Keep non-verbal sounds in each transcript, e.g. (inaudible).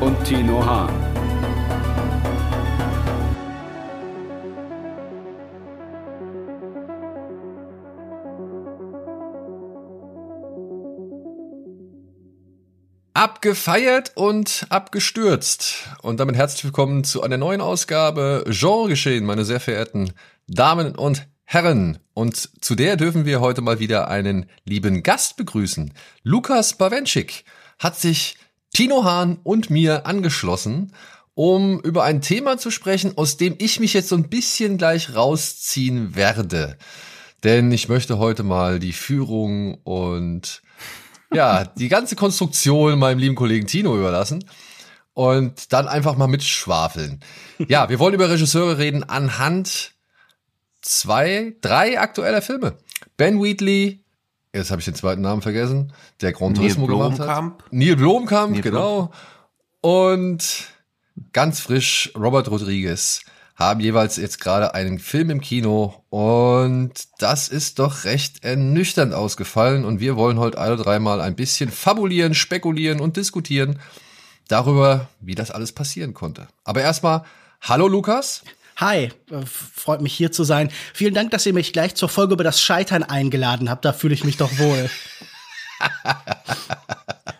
und Tino Hahn. Abgefeiert und abgestürzt. Und damit herzlich willkommen zu einer neuen Ausgabe Genre geschehen, meine sehr verehrten Damen und Herren. Und zu der dürfen wir heute mal wieder einen lieben Gast begrüßen. Lukas Bawenschik hat sich Tino Hahn und mir angeschlossen, um über ein Thema zu sprechen, aus dem ich mich jetzt so ein bisschen gleich rausziehen werde. Denn ich möchte heute mal die Führung und ja, die ganze Konstruktion meinem lieben Kollegen Tino überlassen und dann einfach mal mitschwafeln. Ja, wir wollen über Regisseure reden anhand zwei, drei aktueller Filme. Ben Wheatley, jetzt habe ich den zweiten Namen vergessen, der Grand Turismo gemacht hat. Neil Blomkamp, Neil genau. Und ganz frisch Robert Rodriguez haben jeweils jetzt gerade einen Film im Kino und das ist doch recht ernüchternd ausgefallen und wir wollen heute alle dreimal ein bisschen fabulieren, spekulieren und diskutieren darüber, wie das alles passieren konnte. Aber erstmal, hallo Lukas. Hi, äh, freut mich hier zu sein. Vielen Dank, dass ihr mich gleich zur Folge über das Scheitern eingeladen habt. Da fühle ich mich doch wohl.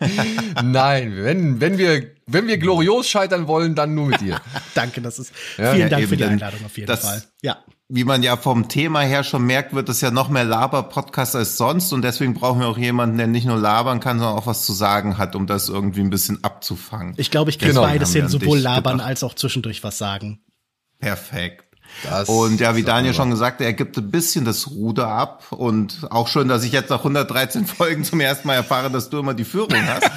(laughs) Nein, wenn, wenn wir, wenn wir glorios scheitern wollen, dann nur mit dir. (laughs) Danke, das ist, ja, vielen ja, Dank für die Einladung auf jeden das, Fall. Ja. Wie man ja vom Thema her schon merkt, wird es ja noch mehr Laber-Podcast als sonst und deswegen brauchen wir auch jemanden, der nicht nur labern kann, sondern auch was zu sagen hat, um das irgendwie ein bisschen abzufangen. Ich glaube, ich kann genau, beides hin, sowohl labern gebracht. als auch zwischendurch was sagen. Perfekt. Das und ja, wie Daniel schon gesagt, er gibt ein bisschen das Ruder ab und auch schön, dass ich jetzt nach 113 (laughs) Folgen zum ersten Mal erfahre, dass du immer die Führung hast.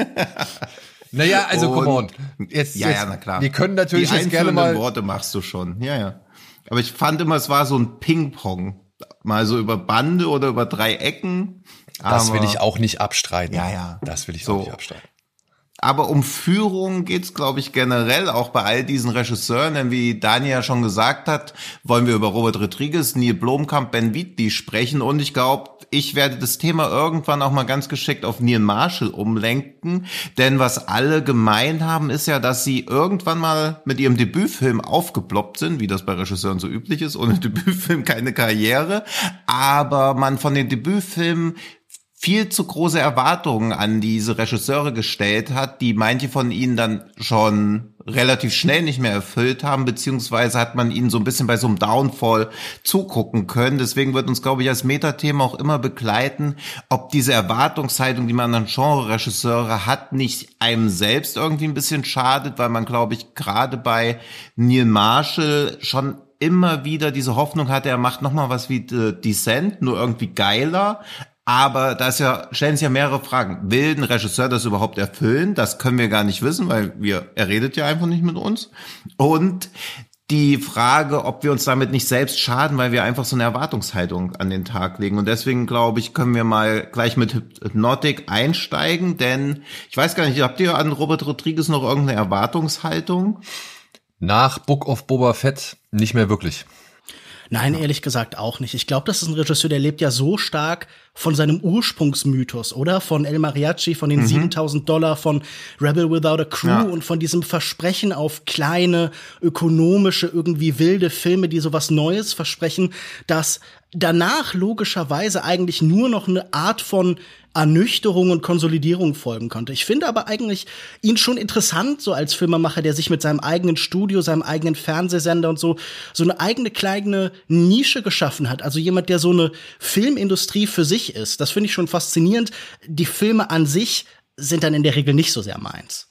(laughs) naja, also come on. Jetzt, ja, jetzt, ja, na klar. Wir können natürlich die jetzt gerne mal Worte machst du schon. Ja, ja. Aber ich fand immer, es war so ein Ping-Pong. Mal so über Bande oder über drei Ecken. Das will ich auch nicht abstreiten. Ja, ja. Das will ich so. auch nicht abstreiten. Aber um Führung geht's, glaube ich, generell auch bei all diesen Regisseuren. Denn wie Daniel ja schon gesagt hat, wollen wir über Robert Rodriguez, Neil Blomkamp, Ben Wheatley sprechen. Und ich glaube, ich werde das Thema irgendwann auch mal ganz geschickt auf Neil Marshall umlenken. Denn was alle gemeint haben, ist ja, dass sie irgendwann mal mit ihrem Debütfilm aufgeploppt sind, wie das bei Regisseuren so üblich ist. Ohne (laughs) Debütfilm keine Karriere. Aber man von den Debütfilmen viel zu große Erwartungen an diese Regisseure gestellt hat, die manche von ihnen dann schon relativ schnell nicht mehr erfüllt haben, beziehungsweise hat man ihnen so ein bisschen bei so einem Downfall zugucken können. Deswegen wird uns, glaube ich, als Metathema auch immer begleiten, ob diese Erwartungshaltung, die man an Genre-Regisseure hat, nicht einem selbst irgendwie ein bisschen schadet, weil man, glaube ich, gerade bei Neil Marshall schon immer wieder diese Hoffnung hatte, er macht nochmal was wie Descent, nur irgendwie geiler, aber da ist ja, stellen sich ja mehrere Fragen. Will ein Regisseur das überhaupt erfüllen? Das können wir gar nicht wissen, weil wir, er redet ja einfach nicht mit uns. Und die Frage, ob wir uns damit nicht selbst schaden, weil wir einfach so eine Erwartungshaltung an den Tag legen. Und deswegen glaube ich, können wir mal gleich mit Hypnotic einsteigen, denn ich weiß gar nicht, habt ihr an Robert Rodriguez noch irgendeine Erwartungshaltung? Nach Book of Boba Fett nicht mehr wirklich. Nein, ehrlich gesagt auch nicht. Ich glaube, das ist ein Regisseur, der lebt ja so stark von seinem Ursprungsmythos, oder? Von El Mariachi, von den mhm. 7000 Dollar, von Rebel Without a Crew ja. und von diesem Versprechen auf kleine, ökonomische, irgendwie wilde Filme, die sowas Neues versprechen, dass danach logischerweise eigentlich nur noch eine Art von Ernüchterung und Konsolidierung folgen konnte. Ich finde aber eigentlich ihn schon interessant, so als Filmemacher, der sich mit seinem eigenen Studio, seinem eigenen Fernsehsender und so, so eine eigene kleine Nische geschaffen hat. Also jemand, der so eine Filmindustrie für sich ist. Das finde ich schon faszinierend. Die Filme an sich sind dann in der Regel nicht so sehr meins.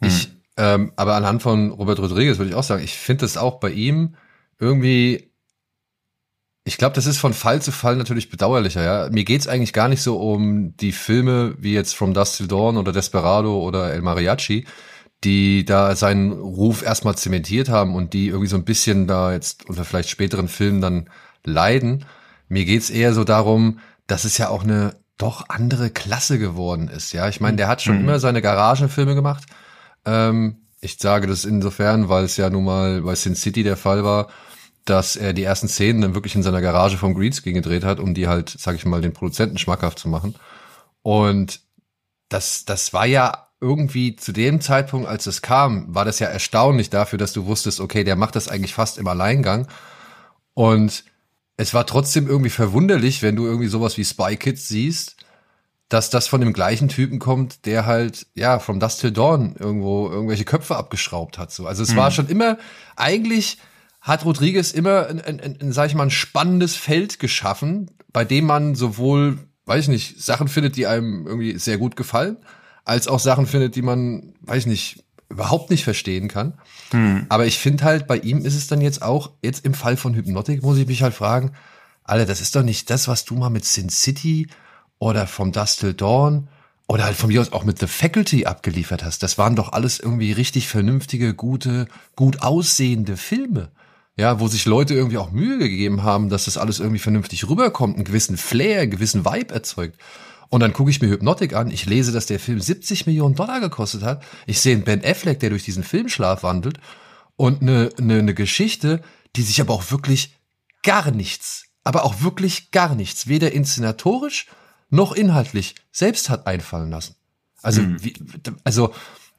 Ich, ähm, aber anhand von Robert Rodriguez würde ich auch sagen, ich finde es auch bei ihm irgendwie Ich glaube, das ist von Fall zu Fall natürlich bedauerlicher, ja. Mir geht's eigentlich gar nicht so um die Filme wie jetzt From Dust Till Dawn oder Desperado oder El Mariachi, die da seinen Ruf erstmal zementiert haben und die irgendwie so ein bisschen da jetzt unter vielleicht späteren Filmen dann leiden. Mir geht's eher so darum, dass es ja auch eine doch andere Klasse geworden ist, ja. Ich meine, der hat schon mhm. immer seine Garagenfilme gemacht. Ähm, ich sage das insofern, weil es ja nun mal bei Sin City der Fall war dass er die ersten Szenen dann wirklich in seiner Garage vom Greenscreen gedreht hat, um die halt, sag ich mal, den Produzenten schmackhaft zu machen. Und das, das war ja irgendwie zu dem Zeitpunkt, als es kam, war das ja erstaunlich dafür, dass du wusstest, okay, der macht das eigentlich fast im Alleingang. Und es war trotzdem irgendwie verwunderlich, wenn du irgendwie sowas wie Spy Kids siehst, dass das von dem gleichen Typen kommt, der halt, ja, from Dust Till Dawn irgendwo irgendwelche Köpfe abgeschraubt hat. So. Also es mhm. war schon immer eigentlich hat Rodriguez immer, ein, ein, ein, sag ich mal, ein spannendes Feld geschaffen, bei dem man sowohl, weiß ich nicht, Sachen findet, die einem irgendwie sehr gut gefallen, als auch Sachen findet, die man, weiß ich nicht, überhaupt nicht verstehen kann. Hm. Aber ich finde halt, bei ihm ist es dann jetzt auch, jetzt im Fall von Hypnotic, muss ich mich halt fragen, Alter, das ist doch nicht das, was du mal mit Sin City oder vom Dust Till Dawn oder halt von mir aus auch mit The Faculty abgeliefert hast. Das waren doch alles irgendwie richtig vernünftige, gute, gut aussehende Filme ja, wo sich Leute irgendwie auch Mühe gegeben haben, dass das alles irgendwie vernünftig rüberkommt, einen gewissen Flair, einen gewissen Vibe erzeugt. Und dann gucke ich mir Hypnotic an, ich lese, dass der Film 70 Millionen Dollar gekostet hat. Ich sehe einen Ben Affleck, der durch diesen Filmschlaf wandelt und eine, eine, eine Geschichte, die sich aber auch wirklich gar nichts, aber auch wirklich gar nichts, weder inszenatorisch noch inhaltlich selbst hat einfallen lassen. Also, mhm. wie, also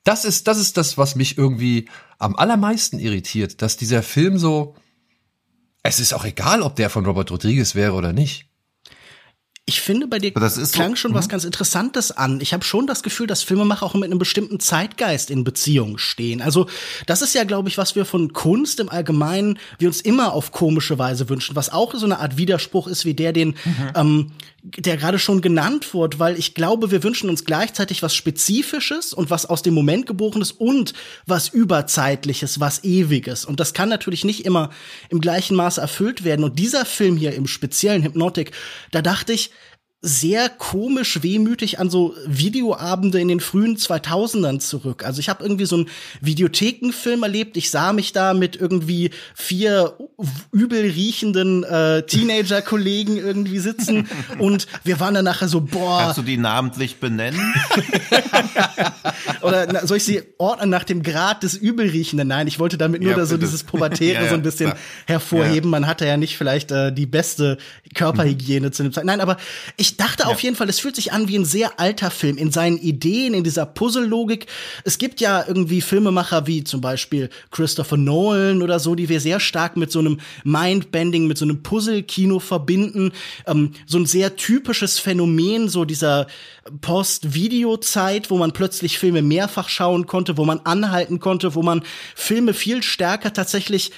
das ist, das ist das, was mich irgendwie am allermeisten irritiert, dass dieser Film so, es ist auch egal, ob der von Robert Rodriguez wäre oder nicht. Ich finde, bei dir ist klang so, schon was mhm. ganz Interessantes an. Ich habe schon das Gefühl, dass Filmemacher auch mit einem bestimmten Zeitgeist in Beziehung stehen. Also das ist ja, glaube ich, was wir von Kunst im Allgemeinen wir uns immer auf komische Weise wünschen, was auch so eine Art Widerspruch ist wie der, den mhm. ähm, der gerade schon genannt wurde, weil ich glaube, wir wünschen uns gleichzeitig was Spezifisches und was aus dem Moment geborenes und was Überzeitliches, was Ewiges. Und das kann natürlich nicht immer im gleichen Maße erfüllt werden. Und dieser Film hier im speziellen Hypnotic, da dachte ich, sehr komisch wehmütig an so Videoabende in den frühen 2000ern zurück. Also ich habe irgendwie so einen Videothekenfilm erlebt. Ich sah mich da mit irgendwie vier übel riechenden äh, Teenager-Kollegen irgendwie sitzen (laughs) und wir waren dann nachher so, boah. Kannst du die namentlich benennen? (laughs) Oder na, soll ich sie ordnen nach dem Grad des Übelriechenden? Nein, ich wollte damit nur ja, da so dieses Pubertäre (laughs) ja, ja, so ein bisschen klar. hervorheben. Man hatte ja nicht vielleicht äh, die beste Körperhygiene mhm. zu dem Zeit. Nein, aber ich ich dachte ja. auf jeden Fall, es fühlt sich an wie ein sehr alter Film in seinen Ideen, in dieser Puzzle-Logik. Es gibt ja irgendwie Filmemacher wie zum Beispiel Christopher Nolan oder so, die wir sehr stark mit so einem Mindbending, mit so einem Puzzle-Kino verbinden. Ähm, so ein sehr typisches Phänomen, so dieser Post-Video-Zeit, wo man plötzlich Filme mehrfach schauen konnte, wo man anhalten konnte, wo man Filme viel stärker tatsächlich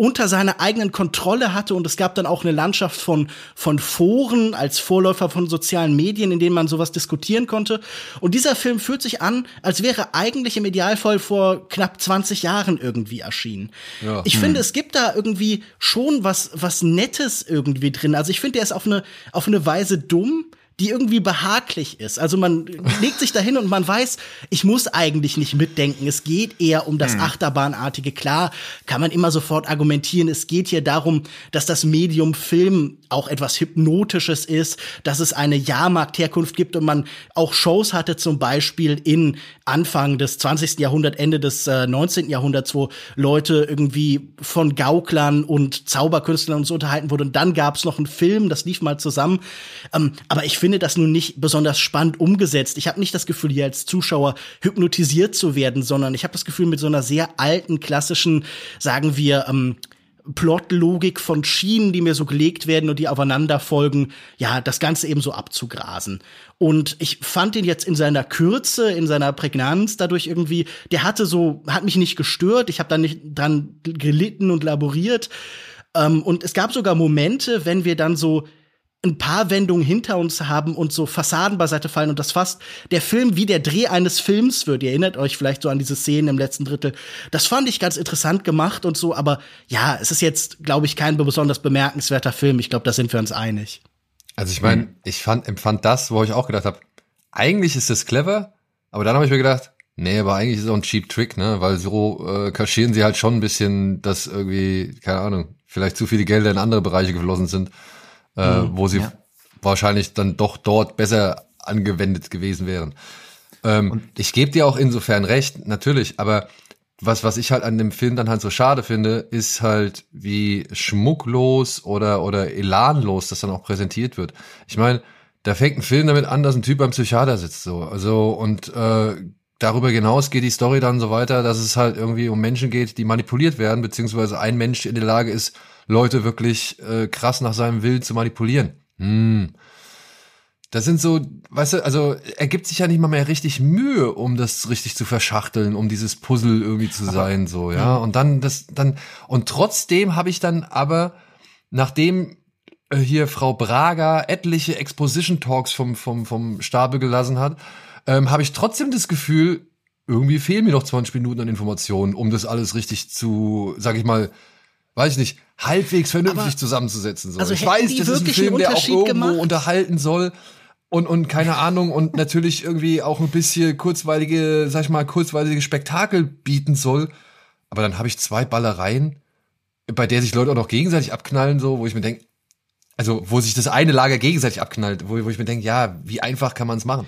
unter seiner eigenen Kontrolle hatte und es gab dann auch eine Landschaft von, von Foren als Vorläufer von sozialen Medien, in denen man sowas diskutieren konnte. Und dieser Film fühlt sich an, als wäre eigentlich im Idealfall vor knapp 20 Jahren irgendwie erschienen. Ja. Ich hm. finde, es gibt da irgendwie schon was, was Nettes irgendwie drin. Also ich finde, der ist auf eine, auf eine Weise dumm, die irgendwie behaglich ist. Also man legt sich dahin und man weiß, ich muss eigentlich nicht mitdenken. Es geht eher um das hm. Achterbahnartige. Klar, kann man immer sofort argumentieren. Es geht hier darum, dass das Medium Film auch etwas Hypnotisches ist, dass es eine Jahrmarktherkunft gibt und man auch Shows hatte, zum Beispiel in Anfang des 20. Jahrhunderts, Ende des äh, 19. Jahrhunderts, wo Leute irgendwie von Gauklern und Zauberkünstlern und so unterhalten wurden. Und dann gab es noch einen Film, das lief mal zusammen. Ähm, aber ich finde das nun nicht besonders spannend umgesetzt. Ich habe nicht das Gefühl, hier als Zuschauer hypnotisiert zu werden, sondern ich habe das Gefühl, mit so einer sehr alten, klassischen, sagen wir, ähm, Plotlogik von Schienen, die mir so gelegt werden und die aufeinander folgen, ja, das Ganze eben so abzugrasen. Und ich fand ihn jetzt in seiner Kürze, in seiner Prägnanz dadurch irgendwie, der hatte so, hat mich nicht gestört, ich habe da nicht dran gelitten und laboriert. Ähm, und es gab sogar Momente, wenn wir dann so ein paar Wendungen hinter uns haben und so Fassaden beiseite fallen und das fast der Film wie der Dreh eines Films wird. Ihr erinnert euch vielleicht so an diese Szenen im letzten Drittel. Das fand ich ganz interessant gemacht und so, aber ja, es ist jetzt, glaube ich, kein besonders bemerkenswerter Film. Ich glaube, da sind wir uns einig. Also ich meine, ich fand, empfand das, wo ich auch gedacht habe, eigentlich ist das clever, aber dann habe ich mir gedacht, nee, aber eigentlich ist es auch ein cheap Trick, ne? Weil so äh, kaschieren sie halt schon ein bisschen, dass irgendwie, keine Ahnung, vielleicht zu viele Gelder in andere Bereiche geflossen sind äh, mhm, wo sie ja. wahrscheinlich dann doch dort besser angewendet gewesen wären. Ähm, ich gebe dir auch insofern recht, natürlich, aber was, was ich halt an dem Film dann halt so schade finde, ist halt, wie schmucklos oder, oder elanlos das dann auch präsentiert wird. Ich meine, da fängt ein Film damit an, dass ein Typ beim Psychiater sitzt, so. Also, und äh, darüber hinaus geht die Story dann so weiter, dass es halt irgendwie um Menschen geht, die manipuliert werden, beziehungsweise ein Mensch in der Lage ist, Leute wirklich äh, krass nach seinem Willen zu manipulieren. Hm. Das sind so, weißt du, also er gibt sich ja nicht mal mehr richtig Mühe, um das richtig zu verschachteln, um dieses Puzzle irgendwie zu sein, so, ja. Und dann das, dann, und trotzdem habe ich dann aber, nachdem äh, hier Frau Braga etliche Exposition Talks vom, vom, vom Stapel gelassen hat, ähm, habe ich trotzdem das Gefühl, irgendwie fehlen mir noch 20 Minuten an Informationen, um das alles richtig zu, sag ich mal, weiß ich nicht, halbwegs vernünftig Aber, zusammenzusetzen. So. Also ich weiß, das ist ein Film, der auch irgendwo gemacht? unterhalten soll. Und, und keine Ahnung, und natürlich irgendwie auch ein bisschen kurzweilige, sag ich mal, kurzweilige Spektakel bieten soll. Aber dann habe ich zwei Ballereien, bei der sich Leute auch noch gegenseitig abknallen, so, wo ich mir denke, also wo sich das eine Lager gegenseitig abknallt, wo, wo ich mir denke, ja, wie einfach kann man es machen?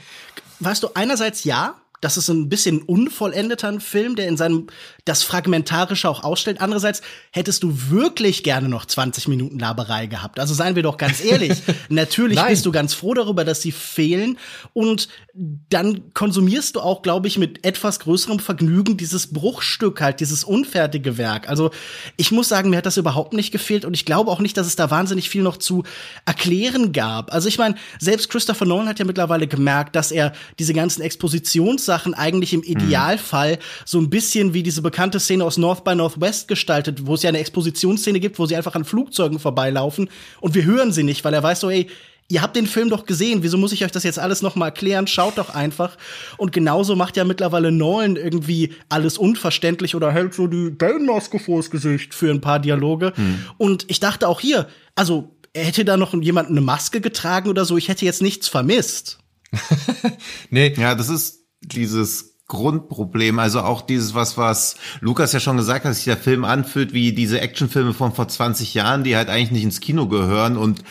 Weißt du, einerseits ja, das ist ein bisschen unvollendeter Film, der in seinem das Fragmentarische auch ausstellt. Andererseits hättest du wirklich gerne noch 20 Minuten Laberei gehabt. Also seien wir doch ganz ehrlich. (laughs) Natürlich bist du ganz froh darüber, dass sie fehlen. Und dann konsumierst du auch, glaube ich, mit etwas größerem Vergnügen dieses Bruchstück halt, dieses unfertige Werk. Also ich muss sagen, mir hat das überhaupt nicht gefehlt und ich glaube auch nicht, dass es da wahnsinnig viel noch zu erklären gab. Also ich meine, selbst Christopher Nolan hat ja mittlerweile gemerkt, dass er diese ganzen Expositions Sachen eigentlich im Idealfall so ein bisschen wie diese bekannte Szene aus North by Northwest gestaltet, wo es ja eine Expositionsszene gibt, wo sie einfach an Flugzeugen vorbeilaufen und wir hören sie nicht, weil er weiß so, ey, ihr habt den Film doch gesehen, wieso muss ich euch das jetzt alles noch mal erklären? Schaut doch einfach. Und genauso macht ja mittlerweile Nolan irgendwie alles unverständlich oder hält so die Bane-Maske vors Gesicht für ein paar Dialoge. Hm. Und ich dachte auch hier, also er hätte da noch jemand eine Maske getragen oder so, ich hätte jetzt nichts vermisst. (laughs) nee. Ja, das ist dieses Grundproblem, also auch dieses, was, was Lukas ja schon gesagt hat, sich der Film anfühlt wie diese Actionfilme von vor 20 Jahren, die halt eigentlich nicht ins Kino gehören und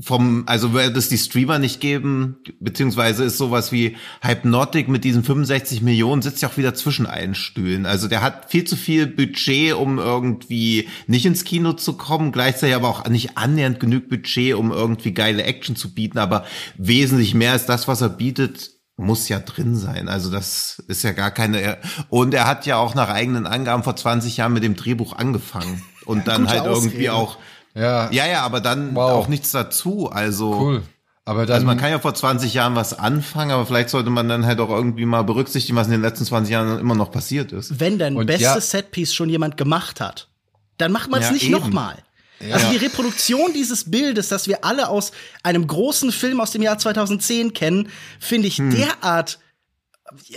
vom, also würde es die Streamer nicht geben, beziehungsweise ist sowas wie Hypnotic mit diesen 65 Millionen sitzt ja auch wieder zwischen allen Stühlen. Also der hat viel zu viel Budget, um irgendwie nicht ins Kino zu kommen, gleichzeitig aber auch nicht annähernd genug Budget, um irgendwie geile Action zu bieten, aber wesentlich mehr als das, was er bietet, muss ja drin sein. Also das ist ja gar keine. Und er hat ja auch nach eigenen Angaben vor 20 Jahren mit dem Drehbuch angefangen und (laughs) dann halt Ausrede. irgendwie auch. Ja, ja, ja, aber dann wow. auch nichts dazu. Also cool. Aber dann, also man kann ja vor 20 Jahren was anfangen, aber vielleicht sollte man dann halt auch irgendwie mal berücksichtigen, was in den letzten 20 Jahren immer noch passiert ist. Wenn dein bestes ja. Setpiece schon jemand gemacht hat, dann macht man es ja, nicht nochmal. Ja. Also die Reproduktion dieses Bildes, das wir alle aus einem großen Film aus dem Jahr 2010 kennen, finde ich hm. derart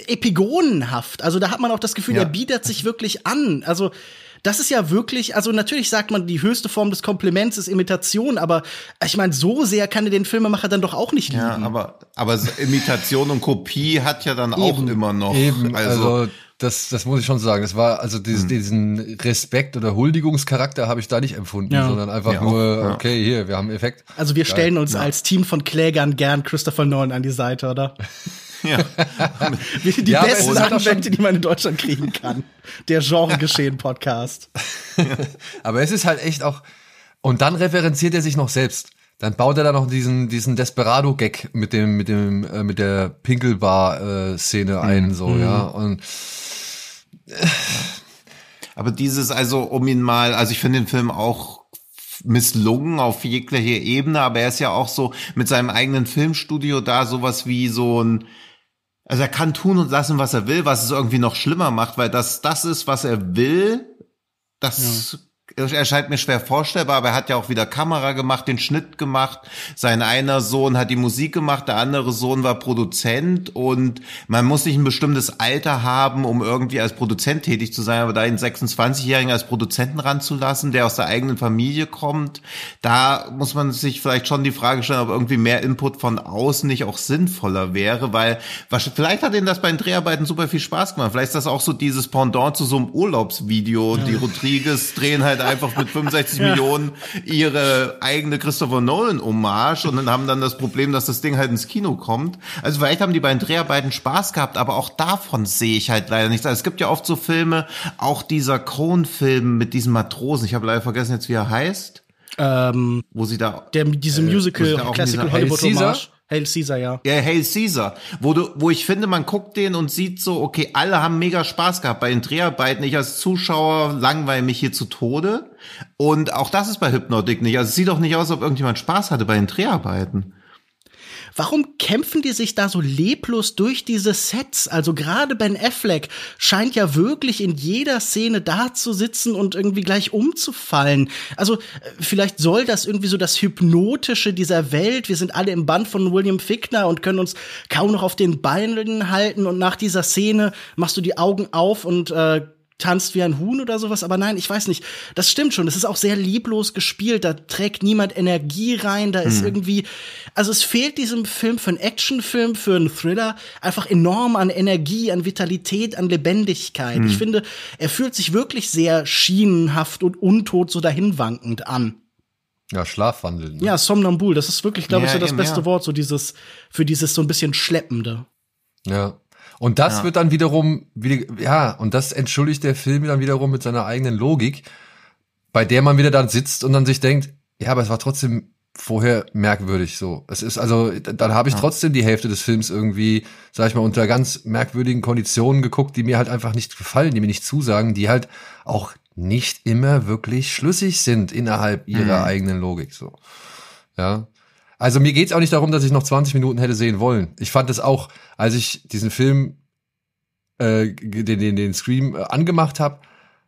epigonenhaft. Also da hat man auch das Gefühl, ja. er bietet sich wirklich an. Also das ist ja wirklich, also natürlich sagt man, die höchste Form des Kompliments ist Imitation, aber ich meine, so sehr kann den Filmemacher dann doch auch nicht lieben. Ja, aber, aber Imitation und Kopie hat ja dann auch Eben. immer noch. Eben, also, also das, das muss ich schon sagen. Das war also dieses, hm. diesen Respekt oder Huldigungscharakter habe ich da nicht empfunden, ja. sondern einfach ja, nur, ja. okay, hier, wir haben Effekt. Also wir Geil. stellen uns als Team von Klägern gern Christopher Nolan an die Seite, oder? (laughs) Ja. (laughs) Die besten Anwälte, die man in Deutschland kriegen kann. Der Genre-Geschehen-Podcast. (laughs) aber es ist halt echt auch, und dann referenziert er sich noch selbst. Dann baut er da noch diesen diesen Desperado-Gag mit dem mit dem äh, mit der Pinkelbar-Szene äh, ein, so mhm. ja und äh. aber dieses also um ihn mal, also ich finde den Film auch misslungen auf jeglicher Ebene, aber er ist ja auch so mit seinem eigenen Filmstudio da sowas wie so ein also er kann tun und lassen, was er will, was es irgendwie noch schlimmer macht, weil das das ist, was er will. Das ja erscheint mir schwer vorstellbar, aber er hat ja auch wieder Kamera gemacht, den Schnitt gemacht. Sein einer Sohn hat die Musik gemacht, der andere Sohn war Produzent und man muss nicht ein bestimmtes Alter haben, um irgendwie als Produzent tätig zu sein, aber da einen 26-Jährigen als Produzenten ranzulassen, der aus der eigenen Familie kommt, da muss man sich vielleicht schon die Frage stellen, ob irgendwie mehr Input von außen nicht auch sinnvoller wäre, weil vielleicht hat ihnen das bei den Dreharbeiten super viel Spaß gemacht. Vielleicht ist das auch so dieses Pendant zu so einem Urlaubsvideo. Die Rodriguez drehen halt einfach mit 65 (laughs) ja. Millionen ihre eigene Christopher Nolan Hommage und dann haben dann das Problem, dass das Ding halt ins Kino kommt. Also vielleicht haben die beiden Dreharbeiten Spaß gehabt, aber auch davon sehe ich halt leider nichts. Also es gibt ja oft so Filme, auch dieser Cohn-Film mit diesem Matrosen. Ich habe leider vergessen jetzt, wie er heißt. Ähm, wo sie da der diese Musical äh, Classical Hollywood Hommage Hail Caesar, ja. Ja, Hail Caesar. Wo du, wo ich finde, man guckt den und sieht so, okay, alle haben mega Spaß gehabt bei den Dreharbeiten. Ich als Zuschauer langweile mich hier zu Tode. Und auch das ist bei Hypnotic nicht. Also es sieht doch nicht aus, ob irgendjemand Spaß hatte bei den Dreharbeiten. Warum kämpfen die sich da so leblos durch diese Sets? Also gerade Ben Affleck scheint ja wirklich in jeder Szene da zu sitzen und irgendwie gleich umzufallen. Also äh, vielleicht soll das irgendwie so das Hypnotische dieser Welt. Wir sind alle im Band von William Fickner und können uns kaum noch auf den Beinen halten und nach dieser Szene machst du die Augen auf und äh, tanzt wie ein Huhn oder sowas, aber nein, ich weiß nicht. Das stimmt schon, es ist auch sehr lieblos gespielt, da trägt niemand Energie rein, da ist hm. irgendwie, also es fehlt diesem Film für einen Actionfilm, für einen Thriller einfach enorm an Energie, an Vitalität, an Lebendigkeit. Hm. Ich finde, er fühlt sich wirklich sehr schienenhaft und untot so dahinwankend an. Ja, Schlafwandeln. Ne? Ja, Somnambul, das ist wirklich, glaube ja, ich, so das beste ja. Wort, so dieses, für dieses so ein bisschen Schleppende. Ja, und das ja. wird dann wiederum, ja, und das entschuldigt der Film dann wiederum mit seiner eigenen Logik, bei der man wieder dann sitzt und dann sich denkt, ja, aber es war trotzdem vorher merkwürdig so. Es ist also, dann habe ich ja. trotzdem die Hälfte des Films irgendwie, sag ich mal, unter ganz merkwürdigen Konditionen geguckt, die mir halt einfach nicht gefallen, die mir nicht zusagen, die halt auch nicht immer wirklich schlüssig sind innerhalb ihrer mhm. eigenen Logik so. Ja. Also mir geht's auch nicht darum, dass ich noch 20 Minuten hätte sehen wollen. Ich fand es auch, als ich diesen Film, äh, den, den, den Scream äh, angemacht habe,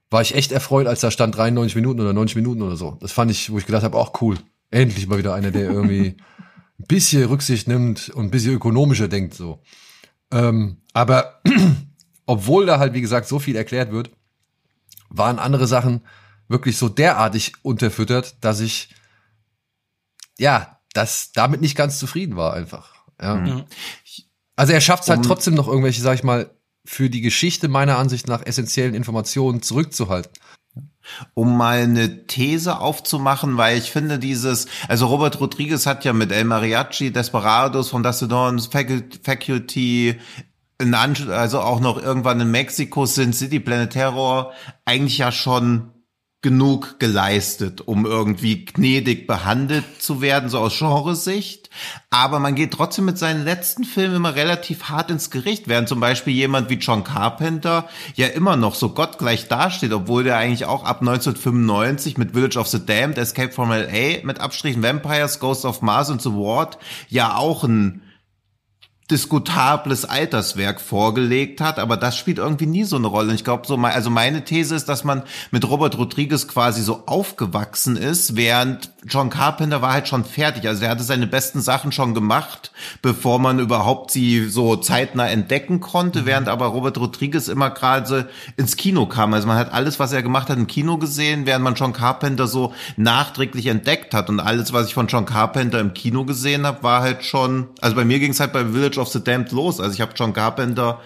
war ich echt erfreut, als da stand 93 Minuten oder 90 Minuten oder so. Das fand ich, wo ich gedacht habe, auch cool. Endlich mal wieder einer, der irgendwie (laughs) ein bisschen Rücksicht nimmt und ein bisschen ökonomischer denkt so. Ähm, aber (clears throat) obwohl da halt, wie gesagt, so viel erklärt wird, waren andere Sachen wirklich so derartig unterfüttert, dass ich ja das damit nicht ganz zufrieden war einfach. Ja. Mhm. Also er schafft es halt um, trotzdem noch irgendwelche, sag ich mal, für die Geschichte meiner Ansicht nach essentiellen Informationen zurückzuhalten. Um mal eine These aufzumachen, weil ich finde dieses, also Robert Rodriguez hat ja mit El Mariachi, Desperados von Dance Faculty, also auch noch irgendwann in Mexiko Sin City, Planet Terror, eigentlich ja schon genug geleistet, um irgendwie gnädig behandelt zu werden, so aus Genresicht. Aber man geht trotzdem mit seinen letzten Filmen immer relativ hart ins Gericht, während zum Beispiel jemand wie John Carpenter ja immer noch so gottgleich dasteht, obwohl der eigentlich auch ab 1995 mit Village of the Damned, Escape from L.A., mit Abstrichen Vampires, Ghost of Mars und The Ward ja auch ein diskutables Alterswerk vorgelegt hat, aber das spielt irgendwie nie so eine Rolle. ich glaube, so mal, also meine These ist, dass man mit Robert Rodriguez quasi so aufgewachsen ist, während John Carpenter war halt schon fertig. Also er hatte seine besten Sachen schon gemacht, bevor man überhaupt sie so zeitnah entdecken konnte, mhm. während aber Robert Rodriguez immer gerade ins Kino kam. Also man hat alles, was er gemacht hat, im Kino gesehen, während man John Carpenter so nachträglich entdeckt hat. Und alles, was ich von John Carpenter im Kino gesehen habe, war halt schon, also bei mir ging es halt bei Village of the Damned los. Also ich habe John Carpenter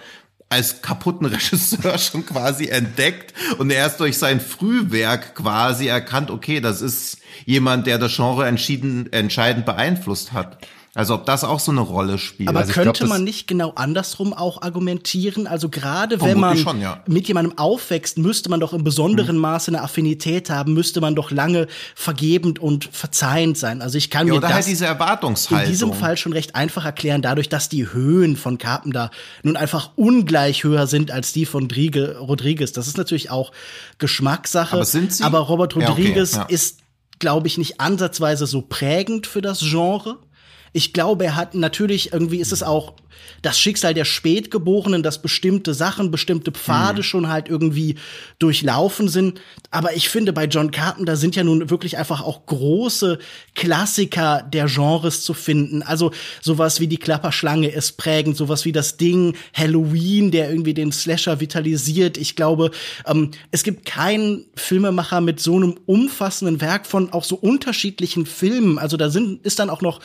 als kaputten (laughs) Regisseur schon quasi entdeckt und erst durch sein Frühwerk quasi erkannt, okay, das ist jemand, der das Genre entschieden, entscheidend beeinflusst hat. Also ob das auch so eine Rolle spielt. Aber also könnte glaub, man nicht genau andersrum auch argumentieren? Also gerade wenn man schon, ja. mit jemandem aufwächst, müsste man doch im besonderen mhm. Maße eine Affinität haben, müsste man doch lange vergebend und verzeihend sein. Also ich kann ja, mir das halt diese Erwartungshaltung. in diesem Fall schon recht einfach erklären, dadurch, dass die Höhen von Carpenter nun einfach ungleich höher sind als die von Rodriguez. Das ist natürlich auch Geschmackssache. Aber, sind sie? aber Robert Rodriguez ja, okay, ist glaube ich, nicht ansatzweise so prägend für das Genre. Ich glaube, er hat natürlich, irgendwie ist es auch das Schicksal der Spätgeborenen, dass bestimmte Sachen, bestimmte Pfade mhm. schon halt irgendwie durchlaufen sind. Aber ich finde, bei John Carpenter sind ja nun wirklich einfach auch große Klassiker der Genres zu finden. Also sowas wie die Klapperschlange ist prägend, sowas wie das Ding Halloween, der irgendwie den Slasher vitalisiert. Ich glaube, ähm, es gibt keinen Filmemacher mit so einem umfassenden Werk von auch so unterschiedlichen Filmen. Also da sind, ist dann auch noch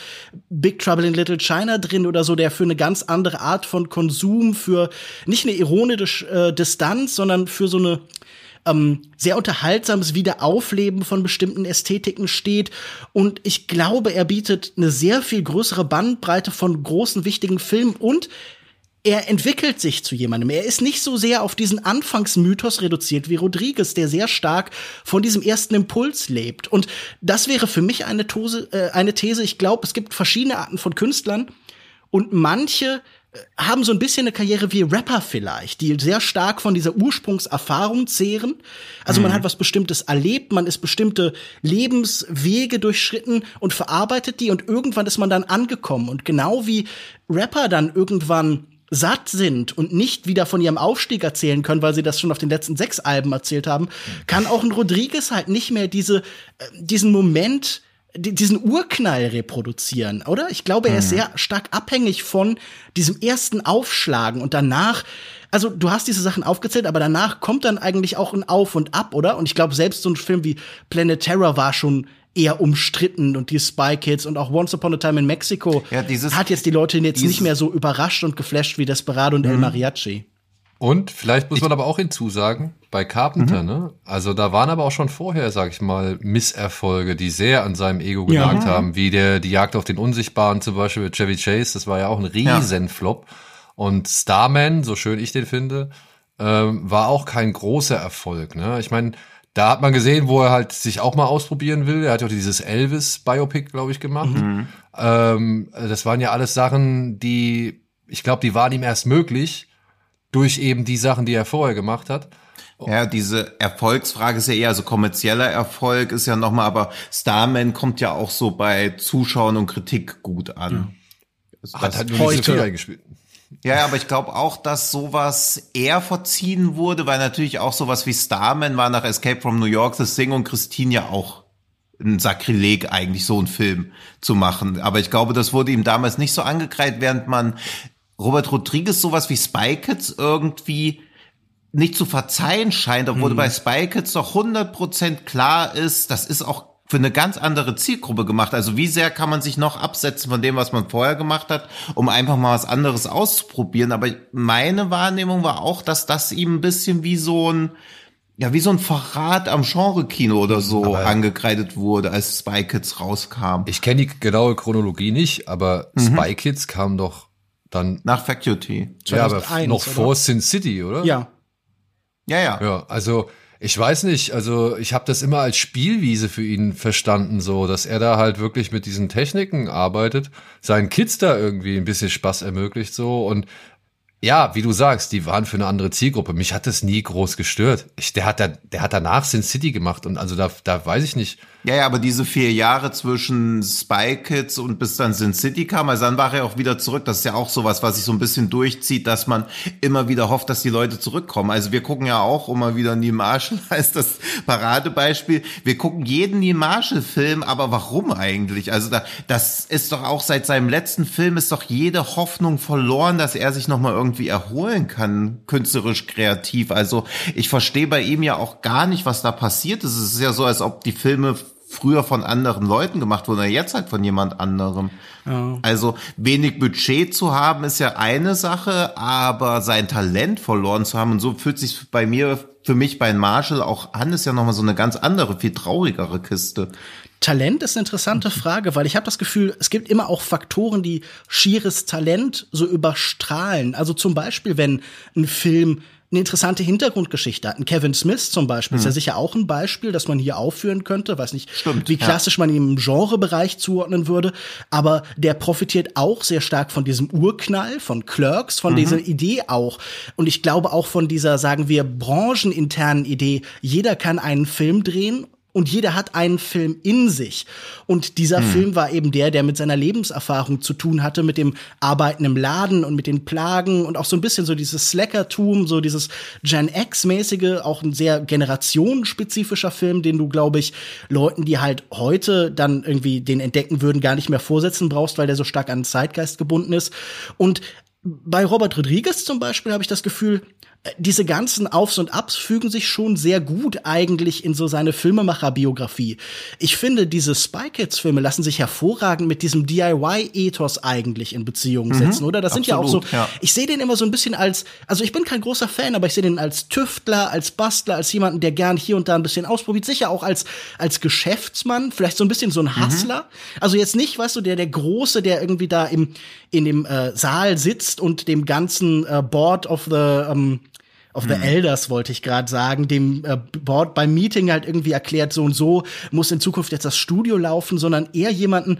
Big Trouble in Little China drin oder so, der für eine ganz andere Art von Konsum, für nicht eine ironische äh, Distanz, sondern für so eine ähm, sehr unterhaltsames Wiederaufleben von bestimmten Ästhetiken steht. Und ich glaube, er bietet eine sehr viel größere Bandbreite von großen, wichtigen Filmen und er entwickelt sich zu jemandem. Er ist nicht so sehr auf diesen Anfangsmythos reduziert wie Rodriguez, der sehr stark von diesem ersten Impuls lebt. Und das wäre für mich eine, Tose, äh, eine These. Ich glaube, es gibt verschiedene Arten von Künstlern und manche äh, haben so ein bisschen eine Karriere wie Rapper vielleicht, die sehr stark von dieser Ursprungserfahrung zehren. Also mhm. man hat was Bestimmtes erlebt, man ist bestimmte Lebenswege durchschritten und verarbeitet die und irgendwann ist man dann angekommen. Und genau wie Rapper dann irgendwann satt sind und nicht wieder von ihrem Aufstieg erzählen können, weil sie das schon auf den letzten sechs Alben erzählt haben, kann auch ein Rodriguez halt nicht mehr diese, äh, diesen Moment diesen Urknall reproduzieren, oder? Ich glaube, er ist mhm. sehr stark abhängig von diesem ersten Aufschlagen und danach, also du hast diese Sachen aufgezählt, aber danach kommt dann eigentlich auch ein Auf und Ab, oder? Und ich glaube, selbst so ein Film wie Planet Terror war schon eher umstritten und die Spy Kids und auch Once Upon a Time in Mexico ja, dieses, hat jetzt die Leute jetzt nicht mehr so überrascht und geflasht wie Desperado und mhm. El Mariachi. Und vielleicht muss man aber auch hinzusagen, bei Carpenter, mhm. ne? Also da waren aber auch schon vorher, sag ich mal, Misserfolge, die sehr an seinem Ego genagt ja. haben, wie der die Jagd auf den Unsichtbaren zum Beispiel mit Chevy Chase, das war ja auch ein Riesenflop. Ja. Und Starman, so schön ich den finde, ähm, war auch kein großer Erfolg. Ne? Ich meine, da hat man gesehen, wo er halt sich auch mal ausprobieren will. Er hat ja auch dieses Elvis-Biopic, glaube ich, gemacht. Mhm. Ähm, das waren ja alles Sachen, die, ich glaube, die waren ihm erst möglich durch eben die Sachen, die er vorher gemacht hat. Ja, diese Erfolgsfrage ist ja eher so kommerzieller Erfolg, ist ja nochmal, aber Starman kommt ja auch so bei Zuschauern und Kritik gut an. Ja. Hat halt nur heute. gespielt. Ja, aber ich glaube auch, dass sowas eher verziehen wurde, weil natürlich auch sowas wie Starman war nach Escape from New York, The Thing und Christine ja auch ein Sakrileg eigentlich, so einen Film zu machen. Aber ich glaube, das wurde ihm damals nicht so angekreidet, während man Robert Rodriguez sowas wie Spy Kids irgendwie nicht zu verzeihen scheint, obwohl mhm. bei Spy Kids doch 100% klar ist, das ist auch für eine ganz andere Zielgruppe gemacht. Also wie sehr kann man sich noch absetzen von dem, was man vorher gemacht hat, um einfach mal was anderes auszuprobieren. Aber meine Wahrnehmung war auch, dass das ihm ein bisschen wie so ein, ja, wie so ein Verrat am Genre-Kino oder so aber angekreidet wurde, als Spy Kids rauskam. Ich kenne die genaue Chronologie nicht, aber mhm. Spy Kids kam doch dann. Nach Faculty. Ja, aber noch oder? vor Sin City, oder? Ja. Ja, ja. Ja, also ich weiß nicht, also ich habe das immer als Spielwiese für ihn verstanden, so, dass er da halt wirklich mit diesen Techniken arbeitet, seinen Kids da irgendwie ein bisschen Spaß ermöglicht, so und ja, wie du sagst, die waren für eine andere Zielgruppe. Mich hat das nie groß gestört. Ich, der hat da, der hat danach Sin City gemacht und also da, da weiß ich nicht. Ja, ja, aber diese vier Jahre zwischen Spy Kids und bis dann Sin City kam, also dann war er auch wieder zurück. Das ist ja auch sowas, was sich so ein bisschen durchzieht, dass man immer wieder hofft, dass die Leute zurückkommen. Also wir gucken ja auch immer wieder Neil Marshall (laughs) als das Paradebeispiel. Wir gucken jeden Neil Marshall Film, aber warum eigentlich? Also da, das ist doch auch seit seinem letzten Film ist doch jede Hoffnung verloren, dass er sich nochmal irgendwie erholen kann, künstlerisch kreativ. Also ich verstehe bei ihm ja auch gar nicht, was da passiert ist. Es ist ja so, als ob die Filme früher von anderen Leuten gemacht wurde, jetzt halt von jemand anderem. Ja. Also wenig Budget zu haben ist ja eine Sache, aber sein Talent verloren zu haben und so fühlt sich bei mir, für mich bei Marshall auch an, ist ja nochmal so eine ganz andere, viel traurigere Kiste. Talent ist eine interessante (laughs) Frage, weil ich habe das Gefühl, es gibt immer auch Faktoren, die schieres Talent so überstrahlen. Also zum Beispiel, wenn ein Film eine interessante Hintergrundgeschichte hat. Ein Kevin Smith zum Beispiel hm. ist ja sicher auch ein Beispiel, das man hier aufführen könnte. Weiß nicht, Stimmt, wie klassisch ja. man ihn im Genrebereich zuordnen würde. Aber der profitiert auch sehr stark von diesem Urknall, von Clerks, von mhm. dieser Idee auch. Und ich glaube auch von dieser, sagen wir, brancheninternen Idee. Jeder kann einen Film drehen und jeder hat einen Film in sich. Und dieser hm. Film war eben der, der mit seiner Lebenserfahrung zu tun hatte, mit dem Arbeiten im Laden und mit den Plagen und auch so ein bisschen so dieses Slackertum, so dieses Gen X-mäßige, auch ein sehr generationenspezifischer Film, den du, glaube ich, Leuten, die halt heute dann irgendwie den entdecken würden, gar nicht mehr vorsetzen brauchst, weil der so stark an den Zeitgeist gebunden ist. Und bei Robert Rodriguez zum Beispiel habe ich das Gefühl, diese ganzen Aufs und Abs fügen sich schon sehr gut eigentlich in so seine Filmemacherbiografie. Ich finde, diese Spy Kids Filme lassen sich hervorragend mit diesem DIY-Ethos eigentlich in Beziehung mhm, setzen, oder? Das sind absolut, ja auch so, ja. ich sehe den immer so ein bisschen als, also ich bin kein großer Fan, aber ich sehe den als Tüftler, als Bastler, als jemanden, der gern hier und da ein bisschen ausprobiert, sicher auch als, als Geschäftsmann, vielleicht so ein bisschen so ein mhm. Hustler. Mhm. Also jetzt nicht, weißt du, der, der Große, der irgendwie da im, in dem äh, Saal sitzt und dem ganzen äh, Board of the, ähm, of the hm. Elders wollte ich gerade sagen, dem äh, Board beim Meeting halt irgendwie erklärt, so und so muss in Zukunft jetzt das Studio laufen, sondern eher jemanden,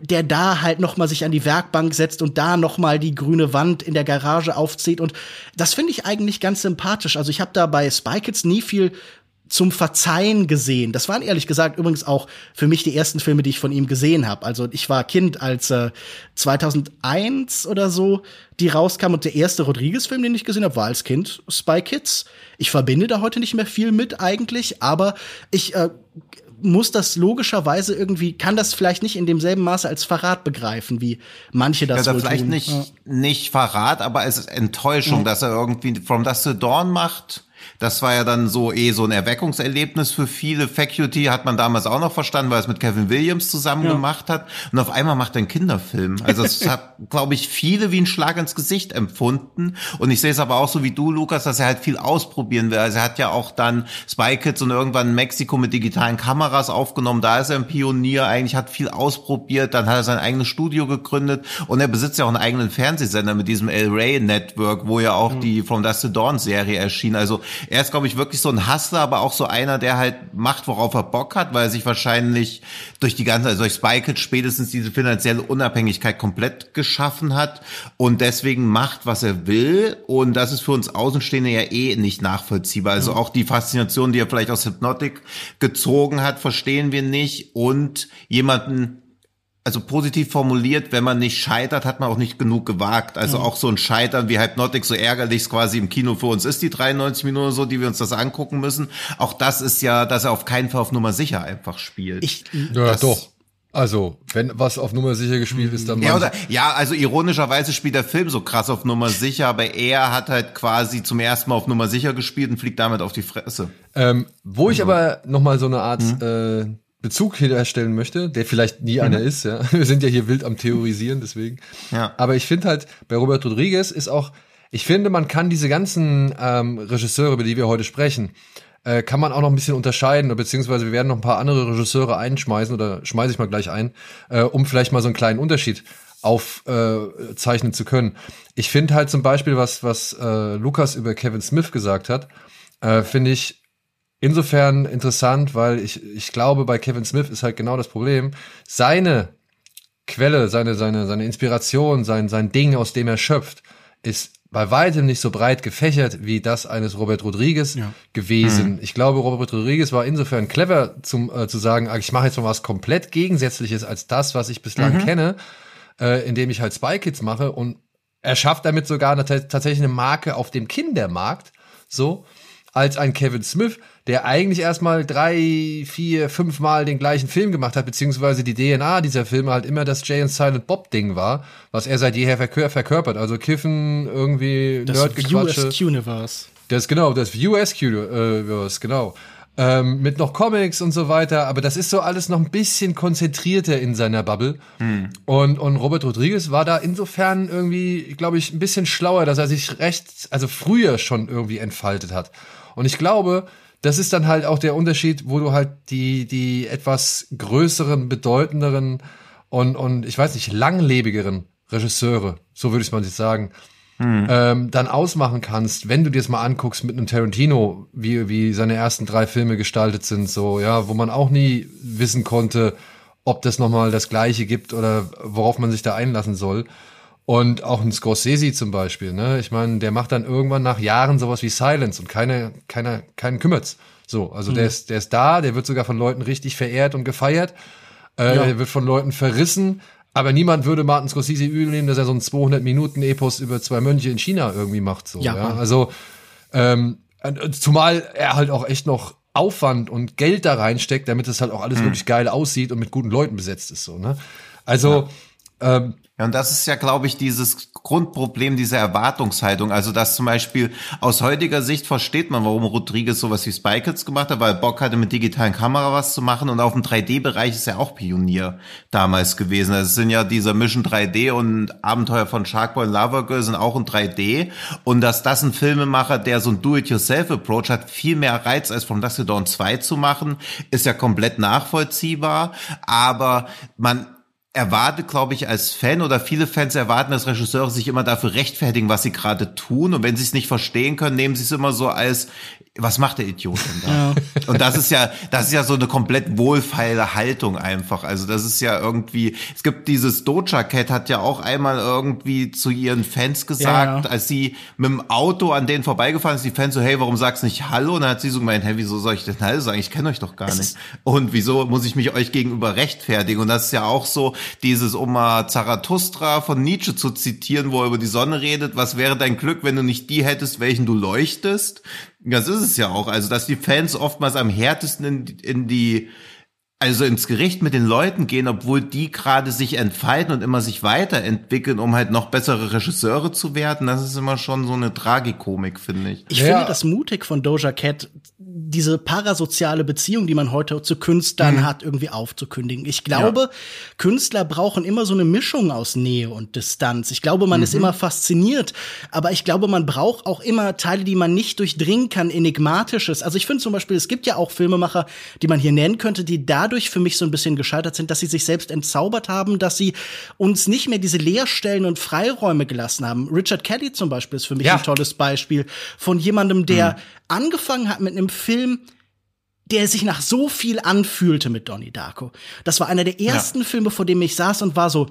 der da halt noch mal sich an die Werkbank setzt und da noch mal die grüne Wand in der Garage aufzieht und das finde ich eigentlich ganz sympathisch. Also ich habe da bei Spy Kids nie viel zum Verzeihen gesehen. Das waren ehrlich gesagt übrigens auch für mich die ersten Filme, die ich von ihm gesehen habe. Also ich war Kind, als äh, 2001 oder so die rauskam und der erste Rodriguez-Film, den ich gesehen habe, war als Kind Spy Kids. Ich verbinde da heute nicht mehr viel mit eigentlich, aber ich äh, muss das logischerweise irgendwie, kann das vielleicht nicht in demselben Maße als Verrat begreifen, wie manche das ja, wohl vielleicht tun. nicht, ja. nicht Verrat, aber es ist Enttäuschung, ja. dass er irgendwie From Dust to Dawn macht das war ja dann so eh so ein Erweckungserlebnis für viele. Faculty hat man damals auch noch verstanden, weil es mit Kevin Williams zusammen ja. gemacht hat. Und auf einmal macht er einen Kinderfilm. Also es hat, (laughs) glaube ich, viele wie ein Schlag ins Gesicht empfunden. Und ich sehe es aber auch so wie du, Lukas, dass er halt viel ausprobieren will. Also er hat ja auch dann Spy Kids und irgendwann in Mexiko mit digitalen Kameras aufgenommen. Da ist er ein Pionier, eigentlich hat viel ausprobiert. Dann hat er sein eigenes Studio gegründet. Und er besitzt ja auch einen eigenen Fernsehsender mit diesem El Rey Network, wo ja auch mhm. die From Dust to Dawn Serie erschien. Also er ist, glaube ich, wirklich so ein Hustler, aber auch so einer, der halt macht, worauf er Bock hat, weil er sich wahrscheinlich durch die ganze, also durch Spike spätestens diese finanzielle Unabhängigkeit komplett geschaffen hat und deswegen macht, was er will. Und das ist für uns Außenstehende ja eh nicht nachvollziehbar. Also auch die Faszination, die er vielleicht aus Hypnotic gezogen hat, verstehen wir nicht. Und jemanden also positiv formuliert, wenn man nicht scheitert, hat man auch nicht genug gewagt. Also mhm. auch so ein Scheitern wie Hypnotic, so ärgerlich es quasi im Kino für uns ist, die 93 Minuten so, die wir uns das angucken müssen. Auch das ist ja, dass er auf keinen Fall auf Nummer sicher einfach spielt. Ich, ja, doch. Also, wenn was auf Nummer sicher gespielt ist, dann ja, oder, ja, also ironischerweise spielt der Film so krass auf Nummer sicher, aber er hat halt quasi zum ersten Mal auf Nummer sicher gespielt und fliegt damit auf die Fresse. Ähm, wo ich also. aber noch mal so eine Art mhm. äh, Bezug herstellen möchte, der vielleicht nie mhm. einer ist, ja. (laughs) Wir sind ja hier wild am Theorisieren, deswegen. Ja. Aber ich finde halt, bei Robert Rodriguez ist auch, ich finde, man kann diese ganzen ähm, Regisseure, über die wir heute sprechen, äh, kann man auch noch ein bisschen unterscheiden, beziehungsweise wir werden noch ein paar andere Regisseure einschmeißen oder schmeiße ich mal gleich ein, äh, um vielleicht mal so einen kleinen Unterschied aufzeichnen äh, zu können. Ich finde halt zum Beispiel, was, was äh, Lukas über Kevin Smith gesagt hat, äh, finde ich insofern interessant, weil ich, ich glaube, bei Kevin Smith ist halt genau das Problem. Seine Quelle, seine, seine, seine Inspiration, sein, sein Ding, aus dem er schöpft, ist bei weitem nicht so breit gefächert wie das eines Robert Rodriguez ja. gewesen. Mhm. Ich glaube, Robert Rodriguez war insofern clever, zum, äh, zu sagen, ah, ich mache jetzt mal was komplett Gegensätzliches als das, was ich bislang mhm. kenne, äh, indem ich halt Spy Kids mache und er schafft damit sogar eine, tatsächlich eine Marke auf dem Kindermarkt, so, als ein Kevin Smith, der eigentlich erstmal drei, vier, fünf Mal den gleichen Film gemacht hat, beziehungsweise die DNA dieser Filme halt immer das Jay and Silent Bob Ding war, was er seit jeher verkör verkörpert. Also Kiffen, irgendwie das Nerdgequatsche. Das universe Das genau, das US-Universe, genau. Ähm, mit noch Comics und so weiter, aber das ist so alles noch ein bisschen konzentrierter in seiner Bubble. Hm. Und, und Robert Rodriguez war da insofern irgendwie, glaube ich, ein bisschen schlauer, dass er sich recht, also früher schon irgendwie entfaltet hat. Und ich glaube, das ist dann halt auch der Unterschied, wo du halt die, die etwas größeren, bedeutenderen und, und ich weiß nicht, langlebigeren Regisseure, so würde ich es mal jetzt sagen, hm. ähm, dann ausmachen kannst, wenn du dir das mal anguckst mit einem Tarantino, wie, wie seine ersten drei Filme gestaltet sind, so, ja, wo man auch nie wissen konnte, ob das nochmal das Gleiche gibt oder worauf man sich da einlassen soll. Und auch ein Scorsese zum Beispiel, ne? Ich meine, der macht dann irgendwann nach Jahren sowas wie Silence und keine, keiner, keinen kümmert's. So, also mhm. der ist, der ist da, der wird sogar von Leuten richtig verehrt und gefeiert. Äh, ja. Der wird von Leuten verrissen. Aber niemand würde Martin Scorsese übel nehmen, dass er so einen 200 Minuten Epos über zwei Mönche in China irgendwie macht. So, ja. ja? Also ähm, zumal er halt auch echt noch Aufwand und Geld da reinsteckt, damit es halt auch alles mhm. wirklich geil aussieht und mit guten Leuten besetzt ist. So, ne? Also ja. Ähm, ja, und das ist ja, glaube ich, dieses Grundproblem dieser Erwartungshaltung. Also, dass zum Beispiel aus heutiger Sicht versteht man, warum Rodriguez sowas wie Spy gemacht hat, weil Bock hatte, mit digitalen Kamera was zu machen. Und auf dem 3D-Bereich ist er auch Pionier damals gewesen. Das sind ja dieser Mission 3D und Abenteuer von Sharkboy und Lava Girl sind auch in 3D. Und dass das ein Filmemacher, der so ein Do-it-yourself-Approach hat, viel mehr Reiz als von Dusty Dawn 2 zu machen, ist ja komplett nachvollziehbar. Aber man erwartet, glaube ich, als Fan oder viele Fans erwarten, dass Regisseure sich immer dafür rechtfertigen, was sie gerade tun. Und wenn sie es nicht verstehen können, nehmen sie es immer so als, was macht der Idiot denn da? Ja. Und das ist ja, das ist ja so eine komplett wohlfeile Haltung einfach. Also das ist ja irgendwie, es gibt dieses Doja Cat hat ja auch einmal irgendwie zu ihren Fans gesagt, ja. als sie mit dem Auto an denen vorbeigefahren ist, die Fans so, hey, warum sagst du nicht Hallo? Und dann hat sie so gemeint, hey, wieso soll ich denn Hallo sagen? Ich kenne euch doch gar es nicht. Und wieso muss ich mich euch gegenüber rechtfertigen? Und das ist ja auch so dieses, um mal Zarathustra von Nietzsche zu zitieren, wo er über die Sonne redet, was wäre dein Glück, wenn du nicht die hättest, welchen du leuchtest? Das ist es ja auch. Also, dass die Fans oftmals am härtesten in, in die, also ins Gericht mit den Leuten gehen, obwohl die gerade sich entfalten und immer sich weiterentwickeln, um halt noch bessere Regisseure zu werden. Das ist immer schon so eine Tragikomik, finde ich. Ich ja. finde das mutig von Doja Cat, diese parasoziale Beziehung, die man heute zu Künstlern mhm. hat, irgendwie aufzukündigen. Ich glaube, ja. Künstler brauchen immer so eine Mischung aus Nähe und Distanz. Ich glaube, man mhm. ist immer fasziniert, aber ich glaube, man braucht auch immer Teile, die man nicht durchdringen kann, enigmatisches. Also ich finde zum Beispiel, es gibt ja auch Filmemacher, die man hier nennen könnte, die dadurch für mich so ein bisschen gescheitert sind, dass sie sich selbst entzaubert haben, dass sie uns nicht mehr diese Leerstellen und Freiräume gelassen haben. Richard Kelly zum Beispiel ist für mich ja. ein tolles Beispiel von jemandem, der mhm angefangen hat mit einem Film, der sich nach so viel anfühlte mit Donnie Darko. Das war einer der ersten ja. Filme, vor dem ich saß und war so,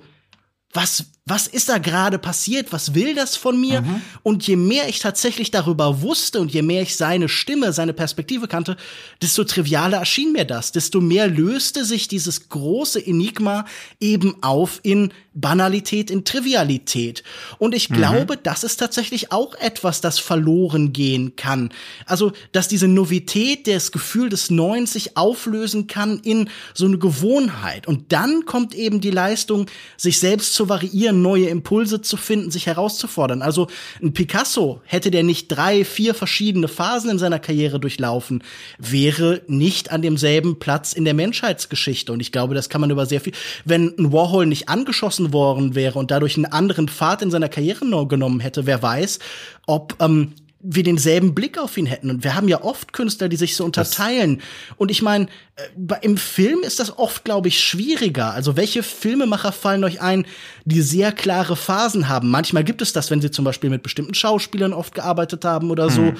was, was ist da gerade passiert? Was will das von mir? Mhm. Und je mehr ich tatsächlich darüber wusste und je mehr ich seine Stimme, seine Perspektive kannte, desto trivialer erschien mir das. Desto mehr löste sich dieses große Enigma eben auf in Banalität, in Trivialität. Und ich mhm. glaube, das ist tatsächlich auch etwas, das verloren gehen kann. Also, dass diese Novität, das Gefühl des Neuen sich auflösen kann in so eine Gewohnheit. Und dann kommt eben die Leistung, sich selbst zu variieren, neue Impulse zu finden, sich herauszufordern. Also, ein Picasso hätte der nicht drei, vier verschiedene Phasen in seiner Karriere durchlaufen, wäre nicht an demselben Platz in der Menschheitsgeschichte. Und ich glaube, das kann man über sehr viel, wenn ein Warhol nicht angeschossen worden wäre und dadurch einen anderen Pfad in seiner Karriere genommen hätte, wer weiß, ob ähm, wir denselben Blick auf ihn hätten. Und wir haben ja oft Künstler, die sich so unterteilen. Das und ich meine, äh, im Film ist das oft, glaube ich, schwieriger. Also welche Filmemacher fallen euch ein, die sehr klare Phasen haben? Manchmal gibt es das, wenn sie zum Beispiel mit bestimmten Schauspielern oft gearbeitet haben oder so. Mhm.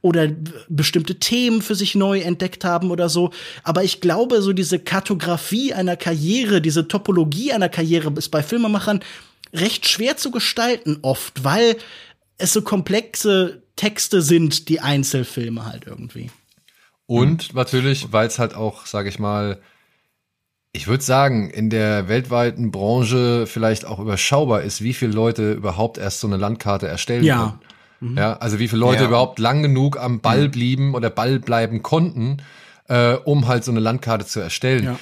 Oder bestimmte Themen für sich neu entdeckt haben oder so. Aber ich glaube, so diese Kartografie einer Karriere, diese Topologie einer Karriere ist bei Filmemachern recht schwer zu gestalten oft, weil es so komplexe Texte sind die Einzelfilme halt irgendwie. Und mhm. natürlich, weil es halt auch, sage ich mal, ich würde sagen, in der weltweiten Branche vielleicht auch überschaubar ist, wie viele Leute überhaupt erst so eine Landkarte erstellen ja. können. Mhm. Ja, also wie viele Leute ja. überhaupt lang genug am Ball mhm. blieben oder Ball bleiben konnten, äh, um halt so eine Landkarte zu erstellen. Ja.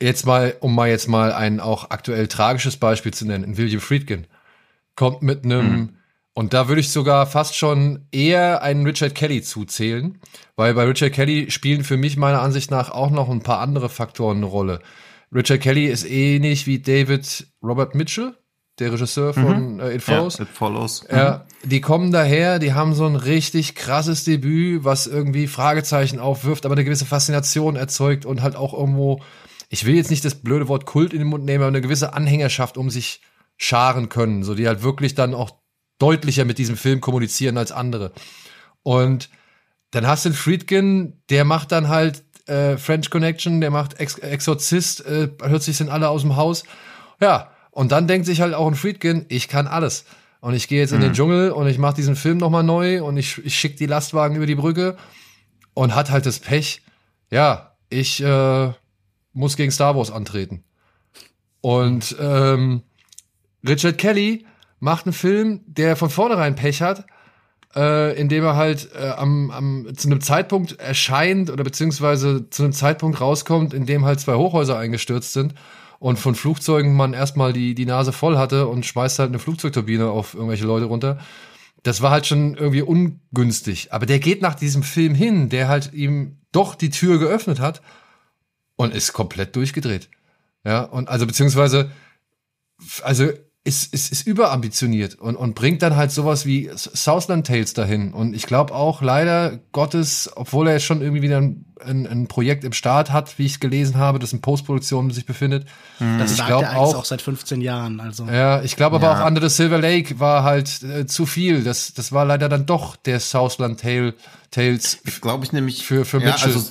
Jetzt mal, um mal jetzt mal ein auch aktuell tragisches Beispiel zu nennen, William Friedkin kommt mit einem mhm. Und da würde ich sogar fast schon eher einen Richard Kelly zuzählen, weil bei Richard Kelly spielen für mich meiner Ansicht nach auch noch ein paar andere Faktoren eine Rolle. Richard Kelly ist ähnlich wie David Robert Mitchell, der Regisseur von mhm. äh, It Follows. Ja, It Follows. Mhm. Ja, die kommen daher, die haben so ein richtig krasses Debüt, was irgendwie Fragezeichen aufwirft, aber eine gewisse Faszination erzeugt und halt auch irgendwo, ich will jetzt nicht das blöde Wort Kult in den Mund nehmen, aber eine gewisse Anhängerschaft um sich scharen können, so die halt wirklich dann auch deutlicher mit diesem Film kommunizieren als andere. Und dann hast du den Friedkin, der macht dann halt äh, French Connection, der macht Ex Exorzist, äh, hört sich sind alle aus dem Haus. Ja, Und dann denkt sich halt auch ein Friedkin, ich kann alles. Und ich gehe jetzt in den Dschungel und ich mache diesen Film nochmal neu und ich, ich schicke die Lastwagen über die Brücke und hat halt das Pech, ja, ich äh, muss gegen Star Wars antreten. Und ähm, Richard Kelly macht einen Film, der von vornherein Pech hat, äh, indem er halt äh, am, am, zu einem Zeitpunkt erscheint oder beziehungsweise zu einem Zeitpunkt rauskommt, in dem halt zwei Hochhäuser eingestürzt sind und von Flugzeugen man erstmal die, die Nase voll hatte und schmeißt halt eine Flugzeugturbine auf irgendwelche Leute runter. Das war halt schon irgendwie ungünstig. Aber der geht nach diesem Film hin, der halt ihm doch die Tür geöffnet hat und ist komplett durchgedreht. Ja, und also beziehungsweise, also ist, ist, ist überambitioniert und, und bringt dann halt sowas wie Southland Tales dahin. Und ich glaube auch leider Gottes, obwohl er jetzt schon irgendwie wieder ein, ein, ein Projekt im Start hat, wie ich gelesen habe, das in Postproduktion sich befindet. Das ich sagt er eigentlich auch, auch, seit 15 Jahren. Also ja, ich glaube aber Ja. auch Under the Silver Lake war halt äh, zu viel. Das, das war leider dann doch der Southland Tale, Tales Glaube ich nämlich. für, für ja, Mitchell. also,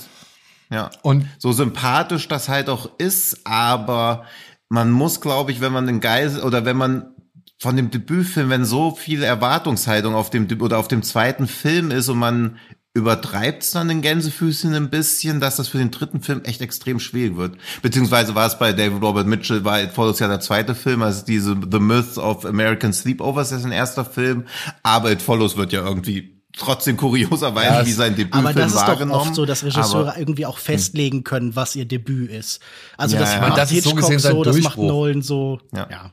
ja. und so sympathisch das halt auch ist, aber man muss, glaube ich, wenn man den Geisel oder wenn man von dem Debütfilm, wenn so viel Erwartungshaltung auf dem oder auf dem zweiten Film ist und man übertreibt es dann den Gänsefüßchen ein bisschen, dass das für den dritten Film echt extrem schwierig wird. Beziehungsweise war es bei David Robert Mitchell, war Follows ja der zweite Film, also diese The Myth of American Sleepovers ist ein erster Film, aber It Follows wird ja irgendwie trotzdem kurioserweise Ja, wie sein Debütfilm aber das ist doch oft so, dass Regisseure Aber- irgendwie auch festlegen können, was ihr Debüt ist. Also Ja, das ja. macht Das ist so Hitchcock gesehen sein so, das macht. Nolan so. Ja. ja.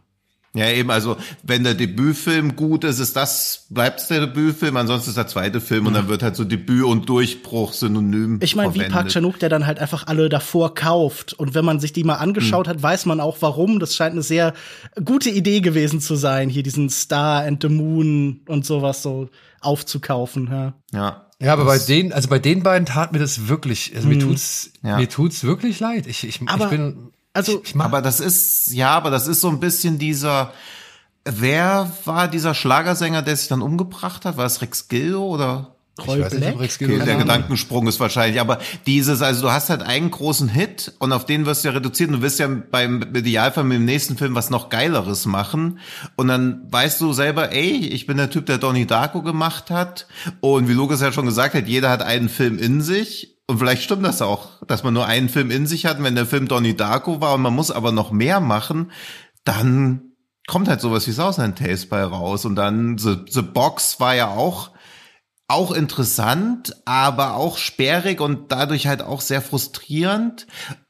Ja, eben, also wenn der Debütfilm gut ist, ist das, bleibt der Debütfilm, ansonsten ist der zweite Film und dann wird halt so Debüt und Durchbruch synonym Ich meine, wie Park. Chan-wook, der dann halt einfach alle davor kauft. Und wenn man sich die mal angeschaut hat, weiß man auch warum. Das scheint eine sehr gute Idee gewesen zu sein, hier diesen Star and the Moon und sowas so aufzukaufen. Ja. Ja. Ja, aber bei den, also bei den beiden tat mir das wirklich, also mir tut's, Ja. mir tut's wirklich leid. Ich, ich, Aber, ich bin, also- ich, ich mach, Aber das ist, ja, aber das ist so ein bisschen dieser, wer war dieser Schlagersänger, der sich dann umgebracht hat? War es Rex Gildo oder? Roy weiß nicht? Rex Gildo- der. Gedankensprung ist wahrscheinlich, aber dieses, also du hast halt einen großen Hit und auf den wirst du ja reduziert und du wirst ja beim Idealfall mit dem nächsten Film was noch Geileres machen und dann weißt du selber, ey, ich bin der Typ, der Donnie Darko gemacht hat und wie Lukas ja schon gesagt hat, jeder hat einen Film in sich und vielleicht stimmt das auch, dass man nur einen Film in sich hat, wenn der Film Donnie Darko war und man muss aber noch mehr machen, dann kommt halt sowas wie Southland Tales bei raus und dann The, The Box war ja auch auch interessant, aber auch sperrig und dadurch halt auch sehr frustrierend.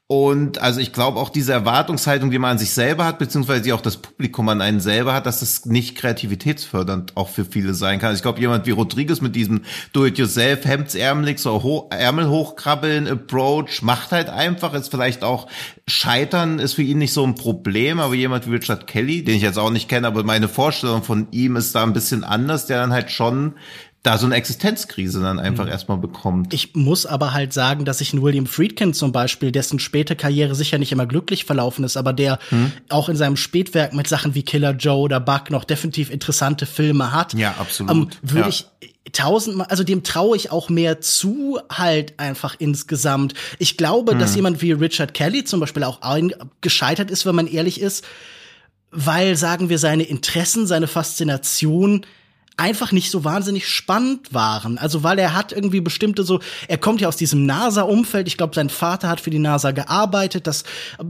Und also ich glaube auch diese Erwartungshaltung, die man an sich selber hat, beziehungsweise die auch das Publikum an einen selber hat, dass das nicht kreativitätsfördernd auch für viele sein kann. Also ich glaube, jemand wie Rodriguez mit diesem Do-it-yourself, hemdsärmelig, so ho Ärmel hochkrabbeln, Approach, macht halt einfach, ist vielleicht auch Scheitern ist für ihn nicht so ein Problem, aber jemand wie Richard Kelly, den ich jetzt auch nicht kenne, aber meine Vorstellung von ihm ist da ein bisschen anders, der dann halt schon da so eine Existenzkrise dann einfach erstmal bekommt. Ich muss aber halt sagen, dass ich einen William Friedkin zum Beispiel, dessen späte Karriere sicher nicht immer glücklich verlaufen ist, aber der Hm? auch in seinem Spätwerk mit Sachen wie Killer Joe oder Buck noch definitiv interessante Filme hat. Ja, absolut. Ähm, würde Ja. ich tausendmal, also dem traue ich auch mehr zu, halt einfach insgesamt. Ich glaube, Hm. dass jemand wie Richard Kelly zum Beispiel auch gescheitert ist, wenn man ehrlich ist, weil, sagen wir, seine Interessen, seine Faszination einfach nicht so wahnsinnig spannend waren. Also weil er hat irgendwie bestimmte so, er kommt ja aus diesem NASA-Umfeld. Ich glaube, sein Vater hat für die NASA gearbeitet. Das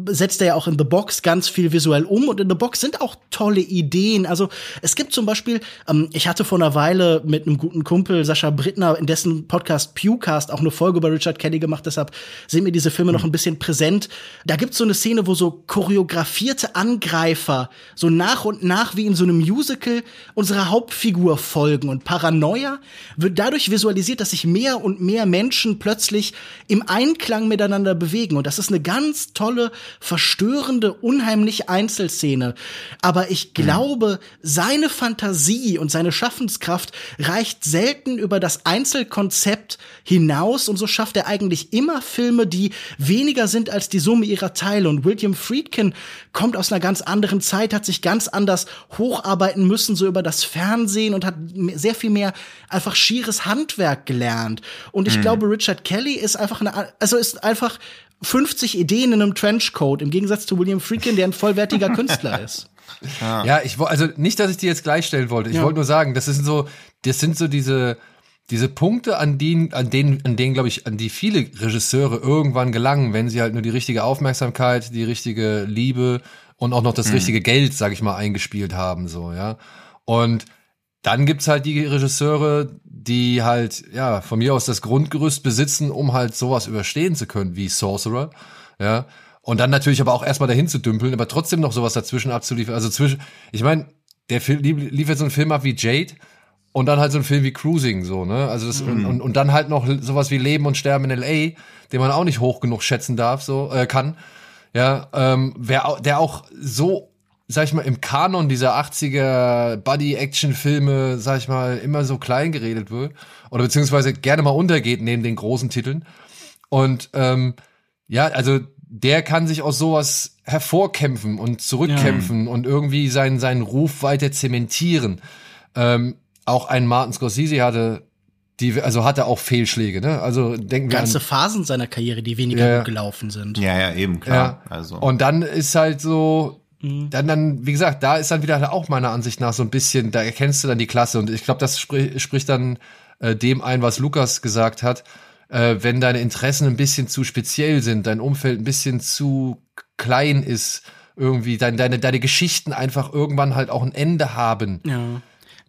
setzt er ja auch in The Box ganz viel visuell um. Und in The Box sind auch tolle Ideen. Also es gibt zum Beispiel, ähm, ich hatte vor einer Weile mit einem guten Kumpel, Sascha Brittner, in dessen Podcast Pewcast auch eine Folge über Richard Kelly gemacht. Deshalb sind mir diese Filme noch ein bisschen präsent. Da gibt's so eine Szene, wo so choreografierte Angreifer so nach und nach wie in so einem Musical unserer Hauptfigur folgen. Und Paranoia wird dadurch visualisiert, dass sich mehr und mehr Menschen plötzlich im Einklang miteinander bewegen. Und das ist eine ganz tolle, verstörende, unheimliche Einzelszene. Aber ich glaube, seine Fantasie und seine Schaffenskraft reicht selten über das Einzelkonzept hinaus. Und so schafft er eigentlich immer Filme, die weniger sind als die Summe ihrer Teile. Und William Friedkin kommt aus einer ganz anderen Zeit, hat sich ganz anders hocharbeiten müssen, so über das Fernsehen und hat sehr viel mehr einfach schieres Handwerk gelernt. Und ich glaube, Richard Kelly ist einfach eine, also ist einfach 50 Ideen in einem Trenchcoat, im Gegensatz zu William Friedkin, der ein vollwertiger Künstler ist. Ja, ja ich also nicht, dass ich die jetzt gleichstellen wollte. Ich ja. wollte nur sagen, das sind so, das sind so diese diese Punkte, an denen, an denen, an denen, glaube ich, an die viele Regisseure irgendwann gelangen, wenn sie halt nur die richtige Aufmerksamkeit, die richtige Liebe und auch noch das mhm. richtige Geld, sag ich mal, eingespielt haben, so, ja. Und dann gibt's halt die Regisseure, die halt, ja, von mir aus das Grundgerüst besitzen, um halt sowas überstehen zu können, wie Sorcerer, ja. Und dann natürlich aber auch erstmal dahin zu dümpeln, aber trotzdem noch sowas dazwischen abzuliefern. Also zwischen, ich meine, der Film liefert so einen Film ab wie Jade und dann halt so ein Film wie Cruising, so, ne? Also das, mhm. und, und dann halt noch sowas wie Leben und Sterben in L.A., den man auch nicht hoch genug schätzen darf, so, äh, kann. Ja, ähm, wer, der auch so, sag ich mal, im Kanon dieser 80er Buddy-Action-Filme, sag ich mal, immer so klein geredet wird. Oder beziehungsweise gerne mal untergeht neben den großen Titeln. Und ähm, ja, also der kann sich aus sowas hervorkämpfen und zurückkämpfen ja. und irgendwie seinen, seinen Ruf weiter zementieren. Ähm, auch ein Martin Scorsese hatte die, also hatte auch Fehlschläge, ne? Also denken wir ganze Phasen seiner Karriere, die weniger ja, gut gelaufen sind. Ja, ja, eben klar. Ja. Also und dann ist halt so, mhm. dann dann, wie gesagt, da ist dann wieder auch meiner Ansicht nach so ein bisschen, da erkennst du dann die Klasse und ich glaube, das sprich, spricht dann äh, dem ein, was Lukas gesagt hat. Äh, wenn deine Interessen ein bisschen zu speziell sind, dein Umfeld ein bisschen zu klein ist, irgendwie dein, deine deine Geschichten einfach irgendwann halt auch ein Ende haben. Ja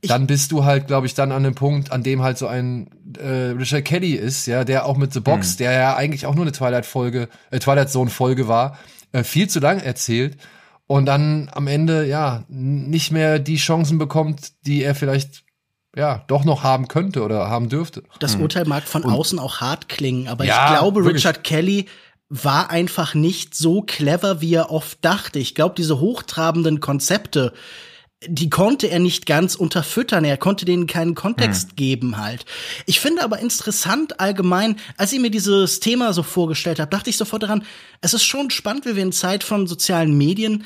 dann bist du halt, glaube ich, dann an dem Punkt, an dem halt so ein äh, Richard Kelly ist, ja, der auch mit The Box, mhm. der ja eigentlich auch nur eine Twilight-Folge, äh, Twilight Zone-Folge war, äh, viel zu lang erzählt und dann am Ende ja nicht mehr die Chancen bekommt, die er vielleicht ja doch noch haben könnte oder haben dürfte. Das mhm. Urteil mag von und, außen auch hart klingen, aber ja, ich glaube, wirklich. Richard Kelly war einfach nicht so clever, wie er oft dachte. Ich glaube, diese hochtrabenden Konzepte, die konnte er nicht ganz unterfüttern. Er konnte denen keinen Kontext hm. geben halt. Ich finde aber interessant allgemein, als ich mir dieses Thema so vorgestellt habe, dachte ich sofort daran, es ist schon spannend, wie wir in Zeit von sozialen Medien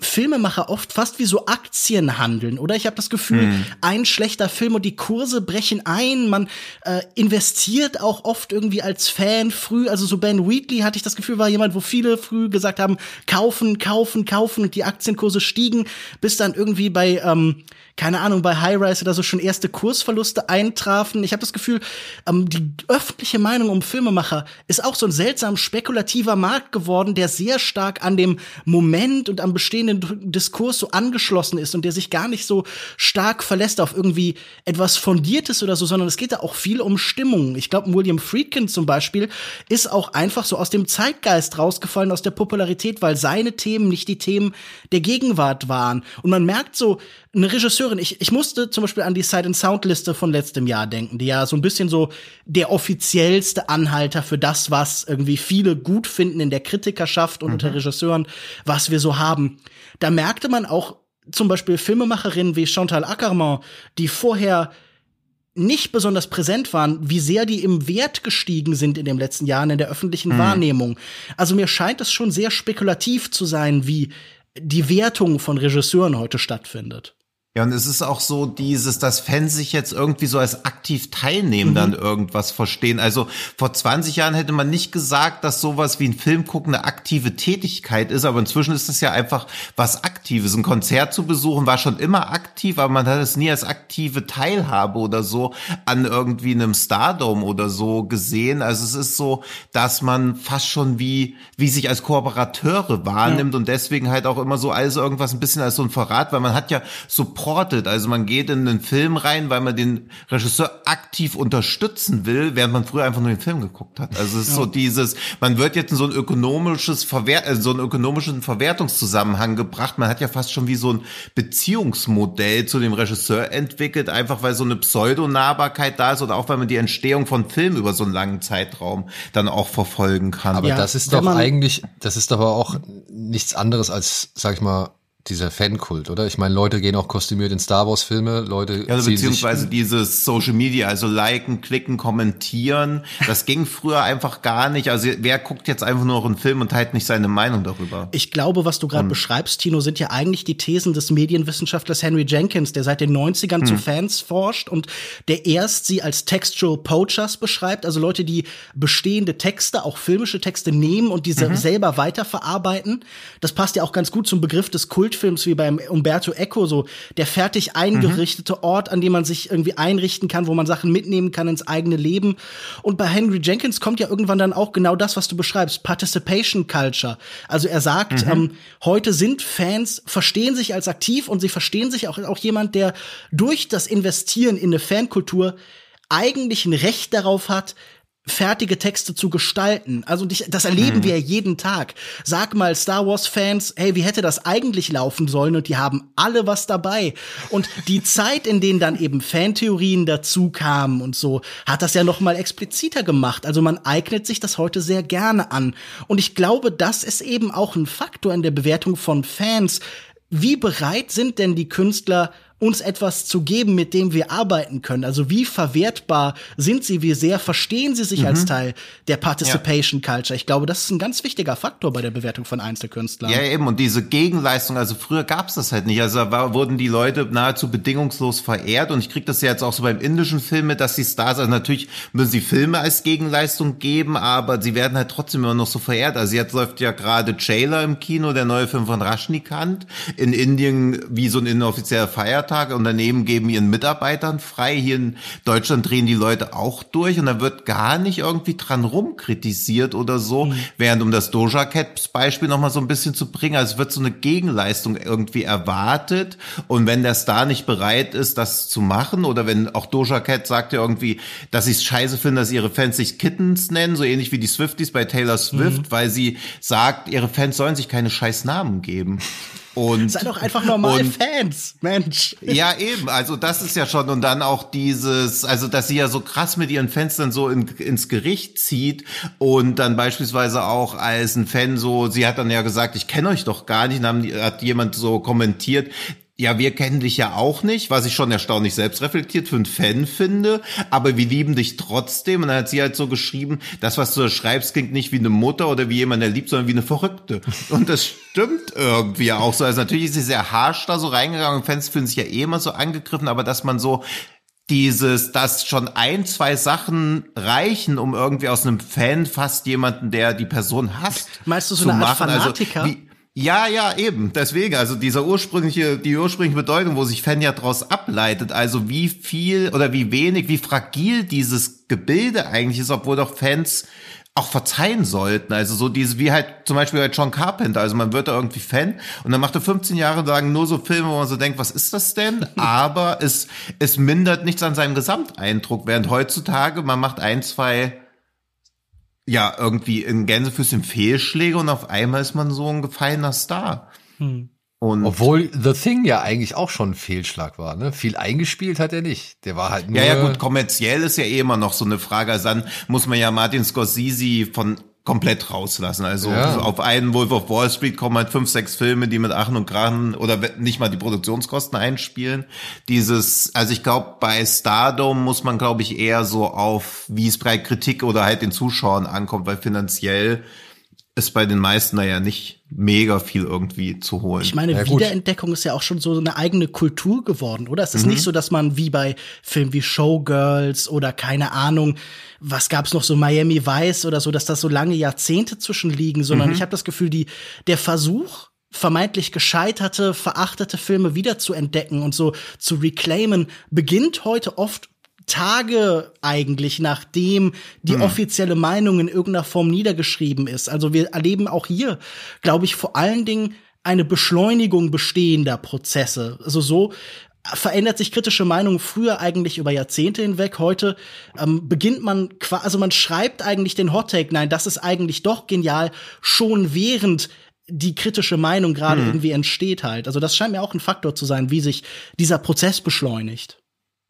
Filmemacher oft fast wie so Aktien handeln, oder? Ich habe das Gefühl, hm. ein schlechter Film und die Kurse brechen ein. Man äh, investiert auch oft irgendwie als Fan früh. Also so Ben Wheatley hatte ich das Gefühl, war jemand, wo viele früh gesagt haben, kaufen, kaufen, kaufen und die Aktienkurse stiegen, bis dann irgendwie bei ähm, keine Ahnung, bei High Rise oder so schon erste Kursverluste eintrafen. Ich habe das Gefühl, ähm, die öffentliche Meinung um Filmemacher ist auch so ein seltsam spekulativer Markt geworden, der sehr stark an dem Moment und am bestehenden Diskurs so angeschlossen ist und der sich gar nicht so stark verlässt auf irgendwie etwas Fundiertes oder so, sondern es geht da auch viel um Stimmung. Ich glaube, William Friedkin zum Beispiel ist auch einfach so aus dem Zeitgeist rausgefallen, aus der Popularität, weil seine Themen nicht die Themen der Gegenwart waren. Und man merkt so, eine Regisseurin, ich, ich musste zum Beispiel an die Sight and Sound Liste von letztem Jahr denken, die ja so ein bisschen so der offiziellste Anhalter für das, was irgendwie viele gut finden in der Kritikerschaft und mhm. unter Regisseuren, was wir so haben. Da merkte man auch zum Beispiel Filmemacherinnen wie Chantal Ackermann, die vorher nicht besonders präsent waren, wie sehr die im Wert gestiegen sind in den letzten Jahren in der öffentlichen mhm. Wahrnehmung. Also mir scheint es schon sehr spekulativ zu sein, wie die Wertung von Regisseuren heute stattfindet. Ja, und es ist auch so dieses, dass Fans sich jetzt irgendwie so als aktiv teilnehmen, mhm. dann irgendwas verstehen. Also vor 20 Jahren hätte man nicht gesagt, dass sowas wie ein Film gucken eine aktive Tätigkeit ist, aber inzwischen ist es ja einfach was Aktives. Ein Konzert zu besuchen war schon immer aktiv, aber man hat es nie als aktive Teilhabe oder so an irgendwie einem Stardom oder so gesehen. Also es ist so, dass man fast schon wie, wie sich als Kooperateure wahrnimmt ja. und deswegen halt auch immer so alles irgendwas ein bisschen als so ein Verrat, weil man hat ja so supported. Also man geht in einen Film rein, weil man den Regisseur aktiv unterstützen will, während man früher einfach nur den Film geguckt hat. Also es ist ja. so dieses, man wird jetzt in so ein ökonomisches Verwert, äh, so einen ökonomischen Verwertungszusammenhang gebracht. Man hat ja fast schon wie so ein Beziehungsmodell zu dem Regisseur entwickelt, einfach weil so eine Pseudonahbarkeit da ist oder auch weil man die Entstehung von Filmen über so einen langen Zeitraum dann auch verfolgen kann. Aber ja, das ist doch eigentlich, das ist aber auch nichts anderes als, sag ich mal, dieser Fankult, oder? Ich meine, Leute gehen auch kostümiert in Star Wars Filme, Leute ja, also beziehungsweise dieses Social Media, also liken, klicken, kommentieren, das ging früher einfach gar nicht. Also wer guckt jetzt einfach nur noch einen Film und teilt nicht seine Meinung darüber? Ich glaube, was du gerade beschreibst, Tino, sind ja eigentlich die Thesen des Medienwissenschaftlers Henry Jenkins, der seit den 90ern hm. zu Fans forscht und der erst sie als Textual Poachers beschreibt, also Leute, die bestehende Texte, auch filmische Texte nehmen und diese mhm. selber weiterverarbeiten. Das passt ja auch ganz gut zum Begriff des Kult Kultfilms wie beim Umberto Eco so der fertig eingerichtete mhm. Ort, an dem man sich irgendwie einrichten kann, wo man Sachen mitnehmen kann ins eigene Leben. Und bei Henry Jenkins kommt ja irgendwann dann auch genau das, was du beschreibst, Participation Culture. Also er sagt, mhm. ähm, heute sind Fans, verstehen sich als aktiv und sie verstehen sich auch, auch jemand, der durch das Investieren in eine Fankultur eigentlich ein Recht darauf hat, fertige Texte zu gestalten. Also das erleben mhm. wir jeden Tag. Sag mal Star Wars Fans, hey, wie hätte das eigentlich laufen sollen? Und die haben alle was dabei. Und die (laughs) Zeit, in denen dann eben Fantheorien dazu kamen und so, hat das ja noch mal expliziter gemacht. Also man eignet sich das heute sehr gerne an. Und ich glaube, das ist eben auch ein Faktor in der Bewertung von Fans. Wie bereit sind denn die Künstler uns etwas zu geben, mit dem wir arbeiten können. Also wie verwertbar sind sie, wie sehr verstehen sie sich mhm. als Teil der Participation ja. Culture. Ich glaube, das ist ein ganz wichtiger Faktor bei der Bewertung von Einzelkünstlern. Ja, eben. Und diese Gegenleistung, also früher gab's das halt nicht. Also da wurden die Leute nahezu bedingungslos verehrt. Und ich krieg das ja jetzt auch so beim indischen Film mit, dass die Stars, also natürlich müssen sie Filme als Gegenleistung geben, aber sie werden halt trotzdem immer noch so verehrt. Also jetzt läuft ja gerade Jailer im Kino, der neue Film von Rashnikant. In Indien wie so ein inoffizieller Feiertag Feiertage. Unternehmen geben ihren Mitarbeitern frei. Hier in Deutschland drehen die Leute auch durch und da wird gar nicht irgendwie dran rumkritisiert oder so. Mhm. Während um das Doja Cat Beispiel nochmal so ein bisschen zu bringen, also es wird so eine Gegenleistung irgendwie erwartet. Und wenn der Star nicht bereit ist, das zu machen oder wenn auch Doja Cat sagt ja irgendwie, dass sie es scheiße finden, dass ihre Fans sich Kittens nennen, so ähnlich wie die Swifties bei Taylor Swift, mhm. weil sie sagt, ihre Fans sollen sich keine scheiß Namen geben. Und, Sei doch einfach normal und, Fans, Mensch. Ja, eben. Also das ist ja schon. Und dann auch dieses, also dass sie ja so krass mit ihren Fans dann so in, ins Gericht zieht und dann beispielsweise auch als ein Fan so, sie hat dann ja gesagt, ich kenne euch doch gar nicht. Dann hat jemand so kommentiert, ja, wir kennen dich ja auch nicht, was ich schon erstaunlich selbstreflektiert für einen Fan finde, aber wir lieben dich trotzdem. Und dann hat sie halt so geschrieben, das, was du da schreibst, klingt nicht wie eine Mutter oder wie jemand, der liebt, sondern wie eine Verrückte. (laughs) Und das stimmt irgendwie auch so. Also natürlich ist sie sehr harsh da so reingegangen. Fans fühlen sich ja eh immer so angegriffen, aber dass man so dieses, dass schon ein, zwei Sachen reichen, um irgendwie aus einem Fan fast jemanden, der die Person hasst, Meinst du so eine Art also Fanatiker? Also, wie, ja, ja, eben. Deswegen, also dieser ursprüngliche, die ursprüngliche Bedeutung, wo sich Fan ja daraus ableitet, also wie viel oder wie wenig, wie fragil dieses Gebilde eigentlich ist, obwohl doch Fans auch verzeihen sollten. Also so diese, wie halt zum Beispiel bei John Carpenter. Also man wird da irgendwie Fan und dann macht er 15 Jahre lang nur so Filme, wo man so denkt, was ist das denn? (laughs) Aber es, es mindert nichts an seinem Gesamteindruck. Während heutzutage, man macht ein, zwei ja, irgendwie in Gänsefüßchen Fehlschläge und auf einmal ist man so ein gefallener Star. Hm. Und Obwohl The Thing ja eigentlich auch schon ein Fehlschlag war, ne? Viel eingespielt hat er nicht. Der war halt nur. Ja, ja, gut, kommerziell ist ja eh immer noch so eine Frage. Also dann muss man ja Martin Scorsese von komplett rauslassen. Also ja. auf einen Wolf of Wall Street kommen halt fünf, sechs Filme, die mit Aachen und Krachen oder nicht mal die Produktionskosten einspielen. Dieses, also ich glaube, bei Stardom muss man, glaube ich, eher so auf, wie es bei Kritik oder halt den Zuschauern ankommt, weil finanziell ist bei den meisten da ja nicht mega viel irgendwie zu holen. Ich meine, ja, Wiederentdeckung ist ja auch schon so eine eigene Kultur geworden, oder? Es ist mhm. nicht so, dass man wie bei Filmen wie Showgirls oder keine Ahnung, was gab's noch so Miami Vice oder so, dass das so lange Jahrzehnte zwischenliegen, sondern mhm. ich habe das Gefühl, die der Versuch vermeintlich gescheiterte, verachtete Filme wieder zu entdecken und so zu reclaimen, beginnt heute oft Tage eigentlich, nachdem die hm. offizielle Meinung in irgendeiner Form niedergeschrieben ist. Also wir erleben auch hier, glaube ich, vor allen Dingen eine Beschleunigung bestehender Prozesse. Also so verändert sich kritische Meinung früher eigentlich über Jahrzehnte hinweg. Heute ähm, beginnt man, also man schreibt eigentlich den Hot Take, nein, das ist eigentlich doch genial, schon während die kritische Meinung gerade hm. irgendwie entsteht halt. Also das scheint mir auch ein Faktor zu sein, wie sich dieser Prozess beschleunigt.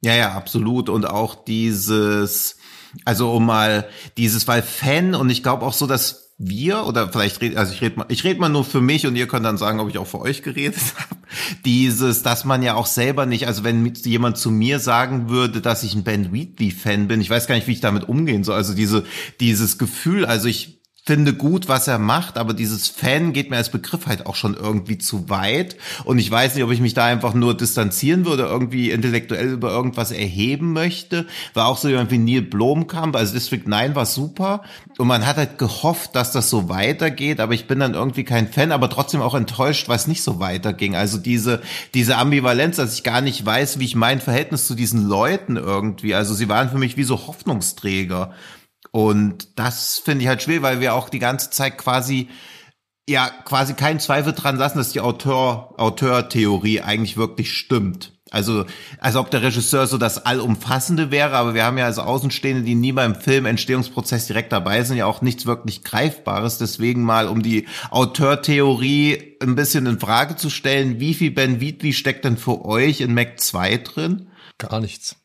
Ja, ja, absolut. Und auch dieses, also um mal dieses, weil Fan und ich glaube auch so, dass wir oder vielleicht red, also ich rede mal, ich rede mal nur für mich und ihr könnt dann sagen, ob ich auch für euch geredet (laughs) habe. Dieses, dass man ja auch selber nicht, also wenn jemand zu mir sagen würde, dass ich ein Ben Wheatley Fan bin, ich weiß gar nicht, wie ich damit umgehen soll. Also diese dieses Gefühl, also ich finde gut, was er macht, aber dieses Fan geht mir als Begriff halt auch schon irgendwie zu weit. Und ich weiß nicht, ob ich mich da einfach nur distanzieren würde, irgendwie intellektuell über irgendwas erheben möchte. War auch so jemand wie Neil Blomkamp, also District 9 war super. Und man hat halt gehofft, dass das so weitergeht, aber ich bin dann irgendwie kein Fan, aber trotzdem auch enttäuscht, weil es nicht so weiterging. Also diese, diese Ambivalenz, dass ich gar nicht weiß, wie ich mein Verhältnis zu diesen Leuten irgendwie, also sie waren für mich wie so Hoffnungsträger. Und das finde ich halt schwer, weil wir auch die ganze Zeit quasi ja quasi keinen Zweifel dran lassen, dass die Autor Auteur-Theorie eigentlich wirklich stimmt. Also, als ob der Regisseur so das Allumfassende wäre, aber wir haben ja als Außenstehende, die nie beim Filmentstehungsprozess direkt dabei sind, ja auch nichts wirklich Greifbares. Deswegen mal, um die Auteur-Theorie ein bisschen in Frage zu stellen, wie viel Ben Wheatley steckt denn für euch in Mac 2 drin? Gar nichts.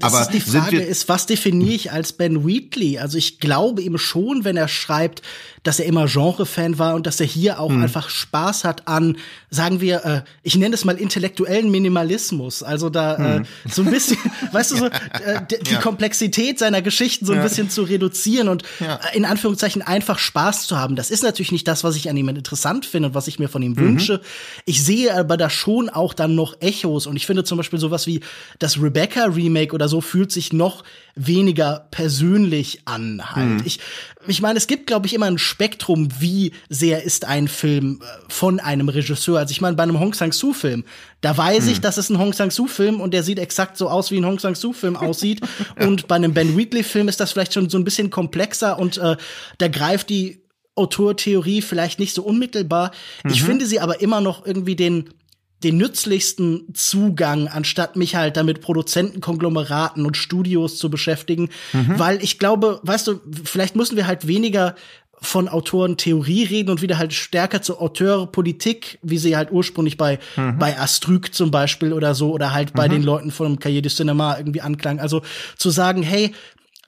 Das aber ist die Frage ist, was definiere ich als Ben Wheatley? Also ich glaube ihm schon, wenn er schreibt, dass er immer Genre-Fan war und dass er hier auch mhm. einfach Spaß hat an, sagen wir, äh, ich nenne es mal intellektuellen Minimalismus. Also da mhm. äh, so ein bisschen, (laughs) weißt du, so, äh, die ja. Komplexität seiner Geschichten so ein ja. bisschen zu reduzieren und ja. Äh, in Anführungszeichen einfach Spaß zu haben. Das ist natürlich nicht das, was ich an ihm interessant finde und was ich mir von ihm mhm. wünsche. Ich sehe aber da schon auch dann noch Echos und ich finde zum Beispiel sowas wie das Rebecca-Remake oder so fühlt sich noch weniger persönlich an halt. Mhm. Ich, ich meine, es gibt, glaube ich, immer ein Spektrum, wie sehr ist ein Film äh, von einem Regisseur. Also ich meine, bei einem Hong Sang-soo-Film, da weiß mhm. ich, das ist ein Hong Sang-soo-Film und der sieht exakt so aus, wie ein Hong Sang-soo-Film aussieht. (laughs) Und bei einem Ben Wheatley-Film ist das vielleicht schon so ein bisschen komplexer und äh, da greift die Autortheorie vielleicht nicht so unmittelbar. Mhm. Ich finde sie aber immer noch irgendwie den den nützlichsten Zugang, anstatt mich halt damit Produzentenkonglomeraten und Studios zu beschäftigen. Mhm. Weil ich glaube, weißt du, vielleicht müssen wir halt weniger von Autoren Theorie reden und wieder halt stärker zur Auteurpolitik, wie sie halt ursprünglich bei, mhm. bei Astrüg zum Beispiel oder so, oder halt bei mhm. den Leuten von Cahiers du Cinema irgendwie anklang. Also zu sagen, hey,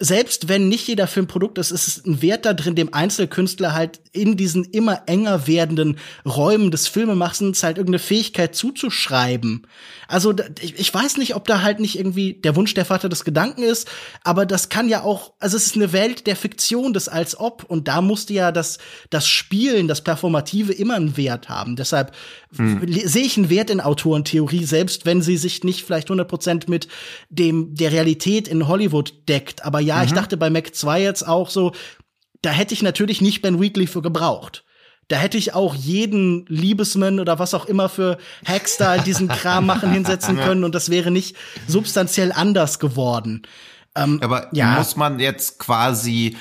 selbst wenn nicht jeder Film Produkt ist, ist es ein Wert da drin, dem Einzelkünstler halt in diesen immer enger werdenden Räumen des Filmemachens halt irgendeine Fähigkeit zuzuschreiben. Also ich, ich weiß nicht, ob da halt nicht irgendwie der Wunsch der Vater des Gedanken ist, aber das kann ja auch, also es ist eine Welt der Fiktion des als ob und da musste ja das, das Spielen, das Performative immer einen Wert haben. Deshalb hm. sehe ich einen Wert in Autorentheorie, selbst wenn sie sich nicht vielleicht 100% mit dem, der Realität in Hollywood deckt. Aber ja, mhm. ich dachte bei Mac 2 jetzt auch so, da hätte ich natürlich nicht Ben Weekly für gebraucht. Da hätte ich auch jeden Liebesman oder was auch immer für Hacks da diesen Kram machen hinsetzen (laughs) können und das wäre nicht substanziell anders geworden. Ähm, Aber ja. muss man jetzt quasi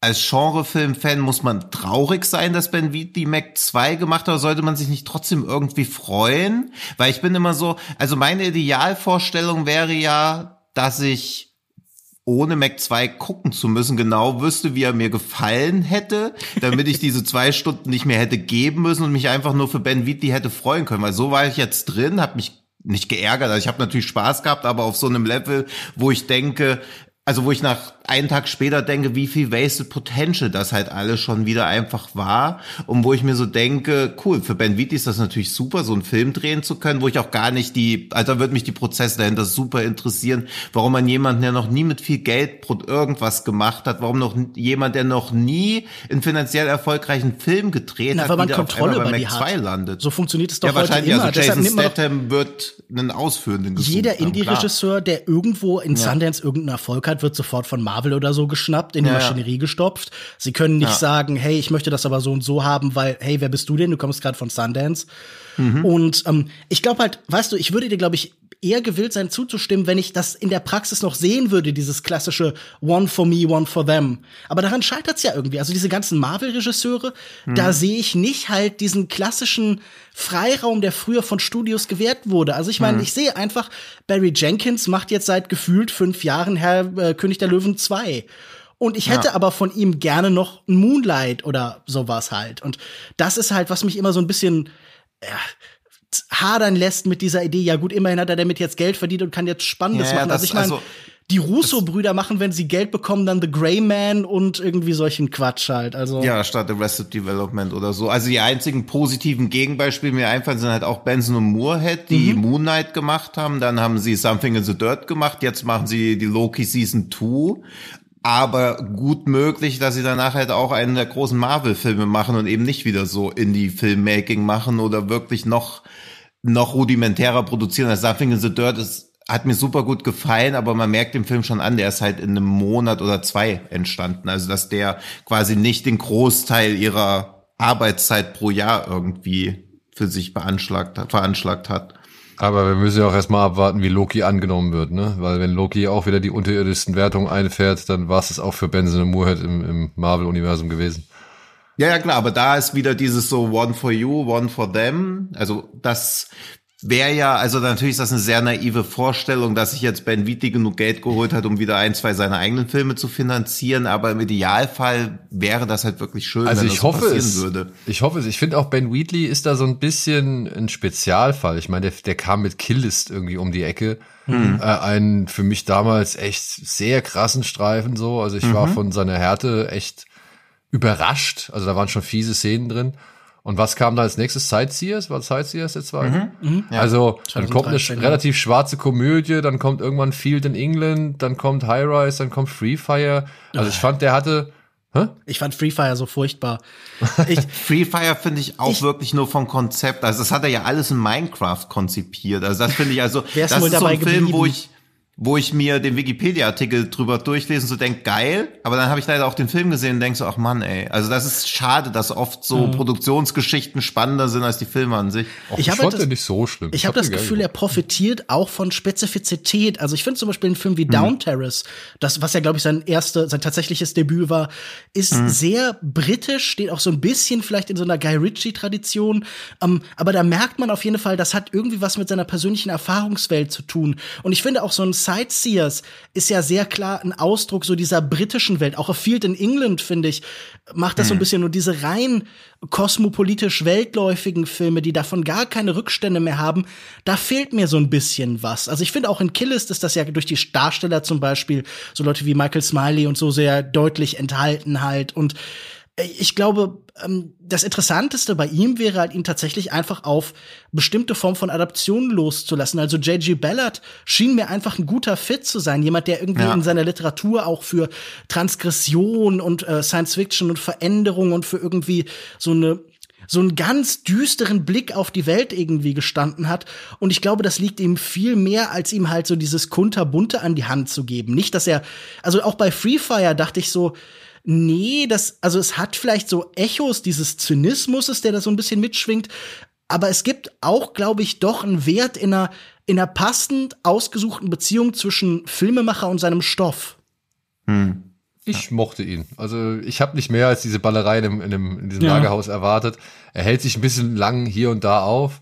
als Genrefilm-Fan muss man traurig sein, dass Ben Wheatley Mac 2 gemacht hat, oder sollte man sich nicht trotzdem irgendwie freuen? Weil ich bin immer so, also meine Idealvorstellung wäre ja, dass ich ohne Mac 2 gucken zu müssen, genau wüsste, wie er mir gefallen hätte, damit ich diese zwei (laughs) Stunden nicht mehr hätte geben müssen und mich einfach nur für Ben Wheatley hätte freuen können. Weil so war ich jetzt drin, habe mich nicht geärgert, also ich habe natürlich Spaß gehabt, aber auf so einem Level, wo ich denke, also wo ich nach einen Tag später denke, wie viel Wasted Potential das halt alles schon wieder einfach war und wo ich mir so denke, cool, für Ben Wheatley ist das natürlich super, so einen Film drehen zu können, wo ich auch gar nicht die, also da würde mich die Prozesse dahinter super interessieren, warum man jemanden, der noch nie mit viel Geld irgendwas gemacht hat, warum noch jemand, der noch nie einen finanziell erfolgreichen Film gedreht Na, hat, weil man Kontrolle über die hat. landet. So funktioniert es doch ja, heute wahrscheinlich, immer. Also Jason Statham wird einen Ausführenden gesucht Jeder Indie-Regisseur, der irgendwo in ja. Sundance irgendeinen Erfolg hat, wird sofort von Marvel Marvel oder so geschnappt, in die ja, Maschinerie gestopft. Sie können nicht ja. sagen, hey, ich möchte das aber so und so haben, weil, hey, wer bist du denn? Du kommst gerade von Sundance. Mhm. Und ähm, ich glaube halt, weißt du, ich würde dir, glaube ich, eher gewillt sein zuzustimmen, wenn ich das in der Praxis noch sehen würde, dieses klassische One for me, one for them. Aber daran scheitert's ja irgendwie. Also diese ganzen Marvel-Regisseure, mhm. da sehe ich nicht halt diesen klassischen Freiraum, der früher von Studios gewährt wurde. Also ich meine, mhm. ich sehe einfach, Barry Jenkins macht jetzt seit gefühlt fünf Jahren Herr äh, König der Löwen 2. Und ich hätte ja. aber von ihm gerne noch ein Moonlight oder sowas halt. Und das ist halt, was mich immer so ein bisschen ja, hadern lässt mit dieser Idee, ja gut, immerhin hat er damit jetzt Geld verdient und kann jetzt Spannendes ja, machen. Also ich meine, also, die Russo-Brüder machen, wenn sie Geld bekommen, dann The Grey Man und irgendwie solchen Quatsch halt. Also ja, statt Arrested Development oder so. Also die einzigen positiven Gegenbeispiele mir einfallen sind halt auch Benson und Moorhead, die mhm. Moon Knight gemacht haben. Dann haben sie Something in the Dirt gemacht. Jetzt machen sie die Loki Season 2 aber gut möglich, dass sie danach halt auch einen der großen Marvel-Filme machen und eben nicht wieder so Indie-Filmmaking machen oder wirklich noch, noch rudimentärer produzieren. Das Something in the Dirt ist, hat mir super gut gefallen, aber man merkt dem Film schon an, der ist halt in einem Monat oder zwei entstanden. Also, dass der quasi nicht den Großteil ihrer Arbeitszeit pro Jahr irgendwie für sich beanschlagt veranschlagt hat. Aber wir müssen ja auch erstmal abwarten, wie Loki angenommen wird, ne? Weil wenn Loki auch wieder die unterirdischsten Wertungen einfährt, dann war es auch für Benson und Moorhead im, im Marvel-Universum gewesen. Ja, ja, klar, aber da ist wieder dieses so One for you, one for them. Also das wäre ja, also natürlich ist das eine sehr naive Vorstellung, dass sich jetzt Ben Wheatley genug Geld geholt hat, um wieder ein, zwei seiner eigenen Filme zu finanzieren, aber im Idealfall wäre das halt wirklich schön, also wenn ich das hoffe passieren es, würde. Ich hoffe es. Ich finde auch Ben Wheatley ist da so ein bisschen ein Spezialfall. Ich meine, der, der kam mit Killlist irgendwie um die Ecke. Hm. Äh, einen für mich damals echt sehr krassen Streifen so. Also ich mhm. war von seiner Härte echt überrascht. Also da waren schon fiese Szenen drin. Und was kam da als nächstes? Sightseers? War Sightseers der zweite? Mhm, mh, ja. Also, dann kommt eine sch relativ schwarze Komödie, dann kommt irgendwann Field in England, dann kommt High Rise, dann kommt Free Fire. Also, ich fand, der hatte, Hä? Ich fand Free Fire so furchtbar. (laughs) Ich, Free Fire finde ich auch ich, wirklich nur vom Konzept. Also das hat er ja alles in Minecraft konzipiert. Also das finde ich also, das ist so ein Film, wo ich, wo ich mir den Wikipedia-Artikel drüber durchlesen so denk geil, aber dann habe ich leider auch den Film gesehen und denk so, ach Mann, ey. Also das ist schade, dass oft so mhm. Produktionsgeschichten spannender sind als die Filme an sich. Och, ich, ich fand den nicht so schlimm. Ich, ich habe hab das Gefühl, er profitiert auch von Spezifizität. Also ich finde zum Beispiel einen Film wie mhm. Down Terrace, das, was ja, glaube ich, sein erste, sein tatsächliches Debüt war, ist mhm. sehr britisch, steht auch so ein bisschen vielleicht in so einer Guy Ritchie-Tradition. Ähm, aber da merkt man auf jeden Fall, das hat irgendwie was mit seiner persönlichen Erfahrungswelt zu tun. Und ich finde auch so ein Sightseers ist ja sehr klar ein Ausdruck so dieser britischen Welt. Auch A Field in England, finde ich, macht das hm. so ein mhm. bisschen nur diese rein kosmopolitisch weltläufigen Filme, die davon gar keine Rückstände mehr haben. Da fehlt mir so ein bisschen was. Also ich finde auch in Killist ist das ja durch die Darsteller zum Beispiel, so Leute wie Michael Smiley und so sehr deutlich enthalten halt und ich glaube, ähm, das Interessanteste bei ihm wäre halt, ihn tatsächlich einfach auf bestimmte Form von Adaptionen loszulassen. Also J.G. Ballard schien mir einfach ein guter Fit zu sein. Jemand, der irgendwie ja. in seiner Literatur auch für Transgression und äh, Science Fiction und Veränderung und für irgendwie so eine so einen ganz düsteren Blick auf die Welt irgendwie gestanden hat. Und ich glaube, das liegt ihm viel mehr, als ihm halt so dieses Kunterbunte an die Hand zu geben. Nicht, dass er, also auch bei Free Fire dachte ich so, Nee, das, also es hat vielleicht so Echos dieses Zynismus, der da so ein bisschen mitschwingt. Aber es gibt auch, glaube ich, doch einen Wert in einer, in einer passend ausgesuchten Beziehung zwischen Filmemacher und seinem Stoff. Hm. Ich ja. mochte ihn. Also ich habe nicht mehr als diese Ballerei in, dem, in, dem, in diesem ja. Lagerhaus erwartet. Er hält sich ein bisschen lang hier und da auf,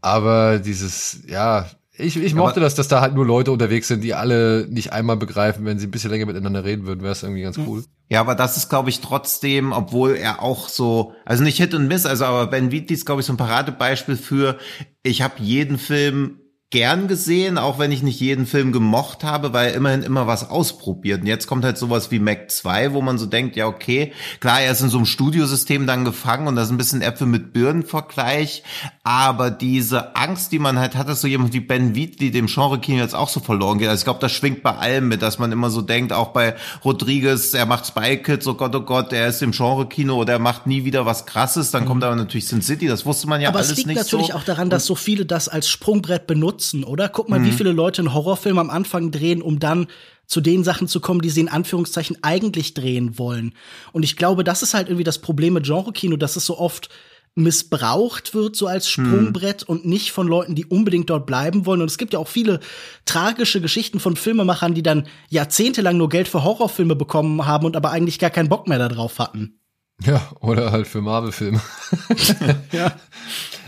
aber dieses, ja, ich, ich mochte das, dass da halt nur Leute unterwegs sind, die alle nicht einmal begreifen, wenn sie ein bisschen länger miteinander reden würden, wäre es irgendwie ganz cool. Ja, aber das ist, glaube ich, trotzdem, obwohl er auch so, also nicht Hit und Miss, also aber Ben Wheatley ist, glaube ich, so ein Paradebeispiel für, ich habe jeden Film gern gesehen, auch wenn ich nicht jeden Film gemocht habe, weil er immerhin immer was ausprobiert. Und jetzt kommt halt sowas wie Mac 2, wo man so denkt, ja, okay, klar, er ist in so einem Studiosystem dann gefangen und das ist ein bisschen Äpfel mit Birnen-Vergleich, aber diese Angst, die man halt hat, dass so jemand wie Ben Wheatley dem Genre-Kino jetzt auch so verloren geht. Also ich glaube, das schwingt bei allem mit, dass man immer so denkt, auch bei Rodriguez, er macht Spy Kids, oh Gott, oh Gott, er ist im Genre-Kino oder er macht nie wieder was Krasses. Dann kommt aber natürlich Sin City, das wusste man ja aber alles nicht so. Aber es liegt natürlich auch daran, dass so viele das als Sprungbrett benutzen nutzen, oder? Guck mal, mhm. wie viele Leute einen Horrorfilm am Anfang drehen, um dann zu den Sachen zu kommen, die sie in Anführungszeichen eigentlich drehen wollen. Und ich glaube, das ist halt irgendwie das Problem mit Genre-Kino, dass es so oft missbraucht wird, so als Sprungbrett hm. und nicht von Leuten, die unbedingt dort bleiben wollen. Und es gibt ja auch viele tragische Geschichten von Filmemachern, die dann jahrzehntelang nur Geld für Horrorfilme bekommen haben und aber eigentlich gar keinen Bock mehr darauf hatten. Ja, oder halt für Marvel-Filme. (laughs) ja.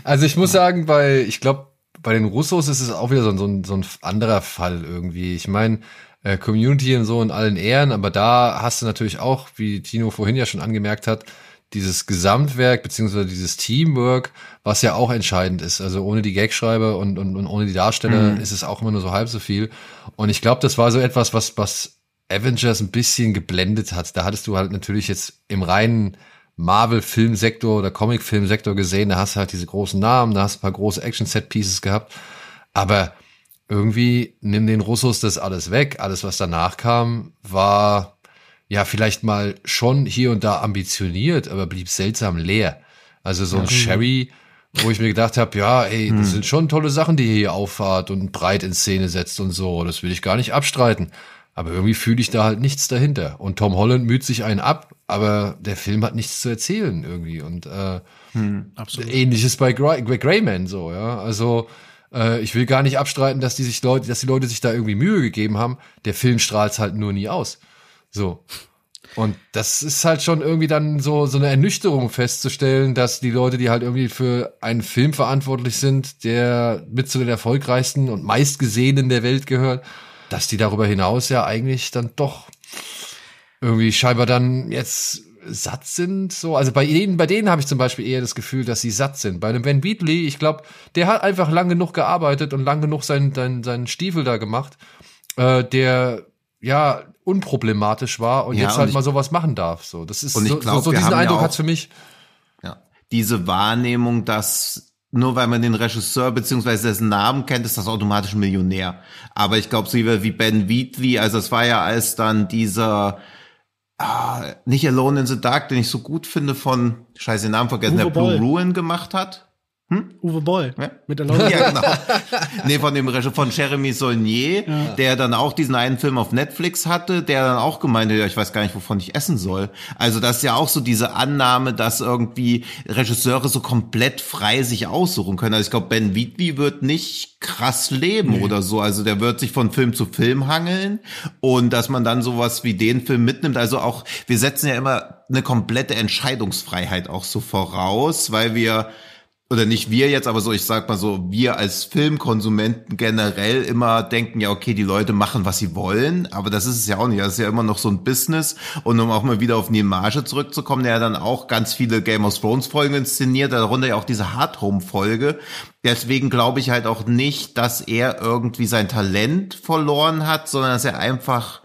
Also ich muss sagen, bei, ich glaube, bei den Russos ist es auch wieder so, so, so ein anderer Fall irgendwie. Ich meine, äh, Community und so in allen Ehren, aber da hast du natürlich auch, wie Tino vorhin ja schon angemerkt hat, dieses Gesamtwerk beziehungsweise dieses Teamwork, was ja auch entscheidend ist. Also ohne die Gagschreiber und, und, und ohne die Darsteller mhm. ist es auch immer nur so halb so viel. Und ich glaube, das war so etwas, was, was Avengers ein bisschen geblendet hat. Da hattest du halt natürlich jetzt im reinen Marvel-Filmsektor oder Comic-Filmsektor gesehen, da hast du halt diese großen Namen, da hast du ein paar große Action-Set-Pieces gehabt, aber irgendwie nimm den Russos das alles weg. Alles, was danach kam, war ja, vielleicht mal schon hier und da ambitioniert, aber blieb seltsam leer. Also so ein Sherry, wo ich mir gedacht habe, ja, ey, das sind schon tolle Sachen, die hier auffahrt und breit in Szene setzt und so. Das will ich gar nicht abstreiten. Aber irgendwie fühle ich da halt nichts dahinter. Und Tom Holland müht sich einen ab, aber der Film hat nichts zu erzählen irgendwie. Und äh, Absolut. ähnliches bei, bei Greyman so, ja. Also äh, ich will gar nicht abstreiten, dass die sich Leute, dass die Leute sich da irgendwie Mühe gegeben haben. Der Film strahlt halt nur nie aus. So. Und das ist halt schon irgendwie dann so, so eine Ernüchterung festzustellen, dass die Leute, die halt irgendwie für einen Film verantwortlich sind, der mit zu den erfolgreichsten und meistgesehenen der Welt gehört, dass die darüber hinaus ja eigentlich dann doch irgendwie scheinbar dann jetzt satt sind. So, also bei denen, bei denen habe ich zum Beispiel eher das Gefühl, dass sie satt sind. Bei einem Van Beatley, ich glaube, der hat einfach lang genug gearbeitet und lang genug seinen, seinen, seinen Stiefel da gemacht, äh, der ja unproblematisch war und Ja, jetzt und halt ich- mal sowas machen darf. So, das ist Und ich so, glaub, so, so diesen ja Eindruck auch- hat's für mich. Ja. Diese Wahrnehmung, dass nur weil man den Regisseur beziehungsweise dessen Namen kennt, ist das automatisch ein Millionär. Aber ich glaube, so wie Ben Wheatley, also es war ja als dann dieser ah, nicht Alone in the Dark, den ich so gut finde von, scheiße, den Namen vergessen, Uwe der Blue Boll. Ruin gemacht hat. Uwe Boll Ja? mit der Leute. Ja, genau. nee, von dem Regisseur von Jeremy Saulnier, der dann auch diesen einen Film auf Netflix hatte, der dann auch gemeint hat, ja, ich weiß gar nicht, wovon ich essen soll. Also das ist ja auch so diese Annahme, dass irgendwie Regisseure so komplett frei sich aussuchen können. Also ich glaube, Ben Wheatley wird nicht krass leben oder so. Also der wird sich von Film zu Film hangeln und dass man dann sowas wie den Film mitnimmt. Also auch, wir setzen ja immer eine komplette Entscheidungsfreiheit auch so voraus, weil wir oder nicht wir jetzt, aber so, ich sag mal so, wir als Filmkonsumenten generell immer denken, ja, okay, die Leute machen, was sie wollen, aber das ist es ja auch nicht. Das ist ja immer noch so ein Business. Und um auch mal wieder auf Neil Marshall zurückzukommen, der ja dann auch ganz viele Game of Thrones Folgen inszeniert, darunter ja auch diese Hard Home Folge. Deswegen glaube ich halt auch nicht, dass er irgendwie sein Talent verloren hat, sondern dass er einfach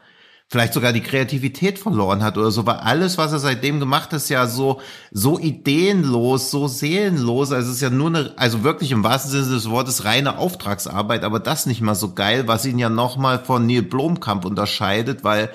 vielleicht sogar die Kreativität verloren hat oder so, weil alles, was er seitdem gemacht hat, ist ja so, so ideenlos, so seelenlos. Also es ist ja nur eine, also wirklich im wahrsten Sinne des Wortes reine Auftragsarbeit, aber das nicht mal so geil, was ihn ja nochmal von Neil Blomkamp unterscheidet, weil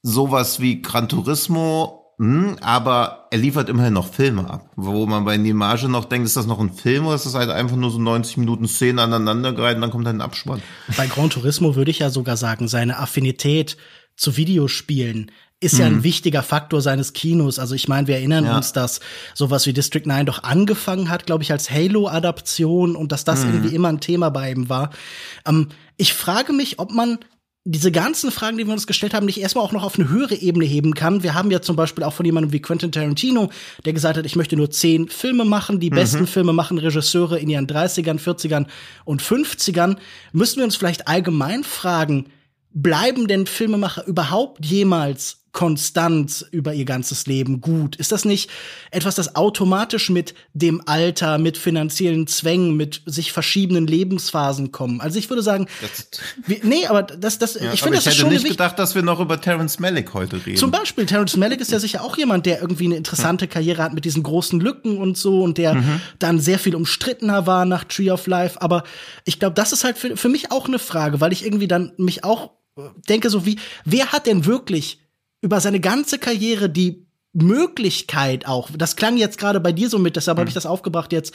sowas wie Gran Turismo, hm, aber er liefert immerhin noch Filme ab, wo man bei Marshall noch denkt, ist das noch ein Film oder ist das halt einfach nur so 90 Minuten Szenen aneinandergereiht und dann kommt ein Abspann. Bei Gran Turismo würde ich ja sogar sagen, seine Affinität zu Videospielen ist ja ein wichtiger Faktor seines Kinos. Also ich meine, wir erinnern Ja. uns, dass sowas wie District 9 doch angefangen hat, glaube ich, als Halo-Adaption und dass das irgendwie immer ein Thema bei ihm war. Ähm, ich frage mich, ob man diese ganzen Fragen, die wir uns gestellt haben, nicht erstmal auch noch auf eine höhere Ebene heben kann. Wir haben ja zum Beispiel auch von jemandem wie Quentin Tarantino, der gesagt hat, ich möchte nur zehn Filme machen. Die besten Filme machen Regisseure in ihren 30ern, 40ern und 50ern. Müssen wir uns vielleicht allgemein fragen, bleiben denn Filmemacher überhaupt jemals konstant über ihr ganzes Leben gut? Ist das nicht etwas, das automatisch mit dem Alter, mit finanziellen Zwängen, mit sich verschiedenen Lebensphasen kommen? Also ich würde sagen, wie, nee, aber das, das, Ja, ich finde, das ich ist hätte schon eine nicht wichtige gedacht, dass wir noch über Terrence Malick heute reden. zum Beispiel, Terrence Malick ist ja sicher auch jemand, der irgendwie eine interessante Karriere hat mit diesen großen Lücken und so und der dann sehr viel umstrittener war nach Tree of Life. Aber ich glaube, das ist halt für, für mich auch eine Frage, weil ich irgendwie dann mich auch denke, so wie, wer hat denn wirklich über seine ganze Karriere die Möglichkeit auch, das klang jetzt gerade bei dir so mit, deshalb habe ich das aufgebracht jetzt,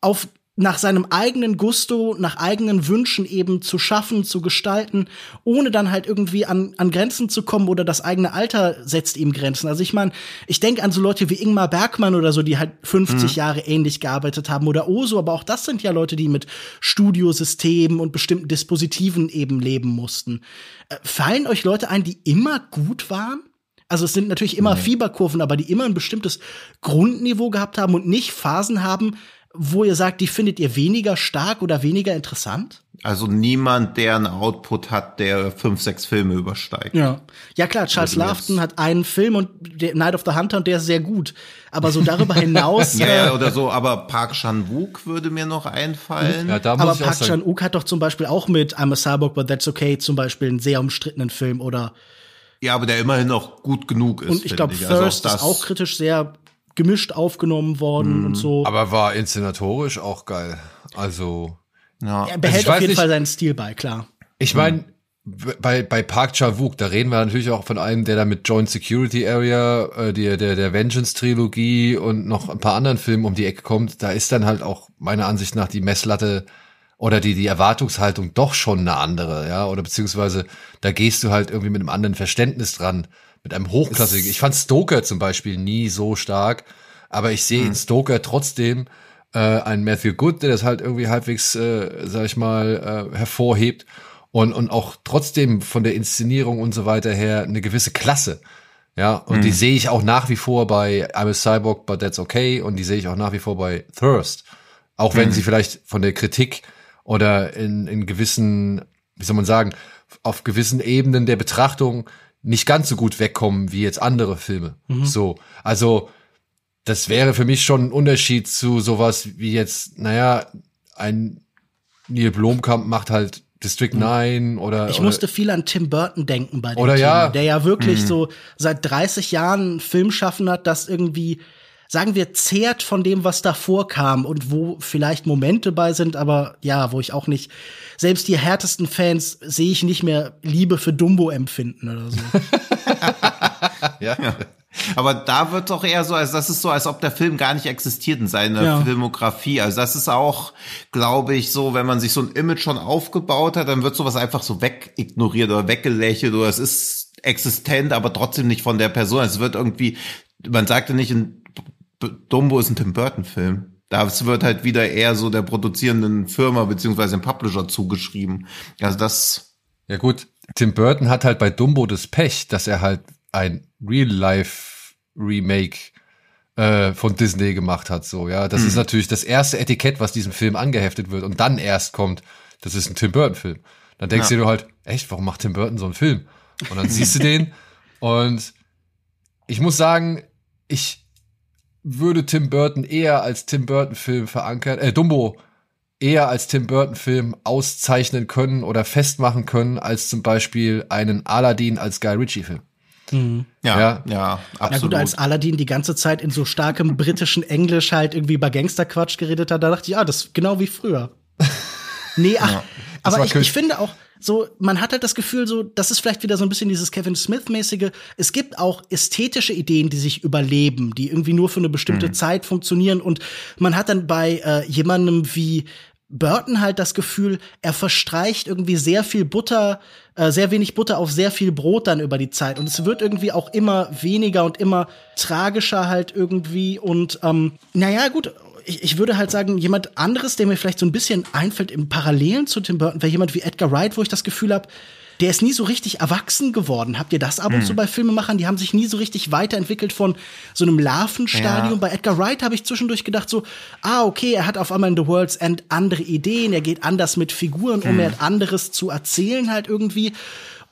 auf nach seinem eigenen Gusto, nach eigenen Wünschen eben zu schaffen, zu gestalten, ohne dann halt irgendwie an, an Grenzen zu kommen oder das eigene Alter setzt ihm Grenzen. Also ich meine, ich denke an so Leute wie Ingmar Bergmann oder so, die halt 50 Jahre ähnlich gearbeitet haben oder Oso, aber auch das sind ja Leute, die mit Studiosystemen und bestimmten Dispositiven eben leben mussten. Äh, fallen euch Leute ein, die immer gut waren? Also es sind natürlich immer Fieberkurven, aber die immer ein bestimmtes Grundniveau gehabt haben und nicht Phasen haben, wo ihr sagt, die findet ihr weniger stark oder weniger interessant? Also niemand, der einen Output hat, der fünf, sechs Filme übersteigt. Ja. Ja klar, Charles mir Laughton hat einen Film und der Night of the Hunter und der ist sehr gut. Aber so darüber hinaus. (laughs) Ja, ja, äh, oder so, aber Park Chan-wook würde mir noch einfallen. Ja, da muss aber ich auch Park Chan-wook hat doch zum Beispiel auch mit I'm a Cyborg, but that's okay zum Beispiel einen sehr umstrittenen Film oder Ja, aber der immerhin noch gut genug ist. und ich glaube Also First das- ist auch kritisch sehr gemischt aufgenommen worden Mhm. und so. aber war inszenatorisch auch geil. Also er Ja. behält Also auf jeden nicht- Fall seinen Stil bei, klar. Ich meine, bei, bei Park Chan-wook, da reden wir natürlich auch von einem, der da mit Joint Security Area, äh, der, der, der Vengeance-Trilogie und noch ein paar anderen Filmen um die Ecke kommt. Da ist dann halt auch meiner Ansicht nach die Messlatte oder die, die Erwartungshaltung doch schon eine andere, ja, oder beziehungsweise da gehst du halt irgendwie mit einem anderen Verständnis dran, mit einem hochklassigen. Ich fand Stoker zum Beispiel nie so stark, aber ich sehe in hm. Stoker trotzdem äh, einen Matthew Good, der das halt irgendwie halbwegs, äh, sag ich mal, äh, hervorhebt und, und auch trotzdem von der Inszenierung und so weiter her eine gewisse Klasse. Ja, und mhm. die sehe ich auch nach wie vor bei I'm a Cyborg, but that's okay. Und die sehe ich auch nach wie vor bei Thirst. Auch wenn mhm. sie vielleicht von der Kritik oder in, in gewissen, wie soll man sagen, auf gewissen Ebenen der Betrachtung nicht ganz so gut wegkommen wie jetzt andere Filme. Mhm. So. Also, das wäre für mich schon ein Unterschied zu sowas wie jetzt, naja, ein Neil Blomkamp macht halt District 9 oder. Ich oder, musste viel an Tim Burton denken bei dem oder Thema, ja. der ja wirklich mhm. so seit 30 Jahren Film schaffen hat, das irgendwie, sagen wir, zehrt von dem, was davor kam und wo vielleicht Momente bei sind, aber ja, wo ich auch nicht, selbst die härtesten Fans sehe ich nicht mehr Liebe für Dumbo empfinden oder so. (laughs) ja. Aber da wird doch eher so, als das ist so, als ob der Film gar nicht existiert in seiner ja. Filmografie. Also das ist auch, glaube ich, so, wenn man sich so ein Image schon aufgebaut hat, dann wird sowas einfach so wegignoriert oder weggelächelt oder es ist existent, aber trotzdem nicht von der Person. Es wird irgendwie, man sagte nicht, ein Dumbo ist ein Tim Burton Film. Das wird halt wieder eher so der produzierenden Firma beziehungsweise dem Publisher zugeschrieben. Also das. Ja gut, Tim Burton hat halt bei Dumbo das Pech, dass er halt ein Real-Life-Remake äh, von Disney gemacht hat. So, ja, das mhm. ist natürlich das erste Etikett, was diesem Film angeheftet wird und dann erst kommt, das ist ein Tim Burton-Film. Dann denkst ja. du dir halt, echt, warum macht Tim Burton so einen Film? Und dann siehst du den (laughs) und ich muss sagen, ich würde Tim Burton eher als Tim Burton-Film verankern, äh, Dumbo eher als Tim Burton-Film auszeichnen können oder festmachen können, als zum Beispiel einen Aladdin als Guy Ritchie-Film. Mhm. Ja, ja, ja, absolut. Ja gut, als Aladdin die ganze Zeit in so starkem britischen Englisch halt irgendwie über Gangsterquatsch geredet hat, da dachte ich, ah, das ist genau wie früher. (laughs) nee, ach, ja, aber ich, ich finde auch, so, man hat halt das Gefühl, so, das ist vielleicht wieder so ein bisschen dieses Kevin Smith-mäßige. Es gibt auch ästhetische Ideen, die sich überleben, die irgendwie nur für eine bestimmte mhm. Zeit funktionieren. Und man hat dann bei äh, jemandem wie Burton halt das Gefühl, er verstreicht irgendwie sehr viel Butter, äh, sehr wenig Butter auf sehr viel Brot dann über die Zeit. Und es wird irgendwie auch immer weniger und immer tragischer halt irgendwie. Und ähm, naja, gut, ich, ich würde halt sagen, jemand anderes, der mir vielleicht so ein bisschen einfällt im Parallelen zu Tim Burton, wäre jemand wie Edgar Wright, wo ich das Gefühl habe, der ist nie so richtig erwachsen geworden. Habt ihr das ab und hm. zu bei Filmemachern? Die haben sich nie so richtig weiterentwickelt von so einem Larvenstadium. Ja. Bei Edgar Wright habe ich zwischendurch gedacht so, ah, okay, er hat auf einmal in The World's End andere Ideen, er geht anders mit Figuren um, hm. er hat anderes zu erzählen halt irgendwie.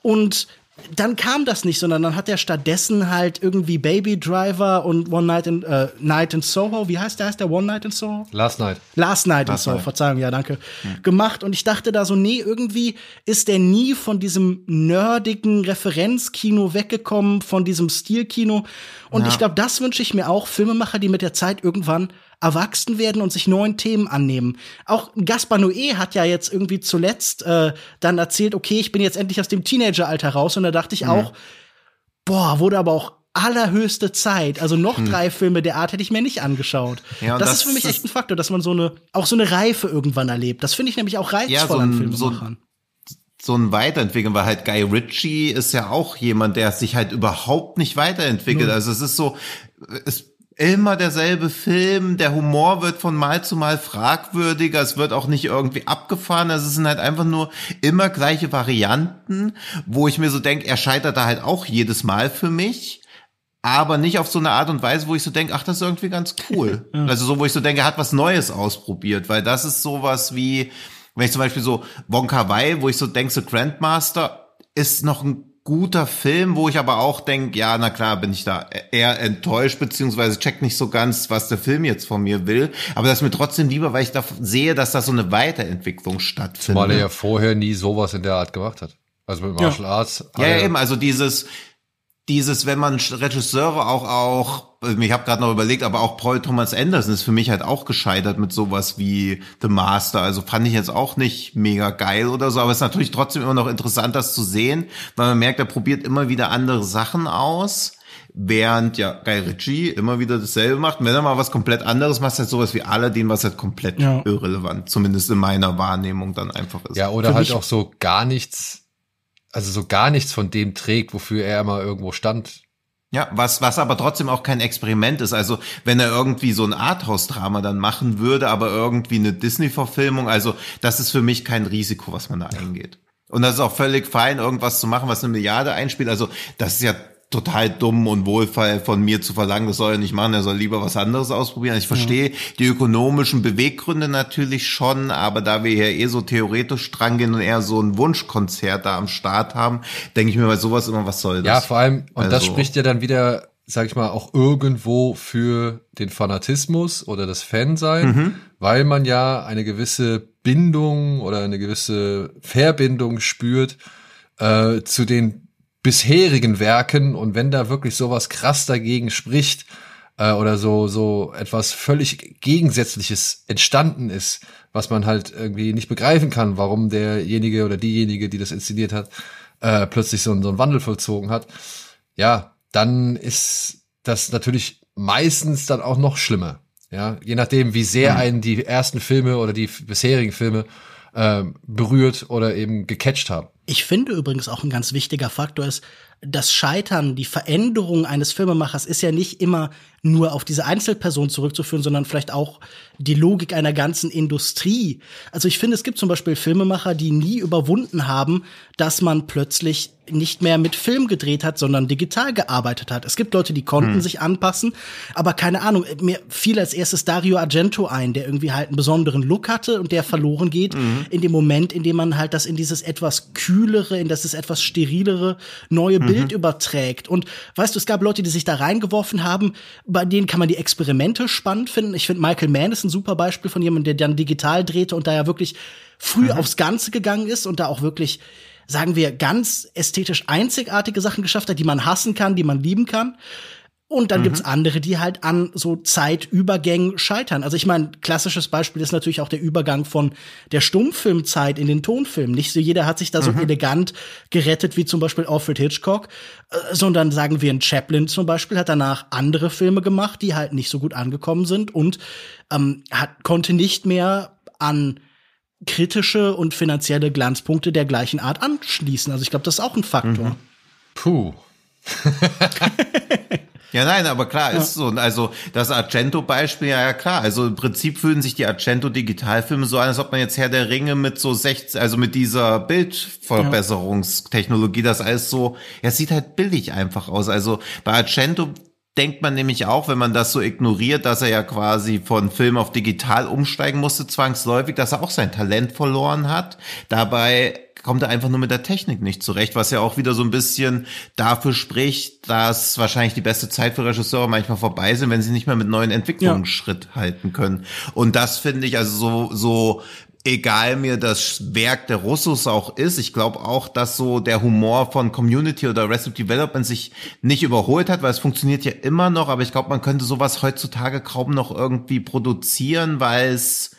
Und dann kam das nicht, sondern dann hat er stattdessen halt irgendwie Baby Driver und One Night in, äh, Night in Soho, wie heißt der, heißt der One Night in Soho? Last Night. Last Night Last in Soho, Night. Verzeihung, ja, danke. Hm. Gemacht und ich dachte da so, nee, irgendwie ist der nie von diesem nerdigen Referenzkino weggekommen, von diesem Stilkino. Und ja. ich glaube, das wünsche ich mir auch, Filmemacher, die mit der Zeit irgendwann erwachsen werden und sich neuen Themen annehmen. Auch Gaspar Noé hat ja jetzt irgendwie zuletzt äh, dann erzählt, okay, ich bin jetzt endlich aus dem Teenageralter raus und da dachte ich mhm. auch, boah, wurde aber auch allerhöchste Zeit. Also noch hm. drei Filme der Art hätte ich mir nicht angeschaut. Ja, das, das, ist für mich echt ein Faktor, dass man so eine, auch so eine Reife irgendwann erlebt. Das finde ich nämlich auch reizvoll ja, so ein, an Filmemachern. So, so ein Weiterentwickeln, weil halt Guy Ritchie ist ja auch jemand, der sich halt überhaupt nicht weiterentwickelt. Nun. Also es ist so, es immer derselbe Film, der Humor wird von Mal zu Mal fragwürdiger, es wird auch nicht irgendwie abgefahren, also es sind halt einfach nur immer gleiche Varianten, wo ich mir so denke, er scheitert da halt auch jedes Mal für mich, aber nicht auf so eine Art und Weise, wo ich so denke, ach, das ist irgendwie ganz cool. (laughs) ja. Also so, wo ich so denke, er hat was Neues ausprobiert, weil das ist sowas wie, wenn ich zum Beispiel so Wonka Wai, wo ich so denke, so Grandmaster ist noch ein guter Film, wo ich aber auch denke, ja, na klar, bin ich da eher enttäuscht, beziehungsweise check nicht so ganz, was der Film jetzt von mir will. Aber das ist mir trotzdem lieber, weil ich da sehe, dass da so eine Weiterentwicklung stattfindet. Weil er ja vorher nie sowas in der Art gemacht hat. Also mit Martial ja. Arts. Ja, ja, eben, also dieses, dieses, wenn man Regisseure auch auch, ich habe gerade noch überlegt, aber auch Paul Thomas Anderson ist für mich halt auch gescheitert mit sowas wie The Master. Also fand ich jetzt auch nicht mega geil oder so, aber es ist natürlich trotzdem immer noch interessant, das zu sehen, weil man merkt, er probiert immer wieder andere Sachen aus. Während ja Guy Ritchie immer wieder dasselbe macht. wenn er mal was komplett anderes macht, halt sowas wie Aladdin, was halt komplett ja. irrelevant, zumindest in meiner Wahrnehmung dann einfach ist. Ja, oder Für halt auch so gar nichts also so gar nichts von dem trägt, wofür er immer irgendwo stand. Ja, was, was aber trotzdem auch kein Experiment ist. Also, wenn er irgendwie so ein Arthouse-Drama dann machen würde, aber irgendwie eine Disney-Verfilmung, also, das ist für mich kein Risiko, was man da eingeht. Und das ist auch völlig fein, irgendwas zu machen, was eine Milliarde einspielt. Also, das ist ja total dumm und wohlfeil von mir zu verlangen, das soll er nicht machen, er soll lieber was anderes ausprobieren. Ich verstehe ja. die ökonomischen Beweggründe natürlich schon, aber da wir hier eh so theoretisch dran gehen und eher so ein Wunschkonzert da am Start haben, denke ich mir bei sowas immer, was soll das? Ja, vor allem, und also, das spricht ja dann wieder, sag ich mal, auch irgendwo für den Fanatismus oder das Fansein, mhm. weil man ja eine gewisse Bindung oder eine gewisse Verbindung spürt äh, zu den bisherigen Werken und wenn da wirklich sowas krass dagegen spricht äh, oder so so etwas völlig gegensätzliches entstanden ist, was man halt irgendwie nicht begreifen kann, warum derjenige oder diejenige, die das inszeniert hat, äh, plötzlich so, so einen Wandel vollzogen hat, ja, dann ist das natürlich meistens dann auch noch schlimmer. Ja, je nachdem, wie sehr mhm. einen die ersten Filme oder die bisherigen Filme äh, berührt oder eben gecatcht haben. Ich finde übrigens auch ein ganz wichtiger Faktor ist, das Scheitern, die Veränderung eines Filmemachers ist ja nicht immer nur auf diese Einzelperson zurückzuführen, sondern vielleicht auch die Logik einer ganzen Industrie. Also ich finde, es gibt zum Beispiel Filmemacher, die nie überwunden haben, dass man plötzlich nicht mehr mit Film gedreht hat, sondern digital gearbeitet hat. Es gibt Leute, die konnten hm. sich anpassen, aber keine Ahnung, mir fiel als erstes Dario Argento ein, der irgendwie halt einen besonderen Look hatte und der verloren geht mhm. in dem Moment, in dem man halt das in dieses etwas kühlere, in das etwas sterilere neue mhm. Bild überträgt. Und weißt du, es gab Leute, die sich da reingeworfen haben, bei denen kann man die Experimente spannend finden. Ich finde, Michael Mann ist ein super Beispiel von jemandem, der dann digital drehte und da ja wirklich früh mhm. aufs Ganze gegangen ist und da auch wirklich sagen wir, ganz ästhetisch einzigartige Sachen geschafft hat, die man hassen kann, die man lieben kann. Und dann mhm. gibt's andere, die halt an so Zeitübergängen scheitern. Also ich meine, klassisches Beispiel ist natürlich auch der Übergang von der Stummfilmzeit in den Tonfilm. Nicht so jeder hat sich da mhm. so elegant gerettet wie zum Beispiel Alfred Hitchcock, äh, sondern sagen wir, ein Chaplin zum Beispiel hat danach andere Filme gemacht, die halt nicht so gut angekommen sind und ähm, hat, konnte nicht mehr an kritische und finanzielle Glanzpunkte der gleichen Art anschließen. Also ich glaube, das ist auch ein Faktor. Mhm. Puh. (laughs) Ja, nein, aber klar, ja. ist so. Also das Argento-Beispiel, ja, ja klar. Also im Prinzip fühlen sich die Argento-Digitalfilme so an, als ob man jetzt Herr der Ringe mit so 60, also mit dieser Bildverbesserungstechnologie, das alles so, ja, sieht halt billig einfach aus. Also bei Argento denkt man nämlich auch, wenn man das so ignoriert, dass er ja quasi von Film auf digital umsteigen musste, zwangsläufig, dass er auch sein Talent verloren hat. Dabei kommt er einfach nur mit der Technik nicht zurecht, was ja auch wieder so ein bisschen dafür spricht, dass wahrscheinlich die beste Zeit für Regisseure manchmal vorbei sind, wenn sie nicht mehr mit neuen Entwicklungen ja. Schritt halten können. Und das finde ich also so, so egal mir das Werk der Russos auch ist, ich glaube auch, dass so der Humor von Community oder Recipe Development sich nicht überholt hat, weil es funktioniert ja immer noch, aber ich glaube, man könnte sowas heutzutage kaum noch irgendwie produzieren, weil es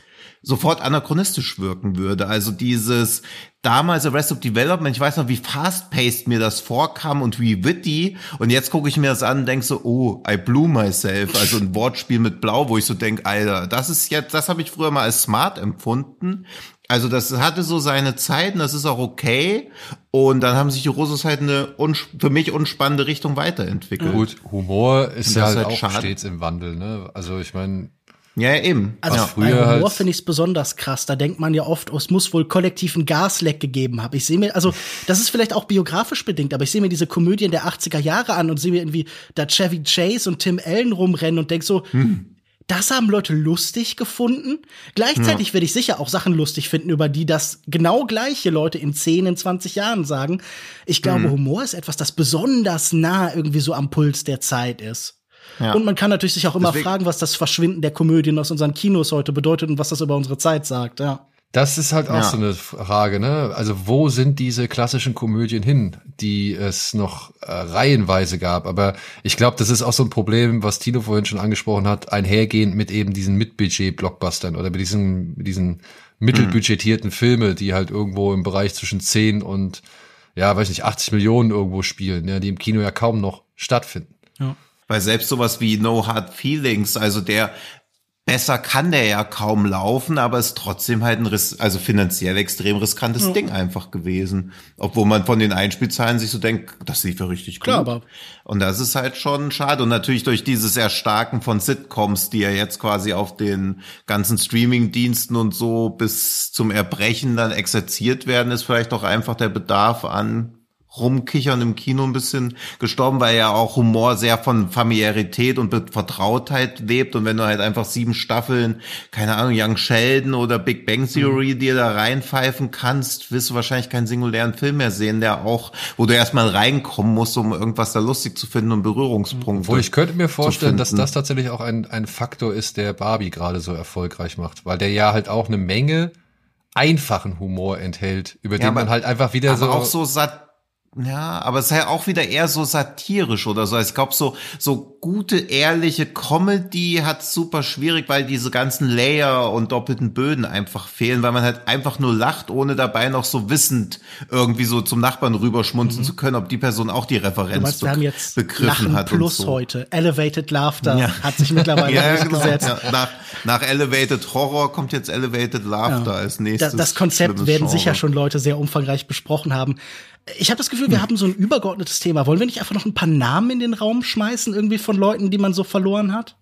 sofort anachronistisch wirken würde. Also dieses damals Arrested Development, ich weiß noch, wie fast-paced mir das vorkam und wie witty. Und jetzt gucke ich mir das an und denke so, oh, I blew myself. Also ein Wortspiel mit Blau, wo ich so denke, Alter, das ist jetzt, das habe ich früher mal als smart empfunden. Also das hatte so seine Zeiten, das ist auch okay. Und dann haben sich die Rosos halt eine für mich unspannende Richtung weiterentwickelt. Gut, Humor ist ja halt, halt auch stets im Wandel. Ne? Also ich meine, ja, eben. Also ja. bei Humor halt finde ich es besonders krass. Da denkt man ja oft, oh, es muss wohl kollektiv ein Gasleck gegeben haben. Ich sehe mir, also das ist vielleicht auch biografisch bedingt, aber ich sehe mir diese Komödien der 80er Jahre an und sehe mir irgendwie da Chevy Chase und Tim Allen rumrennen und denk so, hm. Das haben Leute lustig gefunden. Gleichzeitig ja. werde ich sicher auch Sachen lustig finden, über die das genau gleiche Leute in 10, in 20 Jahren sagen. Ich glaube, mhm. Humor ist etwas, das besonders nah irgendwie so am Puls der Zeit ist. Ja. Und man kann natürlich sich auch immer Deswegen fragen, was das Verschwinden der Komödien aus unseren Kinos heute bedeutet und was das über unsere Zeit sagt, ja. Das ist halt auch Ja. so eine Frage, ne? Also wo sind diese klassischen Komödien hin, die es noch äh, reihenweise gab? Aber ich glaube, das ist auch so ein Problem, was Tino vorhin schon angesprochen hat, einhergehend mit eben diesen Mitbudget-Blockbustern oder mit diesen, mit diesen mittelbudgetierten Filme, die halt irgendwo im Bereich zwischen 10 und, ja, weiß nicht, 80 Millionen irgendwo spielen, ja, die im Kino ja kaum noch stattfinden. Weil selbst sowas wie No Hard Feelings, also der besser kann der ja kaum laufen, aber ist trotzdem halt ein ris also finanziell extrem riskantes Ding einfach gewesen. Obwohl man von den Einspielzahlen sich so denkt, das lief ja richtig gut. Klar, aber- Und das ist halt schon schade. Und natürlich durch dieses Erstarken von Sitcoms, die ja jetzt quasi auf den ganzen Streaming-Diensten und so bis zum Erbrechen dann exerziert werden, ist vielleicht auch einfach der Bedarf an Rumkichern im Kino ein bisschen gestorben, weil ja auch Humor sehr von Familiarität und Vertrautheit lebt. Und wenn du halt einfach sieben Staffeln, keine Ahnung, Young Sheldon oder Big Bang Theory dir da reinpfeifen kannst, wirst du wahrscheinlich keinen singulären Film mehr sehen, der auch, wo du erstmal reinkommen musst, um irgendwas da lustig zu finden und Berührungspunkte. Wo ich könnte mir vorstellen, dass das tatsächlich auch ein, ein Faktor ist, der Barbie gerade so erfolgreich macht, weil der ja halt auch eine Menge einfachen Humor enthält, über den aber- man halt einfach wieder aber so, auch so sat ja, aber es ist ja auch wieder eher so satirisch oder so. Ich glaube, so, so gute, ehrliche Comedy hat super schwierig, weil diese ganzen Layer und doppelten Böden einfach fehlen, weil man halt einfach nur lacht, ohne dabei noch so wissend irgendwie so zum Nachbarn rüberschmunzen zu können, ob die Person auch die Mhm. Du Referenz meinst, wir haben jetzt begriffen Lachen hat plus und so. heute. Elevated Laughter Ja. hat sich mittlerweile (laughs) Ja, genau. durchgesetzt. Ja, nach, nach Elevated Horror kommt jetzt Elevated Laughter als nächstes. das Konzept schlimmes werden sicher schon Leute sehr umfangreich besprochen haben. Ich habe das Gefühl, wir haben so ein übergeordnetes Thema. Wollen wir nicht einfach noch ein paar Namen in den Raum schmeißen, irgendwie von Leuten, die man so verloren hat?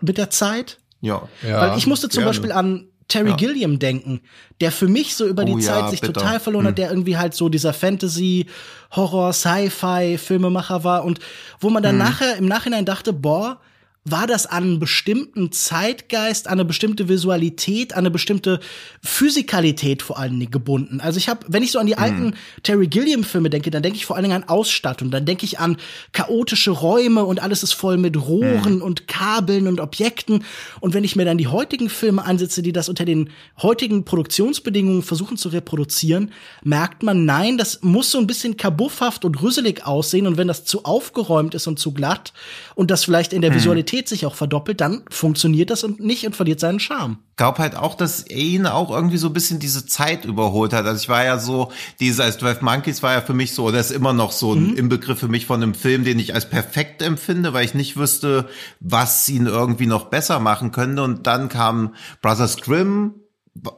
Mit der Zeit? Ja. Ja, Weil ich musste zum gerne. Beispiel an Terry Ja. Gilliam denken, der für mich so über die Oh ja, Zeit sich bitter. total verloren hat, der irgendwie halt so dieser Fantasy, Horror, Sci-Fi Filmemacher war und wo man dann nachher im Nachhinein dachte, boah, war das an einen bestimmten Zeitgeist, an eine bestimmte Visualität, an eine bestimmte Physikalität vor allen Dingen gebunden. Also ich habe, wenn ich so an die alten Terry Gilliam Filme denke, dann denke ich vor allen Dingen an Ausstattung, dann denke ich an chaotische Räume und alles ist voll mit Rohren und Kabeln und Objekten. Und wenn ich mir dann die heutigen Filme ansitze, die das unter den heutigen Produktionsbedingungen versuchen zu reproduzieren, merkt man, nein, das muss so ein bisschen kabuffhaft und rüsselig aussehen. Und wenn das zu aufgeräumt ist und zu glatt und das vielleicht in der Visualität sich auch verdoppelt, dann funktioniert das und nicht und verliert seinen Charme. glaube halt auch, dass er ihn auch irgendwie so ein bisschen diese Zeit überholt hat. Also ich war ja so, diese als 12 Monkeys war ja für mich so, oder ist immer noch so ein Inbegriff für mich von einem Film, den ich als perfekt empfinde, weil ich nicht wüsste, was ihn irgendwie noch besser machen könnte. Und dann kam Brothers Grimm,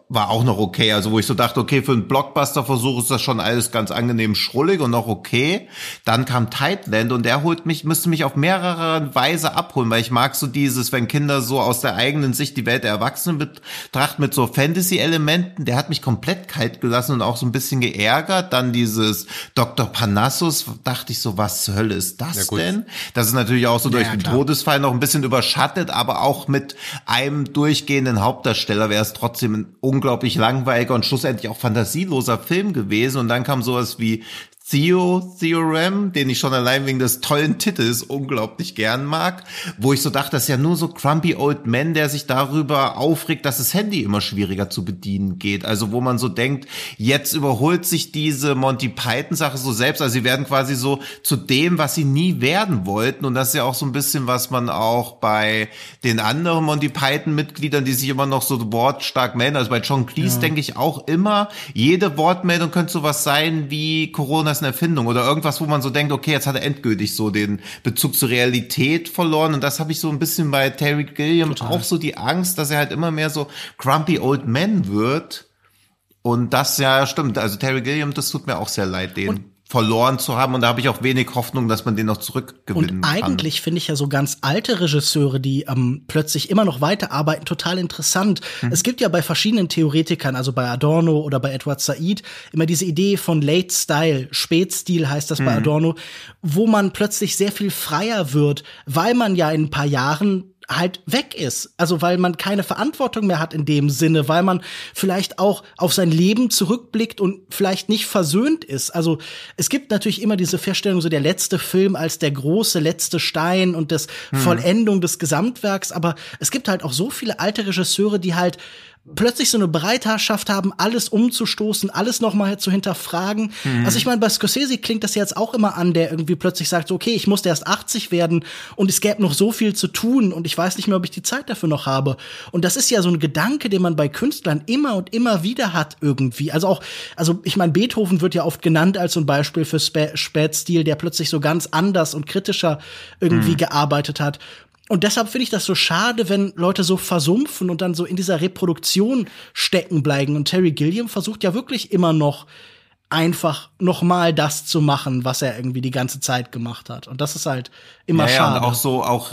war auch noch okay. Also wo ich so dachte, okay, für einen Blockbuster-Versuch ist das schon alles ganz angenehm schrullig und noch okay. Dann kam Tideland und der holt mich, müsste mich auf mehrere Weise abholen, weil ich mag so dieses, wenn Kinder so aus der eigenen Sicht die Welt der Erwachsenen betrachten mit so Fantasy-Elementen, der hat mich komplett kalt gelassen und auch so ein bisschen geärgert. Dann dieses Dr. Panassus, dachte ich so, was zur Hölle ist das gut. denn? Das ist natürlich auch so durch Ja, den klar. Todesfall noch ein bisschen überschattet, aber auch mit einem durchgehenden Hauptdarsteller wäre es trotzdem unglaublich langweiliger und schlussendlich auch fantasieloser Film gewesen. Und dann kam sowas wie Theo Theorem, den ich schon allein wegen des tollen Titels unglaublich gern mag, wo ich so dachte, das ist ja nur so Crumpy Old Man, der sich darüber aufregt, dass das Handy immer schwieriger zu bedienen geht. Also wo man so denkt, jetzt überholt sich diese Monty Python Sache so selbst, also sie werden quasi so zu dem, was sie nie werden wollten. Und das ist ja auch so ein bisschen, was man auch bei den anderen Monty Python Mitgliedern, die sich immer noch so wortstark melden, also bei John Cleese denke ich auch immer, jede Wortmeldung könnte sowas sein wie Corona eine Erfindung oder irgendwas, wo man so denkt, okay, jetzt hat er endgültig so den Bezug zur Realität verloren. Und das habe ich so ein bisschen bei Terry Gilliam auch so die Angst, dass er halt immer mehr so grumpy old man wird. Und das ja stimmt, also Terry Gilliam, das tut mir auch sehr leid, den verloren zu haben und da habe ich auch wenig Hoffnung, dass man den noch zurückgewinnen Und eigentlich finde ich ja so ganz alte Regisseure, die ähm, plötzlich immer noch weiterarbeiten, total interessant. Mhm. Es gibt ja bei verschiedenen Theoretikern, also bei Adorno oder bei Edward Said, immer diese Idee von Late Style, Spätstil heißt das Mhm. bei Adorno, wo man plötzlich sehr viel freier wird, weil man ja in ein paar Jahren halt weg ist. Also weil man keine Verantwortung mehr hat in dem Sinne, weil man vielleicht auch auf sein Leben zurückblickt und vielleicht nicht versöhnt ist. Also es gibt natürlich immer diese Feststellung, so der letzte Film als der große letzte Stein und das Vollendung des Gesamtwerks, aber es gibt halt auch so viele alte Regisseure, die halt plötzlich so eine Breiterschaft haben, alles umzustoßen, alles nochmal zu hinterfragen. Mhm. Also ich meine, bei Scorsese klingt das jetzt auch immer an, der irgendwie plötzlich sagt, so, okay, ich musste erst 80 werden und es gäbe noch so viel zu tun und ich weiß nicht mehr, ob ich die Zeit dafür noch habe. Und das ist ja so ein Gedanke, den man bei Künstlern immer und immer wieder hat irgendwie. Also auch, also ich meine, Beethoven wird ja oft genannt als so ein Beispiel für Spä Spätstil, der plötzlich so ganz anders und kritischer irgendwie mhm. gearbeitet hat. Und deshalb finde ich das so schade, wenn Leute so versumpfen und dann so in dieser Reproduktion stecken bleiben. Und Terry Gilliam versucht ja wirklich immer noch einfach noch mal das zu machen, was er irgendwie die ganze Zeit gemacht hat. Und das ist halt immer ja, schade. Ja, und auch so, auch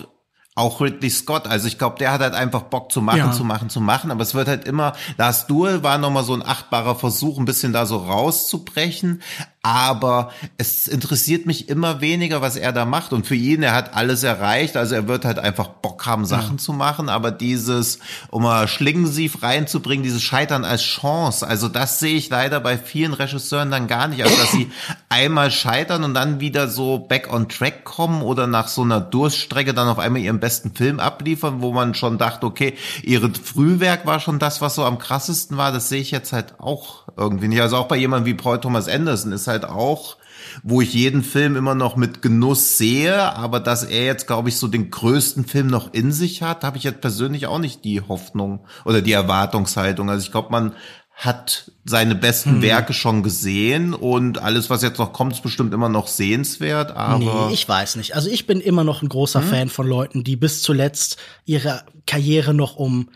auch Ridley Scott, also ich glaube, der hat halt einfach Bock zu machen, ja. zu machen, zu machen, aber es wird halt immer, Lars Duel war nochmal so ein achtbarer Versuch, ein bisschen da so rauszubrechen, aber es interessiert mich immer weniger, was er da macht. Und für ihn, er hat alles erreicht, also er wird halt einfach Bock haben, Sachen ja. zu machen, aber dieses, um mal Schlingensief reinzubringen, dieses Scheitern als Chance, also das sehe ich leider bei vielen Regisseuren dann gar nicht, also dass sie (laughs) einmal scheitern und dann wieder so back on track kommen oder nach so einer Durststrecke dann auf einmal ihren besten Film abliefern, wo man schon dachte, okay, ihre Frühwerk war schon das, was so am krassesten war, das sehe ich jetzt halt auch irgendwie nicht. Also auch bei jemandem wie Paul Thomas Anderson ist halt auch, wo ich jeden Film immer noch mit Genuss sehe, aber dass er jetzt, glaube ich, so den größten Film noch in sich hat, habe ich jetzt persönlich auch nicht die Hoffnung oder die Erwartungshaltung. Also ich glaube, man hat seine besten hm. Werke schon gesehen und alles, was jetzt noch kommt, ist bestimmt immer noch sehenswert, aber. Nee, ich weiß nicht. Also ich bin immer noch ein großer hm? Fan von Leuten, die bis zuletzt ihre Karriere noch um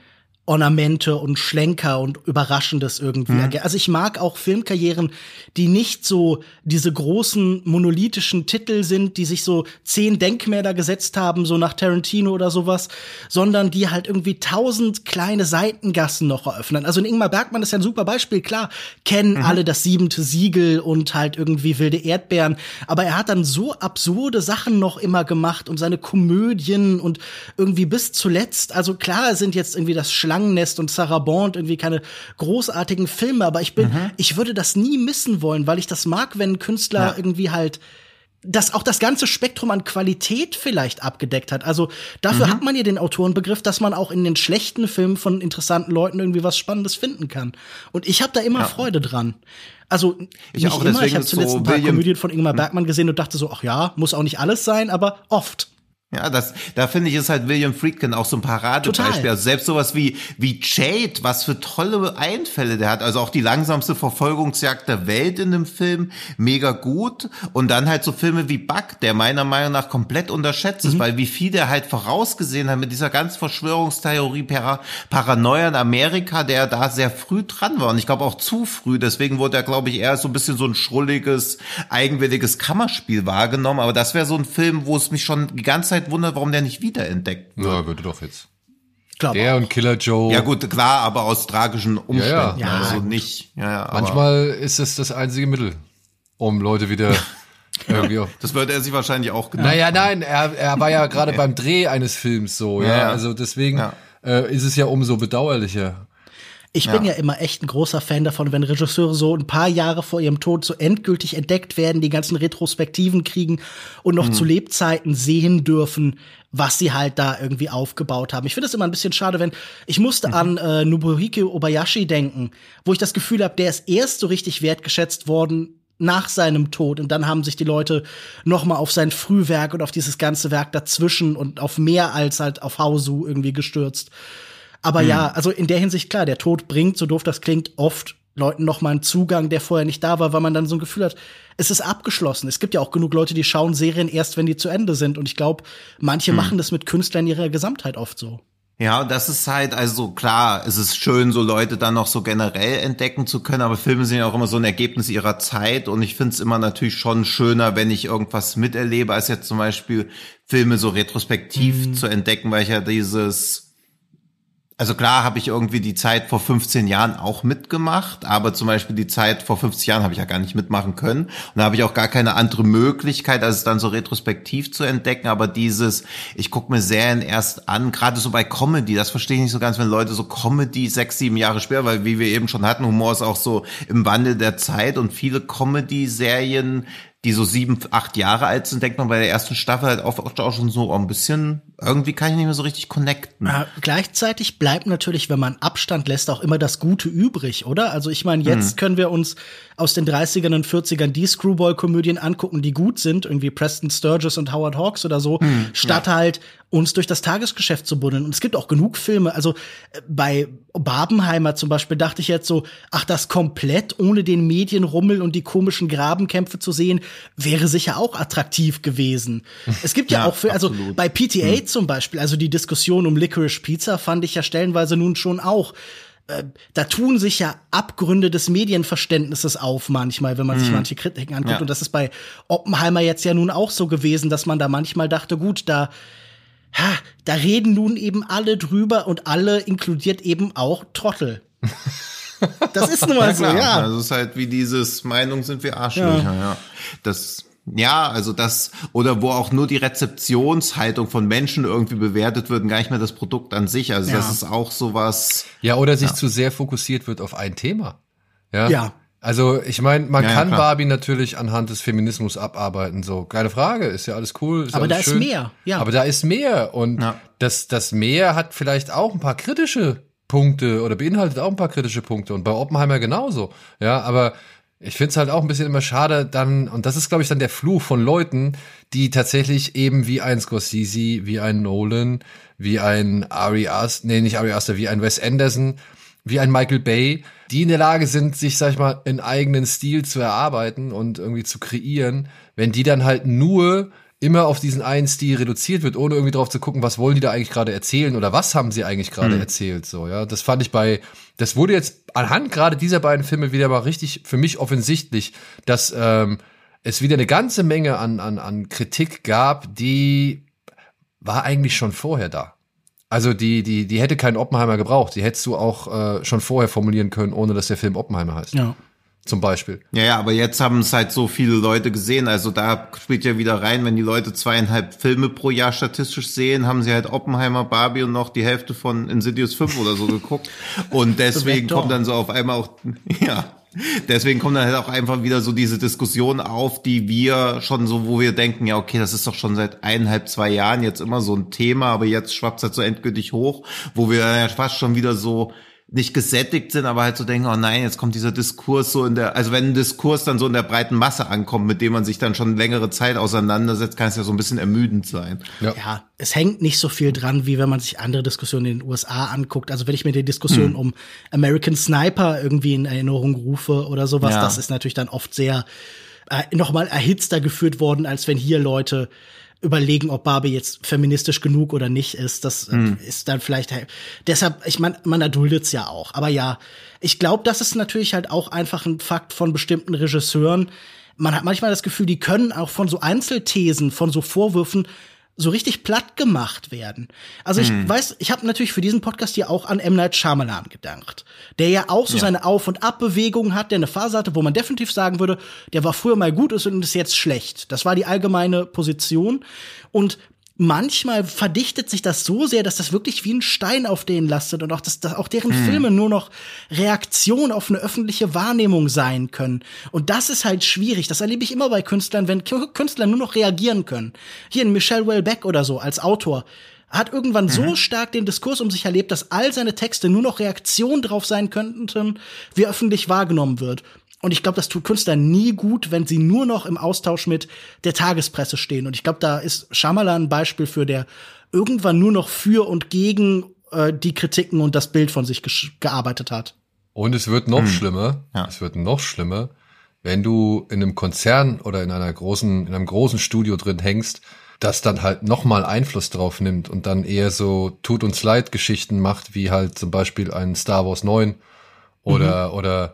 Ornamente und Schlenker und Überraschendes irgendwie. Mhm. Also ich mag auch Filmkarrieren, die nicht so diese großen monolithischen Titel sind, die sich so zehn Denkmäler gesetzt haben, so nach Tarantino oder sowas, sondern die halt irgendwie tausend kleine Seitengassen noch eröffnen. Also in Ingmar Bergmann ist ja ein super Beispiel, klar, kennen mhm. alle das siebente Siegel und halt irgendwie wilde Erdbeeren, aber er hat dann so absurde Sachen noch immer gemacht und seine Komödien und irgendwie bis zuletzt, also klar sind jetzt irgendwie das Schlag Schlangennest und Sarah Bond irgendwie keine großartigen Filme, aber ich bin, mhm. ich würde das nie missen wollen, weil ich das mag, wenn ein Künstler ja. irgendwie halt das auch das ganze Spektrum an Qualität vielleicht abgedeckt hat. Also dafür mhm. hat man ja den Autorenbegriff, dass man auch in den schlechten Filmen von interessanten Leuten irgendwie was Spannendes finden kann. Und ich habe da immer ja. Freude dran. Also ich nicht auch, immer, ich habe zuletzt so ein paar Komödien von Ingmar hm. Bergmann gesehen und dachte so, ach ja, muss auch nicht alles sein, aber oft. Ja, das, da finde ich, ist halt William Friedkin auch so ein Paradebeispiel. Also selbst sowas wie, wie Jade, was für tolle Einfälle der hat. Also auch die langsamste Verfolgungsjagd der Welt in dem Film, mega gut. Und dann halt so Filme wie Buck, der meiner Meinung nach komplett unterschätzt ist, mhm. weil wie viel der halt vorausgesehen hat mit dieser ganz Verschwörungstheorie Para Paranoia in Amerika, der da sehr früh dran war. Und ich glaube auch zu früh. Deswegen wurde er, glaube ich, eher so ein bisschen so ein schrulliges, eigenwilliges Kammerspiel wahrgenommen. Aber das wäre so ein Film, wo es mich schon die ganze Zeit Zeit wundert, warum der nicht wiederentdeckt wird. Ja, würde doch jetzt. Glaub der auch. und Killer Joe. Ja gut, klar, aber aus tragischen Umständen. Ja, ja. Also nicht. Ja, Manchmal ist es das einzige Mittel, um Leute wieder (laughs) irgendwie. das würde er sich wahrscheinlich auch gedacht. Naja, nein, er, er war ja gerade (laughs) beim Dreh eines Films so, ja. ja. Also deswegen äh, ist es ja umso bedauerlicher. Ich bin ja. ja immer echt ein großer Fan davon, wenn Regisseure so ein paar Jahre vor ihrem Tod so endgültig entdeckt werden, die ganzen Retrospektiven kriegen und noch mhm. zu Lebzeiten sehen dürfen, was sie halt da irgendwie aufgebaut haben. Ich finde es immer ein bisschen schade, wenn ich musste mhm. an äh, Nobuhiko Obayashi denken, wo ich das Gefühl habe, der ist erst so richtig wertgeschätzt worden nach seinem Tod und dann haben sich die Leute noch mal auf sein Frühwerk und auf dieses ganze Werk dazwischen und auf mehr als halt auf Hausu irgendwie gestürzt. Aber hm. ja, also in der Hinsicht klar, der Tod bringt, so doof das klingt, oft Leuten noch mal einen Zugang, der vorher nicht da war, weil man dann so ein Gefühl hat, es ist abgeschlossen. Es gibt ja auch genug Leute, die schauen Serien erst, wenn die zu Ende sind. Und ich glaube, manche hm. machen das mit Künstlern ihrer Gesamtheit oft so. Ja, das ist halt, also klar, es ist schön, so Leute dann noch so generell entdecken zu können, aber Filme sind ja auch immer so ein Ergebnis ihrer Zeit und ich finde es immer natürlich schon schöner, wenn ich irgendwas miterlebe, als jetzt zum Beispiel Filme so retrospektiv mhm. zu entdecken, weil ich ja dieses also klar habe ich irgendwie die Zeit vor 15 Jahren auch mitgemacht, aber zum Beispiel die Zeit vor 50 Jahren habe ich ja gar nicht mitmachen können. Und da habe ich auch gar keine andere Möglichkeit, als es dann so retrospektiv zu entdecken. Aber dieses, ich gucke mir Serien erst an, gerade so bei Comedy, das verstehe ich nicht so ganz, wenn Leute so Comedy sechs, sieben Jahre später, weil wie wir eben schon hatten, Humor ist auch so im Wandel der Zeit und viele Comedy-Serien die so sieben, acht Jahre alt sind, denkt man bei der ersten Staffel halt oft auch schon so ein bisschen irgendwie kann ich nicht mehr so richtig connecten. Äh, gleichzeitig bleibt natürlich, wenn man Abstand lässt, auch immer das Gute übrig, oder? Also ich meine, jetzt hm. können wir uns aus den 30ern und 40ern die Screwball-Komödien angucken, die gut sind, irgendwie Preston Sturges und Howard Hawks oder so, hm, statt ja. halt uns durch das Tagesgeschäft zu buddeln. Und es gibt auch genug Filme, also äh, bei Barbenheimer zum Beispiel dachte ich jetzt so, ach, das komplett ohne den Medienrummel und die komischen Grabenkämpfe zu sehen, wäre sicher auch attraktiv gewesen. Es gibt ja, ja auch, für, also absolut. bei PTA hm. zum Beispiel, also die Diskussion um Licorice Pizza fand ich ja stellenweise nun schon auch äh, da tun sich ja Abgründe des Medienverständnisses auf manchmal, wenn man sich mhm. manche Kritiken anguckt. Ja. Und das ist bei Oppenheimer jetzt ja nun auch so gewesen, dass man da manchmal dachte, gut, da, ha, da reden nun eben alle drüber und alle inkludiert eben auch Trottel. (laughs) Das ist nun mal so, ja. Das ist halt wie dieses Meinung sind wir Arschlöcher, ja. ja. Das ja, also das, oder wo auch nur die Rezeptionshaltung von Menschen irgendwie bewertet wird und gar nicht mehr das Produkt an sich. Also ja. das ist auch sowas. Ja, oder sich ja. zu sehr fokussiert wird auf ein Thema. Ja. ja. Also ich meine, man ja, kann ja, Barbie natürlich anhand des Feminismus abarbeiten, so keine Frage, ist ja alles cool. Aber da schön. ist mehr, ja. Aber da ist mehr und ja. das das mehr hat vielleicht auch ein paar kritische Punkte oder beinhaltet auch ein paar kritische Punkte und bei Oppenheimer genauso. Ja, aber ich finde es halt auch ein bisschen immer schade, dann, und das ist, glaube ich, dann der Fluch von Leuten, die tatsächlich eben wie ein Scorsese, wie ein Nolan, wie ein Ari Aster, nee, nicht Ari Aster, wie ein Wes Anderson, wie ein Michael Bay, die in der Lage sind, sich, sag ich mal, in eigenen Stil zu erarbeiten und irgendwie zu kreieren, wenn die dann halt nur immer auf diesen einen Stil reduziert wird, ohne irgendwie drauf zu gucken, was wollen die da eigentlich gerade erzählen oder was haben sie eigentlich gerade mhm. erzählt, so, ja. Das fand ich bei, das wurde jetzt anhand gerade dieser beiden Filme wieder mal richtig für mich offensichtlich, dass ähm, es wieder eine ganze Menge an, an, an Kritik gab, die war eigentlich schon vorher da. Also die, die, die hätte keinen Oppenheimer gebraucht. Die hättest du auch äh, schon vorher formulieren können, ohne dass der Film Oppenheimer heißt. Ja zum Beispiel. Ja, ja, aber jetzt haben es halt so viele Leute gesehen. Also da spielt ja wieder rein, wenn die Leute zweieinhalb Filme pro Jahr statistisch sehen, haben sie halt Oppenheimer, Barbie und noch die Hälfte von Insidious 5 oder so geguckt. (laughs) Und deswegen kommt dann so auf einmal auch, (laughs) ja, Deswegen kommt dann halt auch einfach wieder so diese Diskussion auf, die wir schon so, wo wir denken, ja, okay, das ist doch schon seit eineinhalb, zwei Jahren jetzt immer so ein Thema, aber jetzt schwappt es halt so endgültig hoch, wo wir dann ja fast schon wieder so nicht gesättigt sind, aber halt so denken, oh nein, jetzt kommt dieser Diskurs so in der, also wenn ein Diskurs dann so in der breiten Masse ankommt, mit dem man sich dann schon längere Zeit auseinandersetzt, kann es ja so ein bisschen ermüdend sein. Ja. ja, es hängt nicht so viel dran, wie wenn man sich andere Diskussionen in den USA anguckt. Also wenn ich mir die Diskussion hm. um American Sniper irgendwie in Erinnerung rufe oder sowas, ja. das ist natürlich dann oft sehr äh, nochmal erhitzter geführt worden, als wenn hier Leute überlegen, ob Barbie jetzt feministisch genug oder nicht ist. Das hm. ist dann vielleicht deshalb, ich meine, man erduldet's ja auch. Aber ja, ich glaube, das ist natürlich halt auch einfach ein Fakt von bestimmten Regisseuren. Man hat manchmal das Gefühl, die können auch von so Einzelthesen, von so Vorwürfen so richtig platt gemacht werden. Also ich hm. weiß, ich habe natürlich für diesen Podcast hier auch an M. Night Shyamalan gedacht, der ja auch so ja. seine Auf- und Abbewegungen hat, der eine Phase hatte, wo man definitiv sagen würde, der war früher mal gut und ist jetzt schlecht. Das war die allgemeine Position. Und manchmal verdichtet sich das so sehr, dass das wirklich wie ein Stein auf denen lastet und auch, dass, dass auch deren hm. Filme nur noch Reaktion auf eine öffentliche Wahrnehmung sein können. Und das ist halt schwierig. Das erlebe ich immer bei Künstlern, wenn Künstler nur noch reagieren können. Hier in Michel Welbeck oder so als Autor hat irgendwann mhm. so stark den Diskurs um sich erlebt, dass all seine Texte nur noch Reaktion drauf sein könnten, wie öffentlich wahrgenommen wird. Und ich glaube, das tut Künstler nie gut, wenn sie nur noch im Austausch mit der Tagespresse stehen. Und ich glaube, da ist Shyamalan ein Beispiel für, der irgendwann nur noch für und gegen äh, die Kritiken und das Bild von sich gearbeitet hat. Und es wird noch hm. schlimmer. Ja. Es wird noch schlimmer, wenn du in einem Konzern oder in einer großen, in einem großen Studio drin hängst, das dann halt nochmal Einfluss drauf nimmt und dann eher so tut uns leid Geschichten macht, wie halt zum Beispiel ein Star Wars 9 oder, mhm. oder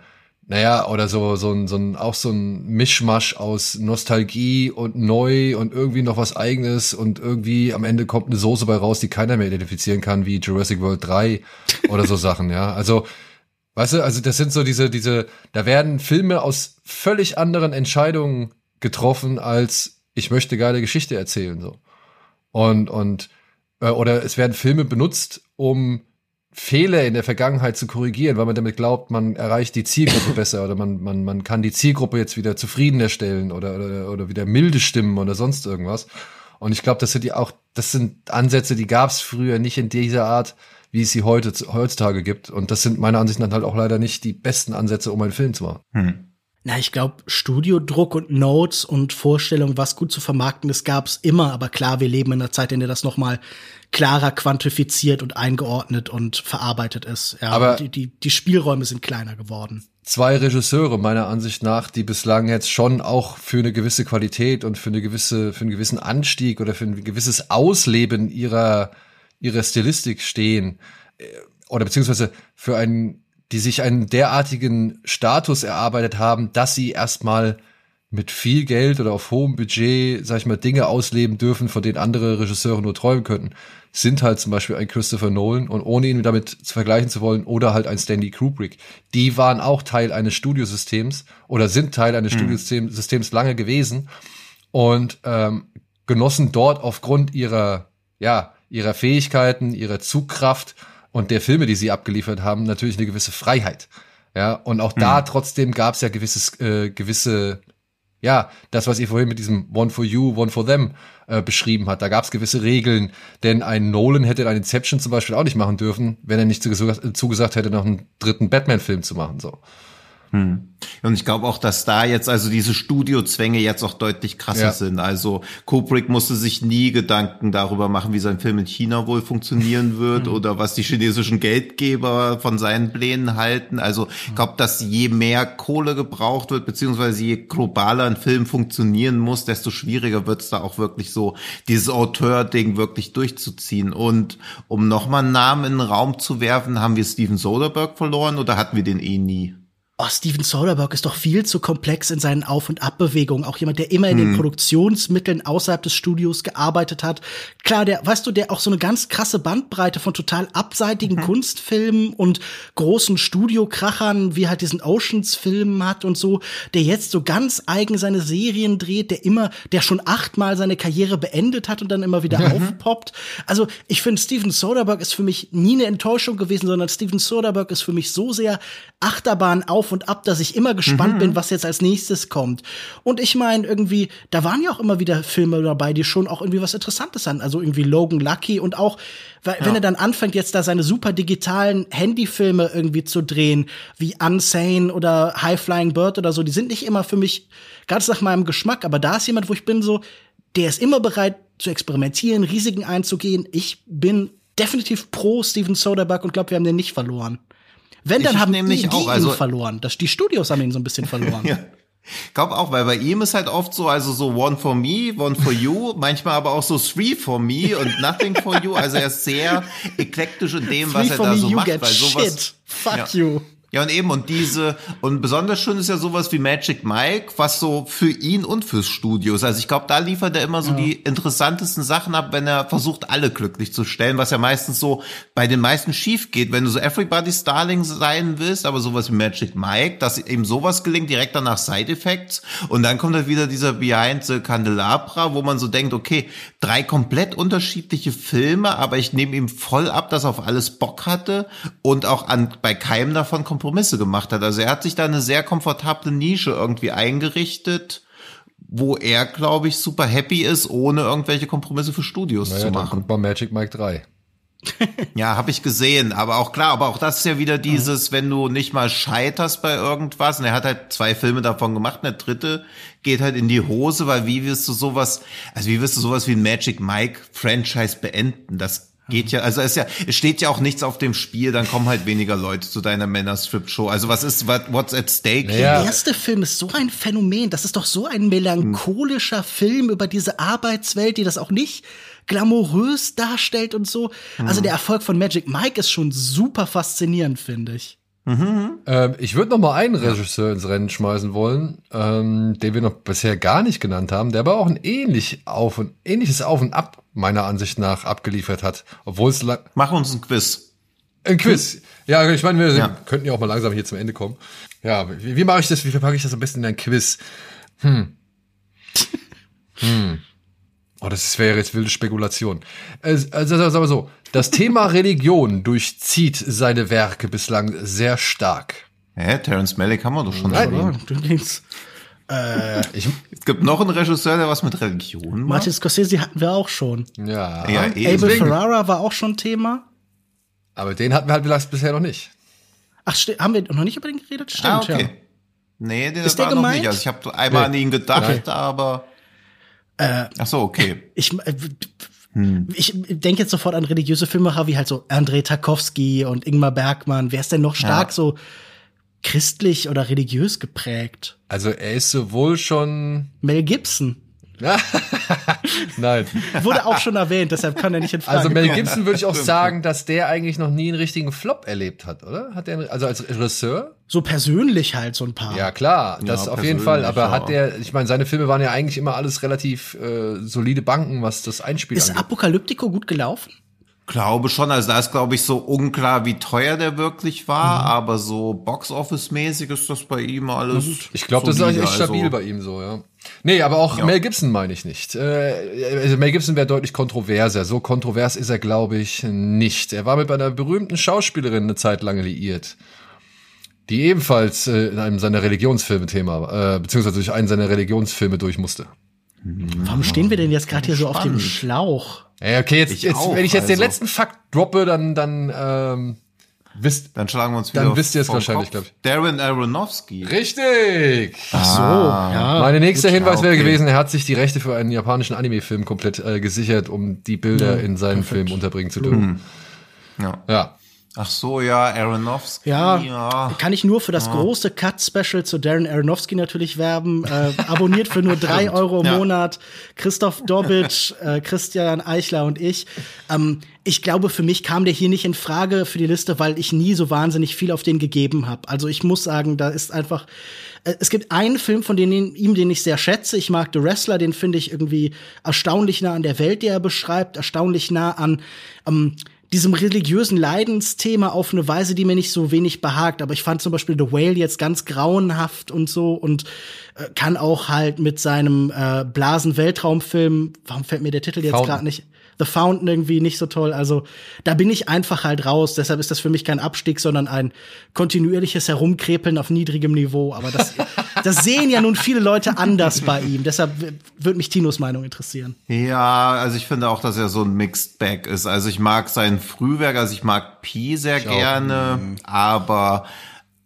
naja, oder so, so ein, so ein, auch so ein Mischmasch aus Nostalgie und neu und irgendwie noch was eigenes und irgendwie am Ende kommt eine Soße bei raus, die keiner mehr identifizieren kann, wie Jurassic World 3 oder so (laughs) Sachen, ja. Also, weißt du, also das sind so diese, diese, da werden Filme aus völlig anderen Entscheidungen getroffen, als ich möchte geile Geschichte erzählen, so. Und, und, äh, oder es werden Filme benutzt, um Fehler in der Vergangenheit zu korrigieren, weil man damit glaubt, man erreicht die Zielgruppe besser oder man, man, man kann die Zielgruppe jetzt wieder zufriedener stellen oder, oder, oder wieder milde stimmen oder sonst irgendwas. Und ich glaube, das sind ja auch das sind Ansätze, die gab es früher nicht in dieser Art, wie es sie heute heutzutage gibt. Und das sind meiner Ansicht nach halt auch leider nicht die besten Ansätze, um einen Film zu machen. Hm. Na, ich glaube, Studiodruck und Notes und Vorstellungen, was gut zu vermarkten ist, gab es immer. Aber klar, wir leben in einer Zeit, in der das noch mal klarer quantifiziert und eingeordnet und verarbeitet ist. Ja, aber die, die, die Spielräume sind kleiner geworden. Zwei Regisseure meiner Ansicht nach, die bislang jetzt schon auch für eine gewisse Qualität und für eine gewisse, für einen gewissen Anstieg oder für ein gewisses Ausleben ihrer, ihrer Stilistik stehen, äh, oder beziehungsweise für einen die sich einen derartigen Status erarbeitet haben, dass sie erstmal mit viel Geld oder auf hohem Budget, sag ich mal, Dinge ausleben dürfen, von denen andere Regisseure nur träumen könnten, sind halt zum Beispiel ein Christopher Nolan und ohne ihn damit zu vergleichen zu wollen oder halt ein Stanley Kubrick. Die waren auch Teil eines Studiosystems oder sind Teil eines mhm. Studiosystems lange gewesen und ähm, genossen dort aufgrund ihrer, ja, ihrer Fähigkeiten, ihrer Zugkraft und der Filme, die sie abgeliefert haben, natürlich eine gewisse Freiheit. Ja, und auch da hm. trotzdem gab es ja gewisses, äh, gewisse, ja, das, was ihr vorhin mit diesem One for You, One for Them äh, beschrieben hat. Da gab es gewisse Regeln, denn ein Nolan hätte ein Inception zum Beispiel auch nicht machen dürfen, wenn er nicht zugesagt hätte, noch einen dritten Batman-Film zu machen. So. Hm. Und ich glaube auch, dass da jetzt also diese Studiozwänge jetzt auch deutlich krasser ja. sind. Also Kubrick musste sich nie Gedanken darüber machen, wie sein Film in China wohl funktionieren (laughs) wird hm. oder was die chinesischen Geldgeber von seinen Plänen halten. Also ich glaube, dass je mehr Kohle gebraucht wird, beziehungsweise je globaler ein Film funktionieren muss, desto schwieriger wird es da auch wirklich so, dieses Auteur-Ding wirklich durchzuziehen. Und um nochmal einen Namen in den Raum zu werfen, haben wir Steven Soderbergh verloren oder hatten wir den eh nie? Oh, Steven Soderbergh ist doch viel zu komplex in seinen Auf- und Abbewegungen. Auch jemand, der immer in den mhm. Produktionsmitteln außerhalb des Studios gearbeitet hat. Klar, der, weißt du, der auch so eine ganz krasse Bandbreite von total abseitigen mhm. Kunstfilmen und großen Studiokrachern, wie halt diesen Oceans-Filmen hat und so, der jetzt so ganz eigen seine Serien dreht, der immer, der schon achtmal seine Karriere beendet hat und dann immer wieder mhm. aufpoppt. Also, ich finde, Steven Soderbergh ist für mich nie eine Enttäuschung gewesen, sondern Steven Soderbergh ist für mich so sehr Achterbahn auf auf und ab, dass ich immer gespannt mhm. bin, was jetzt als nächstes kommt. Und ich meine, irgendwie, da waren ja auch immer wieder Filme dabei, die schon auch irgendwie was Interessantes haben. Also irgendwie Logan Lucky und auch, weil, ja. wenn er dann anfängt, jetzt da seine super digitalen Handyfilme irgendwie zu drehen, wie Unsane oder High Flying Bird oder so, die sind nicht immer für mich ganz nach meinem Geschmack, aber da ist jemand, wo ich bin so, der ist immer bereit zu experimentieren, Risiken einzugehen. Ich bin definitiv pro Steven Soderbergh und glaube, wir haben den nicht verloren. Wenn, dann ich haben nämlich die, die auch, also, ihn verloren. Das, die Studios haben ihn so ein bisschen verloren. (laughs) ja. Ich glaube auch, weil bei ihm ist halt oft so, also so one for me, one for you, manchmal aber auch so three for me und nothing for you. Also er ist sehr eklektisch in dem, was er da so macht. Weil sowas, shit. Fuck ja. you. Ja, und eben, und diese, und besonders schön ist ja sowas wie Magic Mike, was so für ihn und fürs Studio ist. Also ich glaube, da liefert er immer so ja. die interessantesten Sachen ab, wenn er versucht, alle glücklich zu stellen, was ja meistens so bei den meisten schief geht. Wenn du so Everybody's Darling sein willst, aber sowas wie Magic Mike, dass eben sowas gelingt, direkt danach Side Effects. Und dann kommt halt wieder dieser Behind the Candelabra, wo man so denkt, okay, drei komplett unterschiedliche Filme, aber ich nehme ihm voll ab, dass er auf alles Bock hatte und auch an, bei keinem davon kommt Kompromisse gemacht hat. Also er hat sich da eine sehr komfortable Nische irgendwie eingerichtet, wo er, glaube ich, super happy ist, ohne irgendwelche Kompromisse für Studios naja, zu machen. Dann Magic Mike 3. ja, habe ich gesehen, aber auch klar, aber auch das ist ja wieder dieses, wenn du nicht mal scheiterst bei irgendwas, und er hat halt zwei Filme davon gemacht, und der dritte geht halt in die Hose, weil wie wirst du sowas, also wie wirst du sowas wie ein Magic Mike Franchise beenden? Das Geht ja, also es ist ja, es steht ja auch nichts auf dem Spiel, dann kommen halt weniger Leute zu deiner Männer-Strip-Show. Also was ist, what, what's at stake? Der erste Film ist so ein Phänomen. Das ist doch so ein melancholischer hm. Film über diese Arbeitswelt, die das auch nicht glamourös darstellt und so. Hm. Also der Erfolg von Magic Mike ist schon super faszinierend, finde ich. Mhm. Ähm, ich würde noch mal einen Regisseur ins Rennen schmeißen wollen, ähm, den wir noch bisher gar nicht genannt haben, der aber auch ein ähnlich auf und ähnliches Auf und Ab meiner Ansicht nach abgeliefert hat, obwohl es mach uns ein Quiz. Ein Quiz. Ja, ich meine, wir ja. könnten ja auch mal langsam hier zum Ende kommen. Ja, wie, wie mache ich das? Wie verpacke ich das am besten in ein Quiz? Hm. (laughs) hm. Oh, das wäre jetzt wilde Spekulation. Also, also sagen wir so, das Thema (laughs) Religion durchzieht seine Werke bislang sehr stark. Hä, Terence Malick haben wir doch schon. Nein, du Äh, ich, es gibt noch einen Regisseur, der was mit Religion macht. Martin Scorsese hatten wir auch schon. Ja. ja Abel Ferrara war auch schon Thema. Aber den hatten wir halt bisher noch nicht. Ach, haben wir noch nicht über den geredet? Stimmt, ah, okay. ja. Nee, der ist war der noch nicht. Also ich habe einmal nee. an ihn gedacht, okay. aber. Äh, Ach so, okay. Ich, äh, hm. ich denke jetzt sofort an religiöse Filmemacher wie halt so Andrei Tarkovsky und Ingmar Bergmann. Wer ist denn noch stark ja. so christlich oder religiös geprägt? Also er ist sowohl schon Mel Gibson. (laughs) Nein. Wurde auch schon erwähnt, deshalb kann er nicht in Frage Also Mel Gibson würde ich auch sagen, dass der eigentlich noch nie einen richtigen Flop erlebt hat, oder? Hat der also als Regisseur? So persönlich halt so ein paar. Ja, klar, das ja, auf jeden Fall, aber ja. hat der ich meine, seine Filme waren ja eigentlich immer alles relativ äh, solide Banken, was das Einspiel Ist angeht. Apokalyptico gut gelaufen? Glaube schon, also da ist glaube ich so unklar, wie teuer der wirklich war, mhm. aber so Box-Office-mäßig ist das bei ihm alles. Ich glaube, das ist eigentlich echt stabil also. bei ihm so, ja. Nee, aber auch ja. Mel Gibson meine ich nicht. Äh, also Mel Gibson wäre deutlich kontroverser. So kontrovers ist er, glaube ich, nicht. Er war mit einer berühmten Schauspielerin eine Zeit lang liiert, die ebenfalls äh, in einem seiner Religionsfilme Thema, äh, beziehungsweise durch einen seiner Religionsfilme durch musste. Warum stehen wir denn jetzt gerade hier so auf dem Schlauch? Ja, okay, jetzt, ich jetzt auch, wenn ich jetzt also. den letzten Fakt droppe, dann dann ähm, wisst dann schlagen wir uns wieder Dann wisst ihr es wahrscheinlich, glaube ich. Darren Aronofsky. Richtig. Ach so, ah. ja. Meine nächste Hinweis wäre okay. gewesen, er hat sich die Rechte für einen japanischen Anime-Film komplett äh, gesichert, um die Bilder ja, in seinen perfekt. Film unterbringen zu dürfen. Mhm. Ja. ja. Ach so, ja, Aronofsky. Ja, ja. kann ich nur für das ja. große Cut-Special zu Darren Aronofsky natürlich werben. Äh, abonniert für nur (laughs) drei Euro im ja. Monat. Christoph Dobic, (laughs) äh, Christian Eichler und ich. Ähm, ich glaube, für mich kam der hier nicht in Frage für die Liste, weil ich nie so wahnsinnig viel auf den gegeben habe. Also ich muss sagen, da ist einfach äh, es gibt einen Film von denen, ihm, den ich sehr schätze. Ich mag The Wrestler, den finde ich irgendwie erstaunlich nah an der Welt, die er beschreibt, erstaunlich nah an ähm, diesem religiösen Leidensthema auf eine Weise, die mir nicht so wenig behagt. Aber ich fand zum Beispiel The Whale jetzt ganz grauenhaft und so und äh, kann auch halt mit seinem äh, Blasen-Weltraumfilm, warum fällt mir der Titel jetzt gerade nicht? The Fountain irgendwie nicht so toll. Also da bin ich einfach halt raus. Deshalb ist das für mich kein Abstieg, sondern ein kontinuierliches Herumkrepeln auf niedrigem Niveau. Aber das, (laughs) das sehen ja nun viele Leute anders bei ihm. Deshalb würde mich Tinos Meinung interessieren. Ja, also ich finde auch, dass er so ein Mixed Bag ist. Also ich mag sein Frühwerk, also ich mag Pi sehr ich gerne, auch. Mhm. aber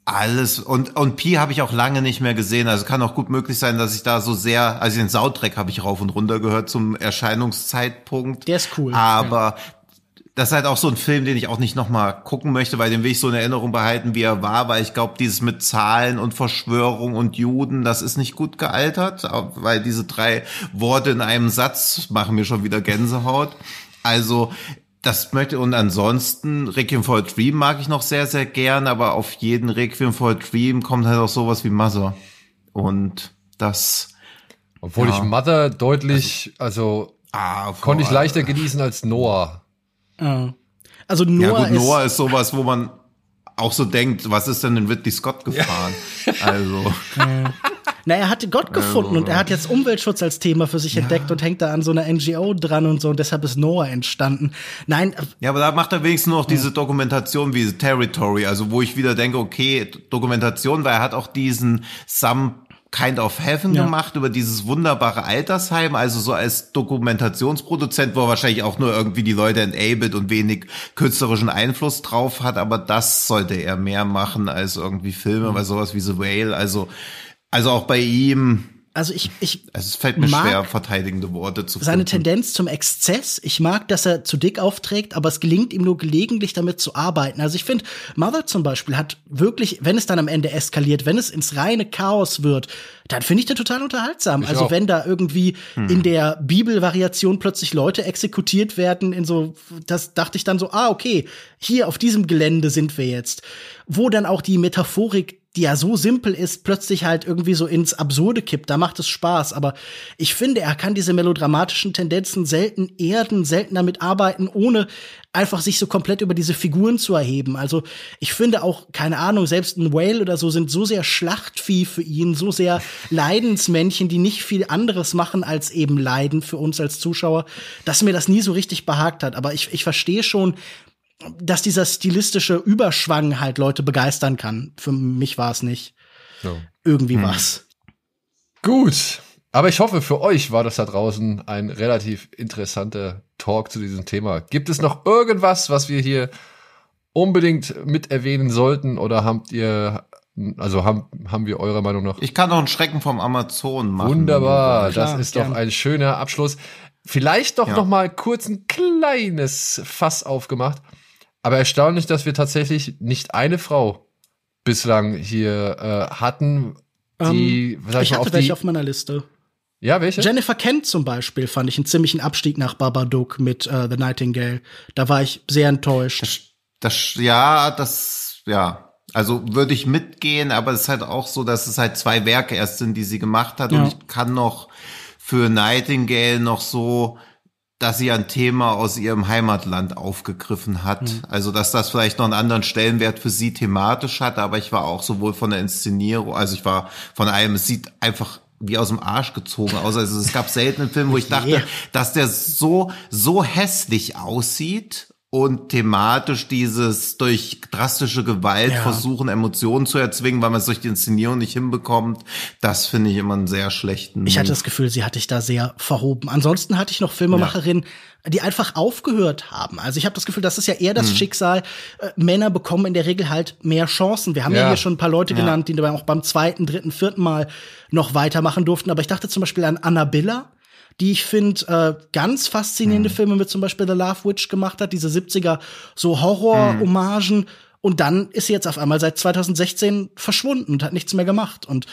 alles und und Pi habe ich auch lange nicht mehr gesehen. Also kann auch gut möglich sein, dass ich da so sehr, also den Soundtrack habe ich rauf und runter gehört zum Erscheinungszeitpunkt. Der ist cool. Aber ja. Das ist halt auch so ein Film, den ich auch nicht nochmal gucken möchte, weil den will ich so in Erinnerung behalten, wie er war, weil ich glaube, dieses mit Zahlen und Verschwörung und Juden, das ist nicht gut gealtert, weil diese drei Worte in einem Satz machen mir schon wieder Gänsehaut. Also das möchte und ansonsten Requiem for a Dream mag ich noch sehr sehr gern, aber auf jeden Requiem for a Dream kommt halt auch sowas wie Mother und das obwohl ja. ich Mother deutlich also, also ah, konnte ich leichter genießen als Noah. Also Noah ja, gut, ist Noah ist sowas, wo man auch so denkt, was ist denn in Ridley Scott gefahren? (laughs) Ja. Also Na, er hatte Gott gefunden und er hat jetzt Umweltschutz als Thema für sich ja. entdeckt und hängt da an so einer NGO dran und so und deshalb ist Noah entstanden. Nein. Äh, ja, aber da macht er wenigstens noch diese Dokumentation wie Territory, also wo ich wieder denke, okay, Dokumentation, weil er hat auch diesen Some Kind of Heaven ja. gemacht über dieses wunderbare Altersheim, also so als Dokumentationsproduzent, wo er wahrscheinlich auch nur irgendwie die Leute enabled und wenig künstlerischen Einfluss drauf hat, aber das sollte er mehr machen als irgendwie Filme, mhm. weil sowas wie The Whale, also also auch bei ihm. Also ich, ich also es fällt mir schwer, verteidigende Worte zu finden. Seine Tendenz zum Exzess. Ich mag, dass er zu dick aufträgt, aber es gelingt ihm nur gelegentlich damit zu arbeiten. Also ich finde, Mother zum Beispiel hat wirklich, wenn es dann am Ende eskaliert, wenn es ins reine Chaos wird, dann finde ich den total unterhaltsam. Ich also auch. wenn da irgendwie hm. in der Bibelvariation plötzlich Leute exekutiert werden, in so, das dachte ich dann so, ah, okay, hier auf diesem Gelände sind wir jetzt. Wo dann auch die Metaphorik die ja so simpel ist, plötzlich halt irgendwie so ins Absurde kippt. Da macht es Spaß. Aber ich finde, er kann diese melodramatischen Tendenzen selten erden, selten damit arbeiten, ohne einfach sich so komplett über diese Figuren zu erheben. Also ich finde auch, keine Ahnung, selbst ein Whale oder so sind so sehr Schlachtvieh für ihn, so sehr Leidensmännchen, die nicht viel anderes machen als eben leiden für uns als Zuschauer, dass mir das nie so richtig behagt hat. Aber ich, ich verstehe schon, dass dieser stilistische Überschwang halt Leute begeistern kann. Für mich war es nicht. Ja. Irgendwie hm. was. Gut. Aber ich hoffe, für euch war das da draußen ein relativ interessanter Talk zu diesem Thema. Gibt es noch irgendwas, was wir hier unbedingt mit erwähnen sollten oder habt ihr also haben, haben wir eurer Meinung nach? Ich kann noch einen Schrecken vom Amazon machen. Wunderbar, Klar, das ist gern. doch ein schöner Abschluss. Vielleicht doch Ja. noch mal kurz ein kleines Fass aufgemacht. Aber erstaunlich, dass wir tatsächlich nicht eine Frau bislang hier äh, hatten, die, sag Ähm, Ich mal, hatte auf welche die, auf meiner Liste. ja, welche? Jennifer Kent zum Beispiel fand ich einen ziemlichen Abstieg nach Babadook mit äh, The Nightingale. Da war ich sehr enttäuscht. Das, das, ja, das, ja. Also würde ich mitgehen, aber es ist halt auch so, dass es halt zwei Werke erst sind, die sie gemacht hat. Ja. Und ich kann noch für Nightingale noch so, dass sie ein Thema aus ihrem Heimatland aufgegriffen hat. Also, dass das vielleicht noch einen anderen Stellenwert für sie thematisch hat. Aber ich war auch sowohl von der Inszenierung, also ich war von einem, es sieht einfach wie aus dem Arsch gezogen aus. Also es gab selten einen Film, wo ich dachte, dass der so, so hässlich aussieht und thematisch dieses durch drastische Gewalt Ja. versuchen, Emotionen zu erzwingen, weil man es durch die Inszenierung nicht hinbekommt, das finde ich immer einen sehr schlechten. Ich hatte das Gefühl, sie hatte ich da sehr verhoben. Ansonsten hatte ich noch Filmemacherinnen, die einfach aufgehört haben. Also ich habe das Gefühl, das ist ja eher Mhm. das Schicksal. Äh, Männer bekommen in der Regel halt mehr Chancen. Wir haben ja, Ja. hier schon ein paar Leute genannt, die dabei auch beim zweiten, dritten, vierten Mal noch weitermachen durften. Aber ich dachte zum Beispiel an Annabella, die ich finde äh, ganz faszinierende Mhm. Filme mit zum Beispiel The Love Witch gemacht hat, diese 70er so Mhm. Horror-Hommagen. Und dann ist sie jetzt auf einmal seit 2016 verschwunden und hat nichts mehr gemacht. Und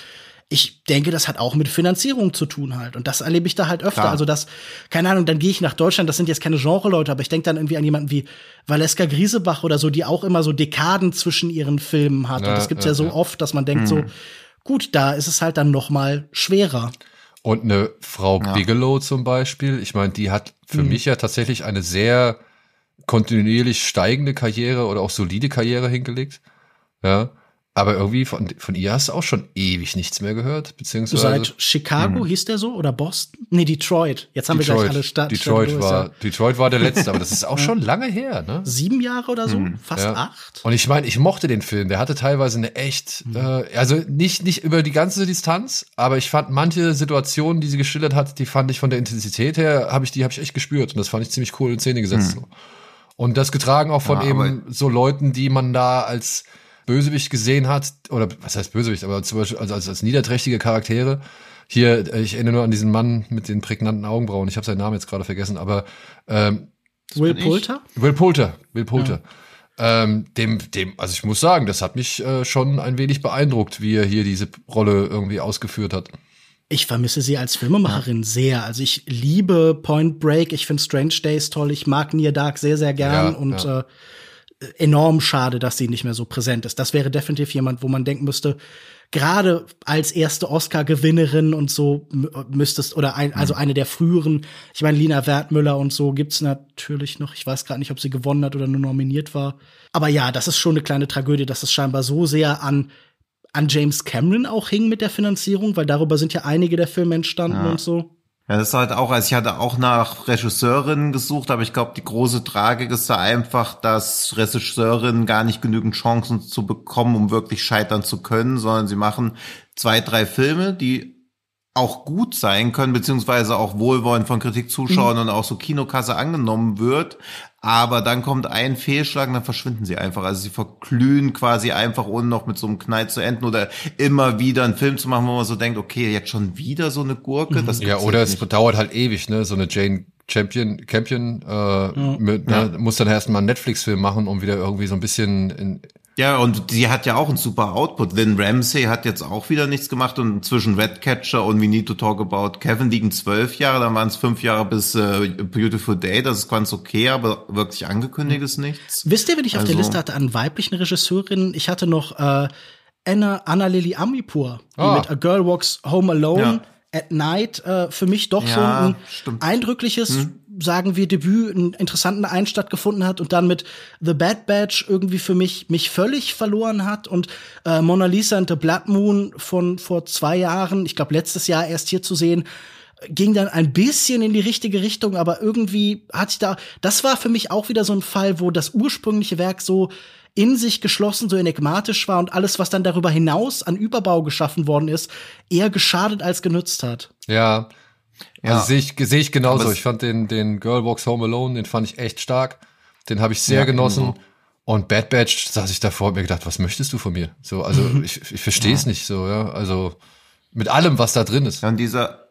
ich denke, das hat auch mit Finanzierung zu tun halt. Und das erlebe ich da halt öfter. Klar. Also das, keine Ahnung, dann gehe ich nach Deutschland, das sind jetzt keine Genre-Leute, aber ich denke dann irgendwie an jemanden wie Valeska Griesebach oder so, die auch immer so Dekaden zwischen ihren Filmen hat. Ja, und das gibt's ja, ja, so ja. oft, dass man denkt so, gut, da ist es halt dann noch mal schwerer. Und eine Frau Bigelow zum Beispiel, ich meine, die hat für mich ja tatsächlich eine sehr kontinuierlich steigende Karriere oder auch solide Karriere hingelegt. Ja. Aber irgendwie von, von ihr hast du auch schon ewig nichts mehr gehört, beziehungsweise Seit Chicago hieß der so oder Boston? Nee, Detroit. Jetzt haben wir gleich alle Stadt. Detroit Stadt- war, ja Detroit war der letzte, aber das ist (laughs) auch schon lange her, ne? sieben Jahre oder so, fast Ja. acht. Und ich meine, ich mochte den Film. Der hatte teilweise eine echt, äh, also nicht nicht über die ganze Distanz, aber ich fand manche Situationen, die sie geschildert hat, die fand ich von der Intensität her, habe ich die habe ich echt gespürt und das fand ich ziemlich cool in Szene gesetzt. so. Und das getragen auch von Ja, eben so Leuten, die man da als Bösewicht gesehen hat oder was heißt Bösewicht, aber zum Beispiel also als, als niederträchtige Charaktere. Hier, äh, ich erinnere nur an diesen Mann mit den prägnanten Augenbrauen. Ich habe seinen Namen jetzt gerade vergessen, aber ähm, Will. Poulter? Will Poulter, Will Poulter. Ähm, dem, dem, also ich muss sagen, das hat mich äh, schon ein wenig beeindruckt, wie er hier diese Rolle irgendwie ausgeführt hat. Ich vermisse sie als Filmemacherin sehr. Also ich liebe Point Break, ich finde Strange Days toll, ich mag Near Dark sehr, sehr gern Ja, und ja. Äh, enorm schade, dass sie nicht mehr so präsent ist. Das wäre definitiv jemand, wo man denken müsste, gerade als erste Oscar-Gewinnerin und so mü- müsstest, oder ein, also eine der früheren, ich meine, Lina Wertmüller und so gibt's natürlich noch. Ich weiß gerade nicht, ob sie gewonnen hat oder nur nominiert war. Aber ja, das ist schon eine kleine Tragödie, dass es scheinbar so sehr an an James Cameron auch hing mit der Finanzierung, weil darüber sind ja einige der Filme entstanden und so. Ja, das ist halt auch, also ich hatte auch nach Regisseurinnen gesucht, aber ich glaube, die große Tragik ist da einfach, dass Regisseurinnen gar nicht genügend Chancen zu bekommen, um wirklich scheitern zu können, sondern sie machen zwei, drei Filme, die auch gut sein können, beziehungsweise auch wohlwollend von Kritik, Zuschauern und auch so Kinokasse angenommen wird. Aber dann kommt ein Fehlschlag und dann verschwinden sie einfach. Also sie verglühen quasi einfach, ohne noch mit so einem Knall zu enden oder immer wieder einen Film zu machen, wo man so denkt, okay, jetzt schon wieder so eine Gurke. Das Ja, oder halt es nicht. dauert halt ewig, ne? So eine Jane Champion, Campion, äh, mit, ne, muss dann erst mal einen Netflix-Film machen, um wieder irgendwie so ein bisschen in, Ja, und die hat ja auch einen super Output. Lynn Ramsey hat jetzt auch wieder nichts gemacht und zwischen Redcatcher und We Need to Talk About Kevin liegen zwölf Jahre, dann waren es fünf Jahre bis äh, Beautiful Day, das ist ganz okay, aber wirklich angekündigt ist nichts. Wisst ihr, wen ich auf der Also- Liste hatte an weiblichen Regisseurinnen? Ich hatte noch äh, Anna, Anna Lily Amipur, die Ah. mit A Girl Walks Home Alone Ja. at Night äh, für mich doch Ja, so ein stimmt. eindrückliches, sagen wir, Debüt, einen interessanten Einstand gefunden hat und dann mit The Bad Batch irgendwie für mich mich völlig verloren hat und äh, Mona Lisa and the Blood Moon von vor zwei Jahren, ich glaube letztes Jahr erst hier zu sehen, ging dann ein bisschen in die richtige Richtung, aber irgendwie hatte ich da, das war für mich auch wieder so ein Fall, wo das ursprüngliche Werk so in sich geschlossen, so enigmatisch war und alles, was dann darüber hinaus an Überbau geschaffen worden ist, eher geschadet als genützt hat. Ja. Ja. Also sehe ich, sehe ich genauso. Ich fand den, den Girl Walks Home Alone, den fand ich echt stark. Den habe ich sehr Ja, genossen. ebenso. Und Bad Batch saß ich davor und mir gedacht, was möchtest du von mir? So, also (laughs) ich, ich verstehe es nicht so, ja. Also mit allem, was da drin ist. Ja, und dieser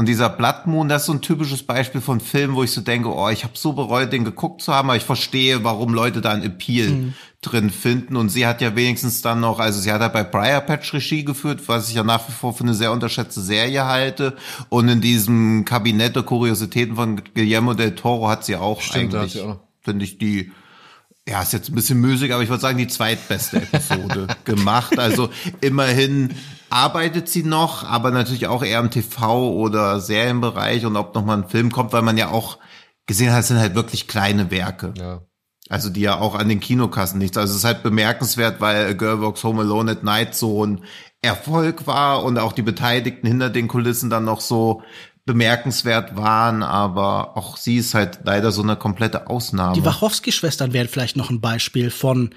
und dieser Blood Moon, das ist so ein typisches Beispiel von Filmen, wo ich so denke, oh, ich habe so bereut, den geguckt zu haben, aber ich verstehe, warum Leute da ein Appeal drin finden. Und sie hat ja wenigstens dann noch, also sie hat ja bei Briar Patch Regie geführt, was ich ja nach wie vor für eine sehr unterschätzte Serie halte. Und in diesem Kabinett der Kuriositäten von Guillermo del Toro hat sie auch Stimmt, eigentlich, finde ich, die ja, ist jetzt ein bisschen müßig, aber ich würde sagen, die zweitbeste Episode (laughs) gemacht. Also immerhin arbeitet sie noch, aber natürlich auch eher im TV- oder Serienbereich und ob noch mal ein Film kommt, weil man ja auch gesehen hat, es sind halt wirklich kleine Werke. Ja. Also die ja auch an den Kinokassen nichts. Also es ist halt bemerkenswert, weil A Girl Walks Home Alone at Night so ein Erfolg war und auch die Beteiligten hinter den Kulissen dann noch so bemerkenswert waren, aber auch sie ist halt leider so eine komplette Ausnahme. Die Wachowski-Schwestern wären vielleicht noch ein Beispiel von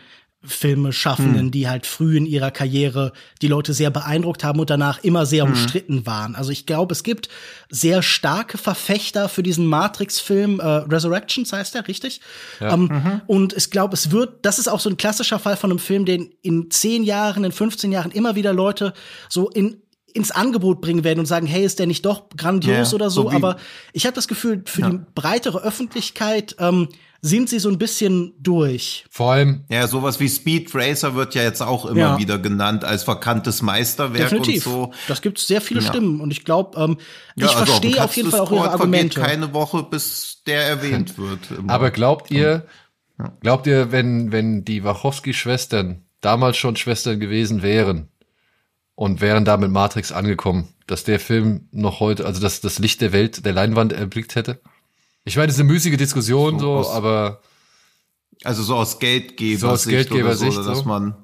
Filmeschaffenden, die halt früh in ihrer Karriere die Leute sehr beeindruckt haben und danach immer sehr umstritten waren. Also ich glaube, es gibt sehr starke Verfechter für diesen Matrix-Film, äh, Resurrections heißt der, richtig? Ähm, Und ich glaube, es wird, das ist auch so ein klassischer Fall von einem Film, den in zehn Jahren, in 15 Jahren immer wieder Leute so in ins Angebot bringen werden und sagen, hey, ist der nicht doch grandios Ja, oder so, so? aber ich habe das Gefühl, für die breitere Öffentlichkeit ähm, sind sie so ein bisschen durch. Vor allem, Ja, sowas wie Speed Racer wird ja jetzt auch immer Ja. wieder genannt als verkanntes Meisterwerk Definitiv. und so. Das gibt sehr viele Ja. Stimmen und ich glaube, ähm, Ja, ich also verstehe auf jeden Fall auch ihre Argumente. keine Woche, bis der erwähnt (laughs) wird. Immer. aber glaubt ihr, glaubt ihr, wenn, wenn die Wachowski-Schwestern damals schon Schwestern gewesen wären und wären da mit Matrix angekommen, dass der Film noch heute, also dass das Licht der Welt, der Leinwand erblickt hätte? Ich meine, das ist eine müßige Diskussion so, aus- aber also so aus Geldgeber So aus Geldgebersicht oder so, dass so. man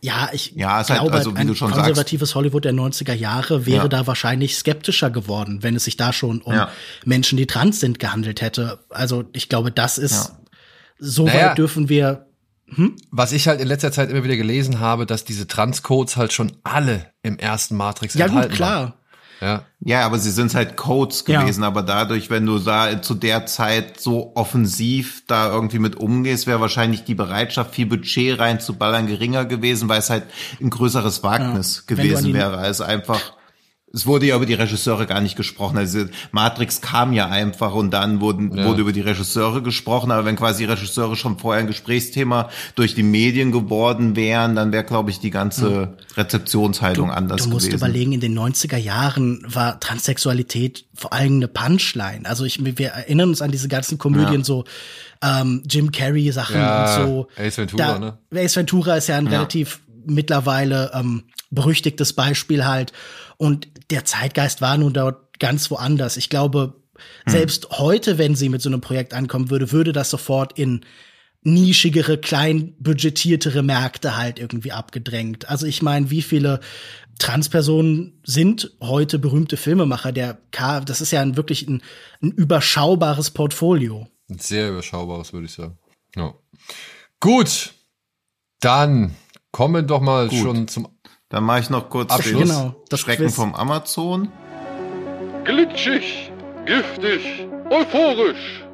Ja, ich Ja, ist halt, glaube, also wie ein du schon konservatives Hollywood der 90er Jahre wäre Ja. da wahrscheinlich skeptischer geworden, wenn es sich da schon um Ja. Menschen, die trans sind, gehandelt hätte. Also ich glaube, das ist, so Naja. weit dürfen wir was ich halt in letzter Zeit immer wieder gelesen habe, dass diese Transcodes halt schon alle im ersten Matrix Ja, gut, enthalten klar. waren. Ja, Ja, aber sie sind halt Codes Ja. gewesen, aber dadurch, wenn du da zu der Zeit so offensiv da irgendwie mit umgehst, wäre wahrscheinlich die Bereitschaft, viel Budget reinzuballern, geringer gewesen, weil es halt ein größeres Wagnis an gewesen wäre, als einfach es wurde ja über die Regisseure gar nicht gesprochen. Also Matrix kam ja einfach und dann wurden, Ja. wurde über die Regisseure gesprochen. Aber wenn quasi Regisseure schon vorher ein Gesprächsthema durch die Medien geworden wären, dann wäre, glaube ich, die ganze Rezeptionshaltung anders Du musst gewesen. überlegen, in den 90er Jahren war Transsexualität vor allem eine Punchline. Also ich, wir erinnern uns an diese ganzen Komödien, Ja. so ähm, Jim Carrey Sachen Ja, und so. Ace Ventura, ne? Ace Ventura ist ja ein relativ mittlerweile ähm, berüchtigtes Beispiel halt. Und der Zeitgeist war nun dort ganz woanders. Ich glaube, Hm. selbst heute, wenn sie mit so einem Projekt ankommen würde, würde das sofort in nischigere, kleinbudgetiertere Märkte halt irgendwie abgedrängt. Also ich meine, wie viele Transpersonen sind heute berühmte Filmemacher? Der K, das ist ja ein, wirklich ein, ein überschaubares Portfolio. ein sehr überschaubares, würde ich sagen. Ja. Gut, dann kommen wir doch mal schon zum Dann mache ich noch kurz Abschluss. den Genau, das Schrecken Quiz. vom Amazon. Glitschig, giftig, euphorisch.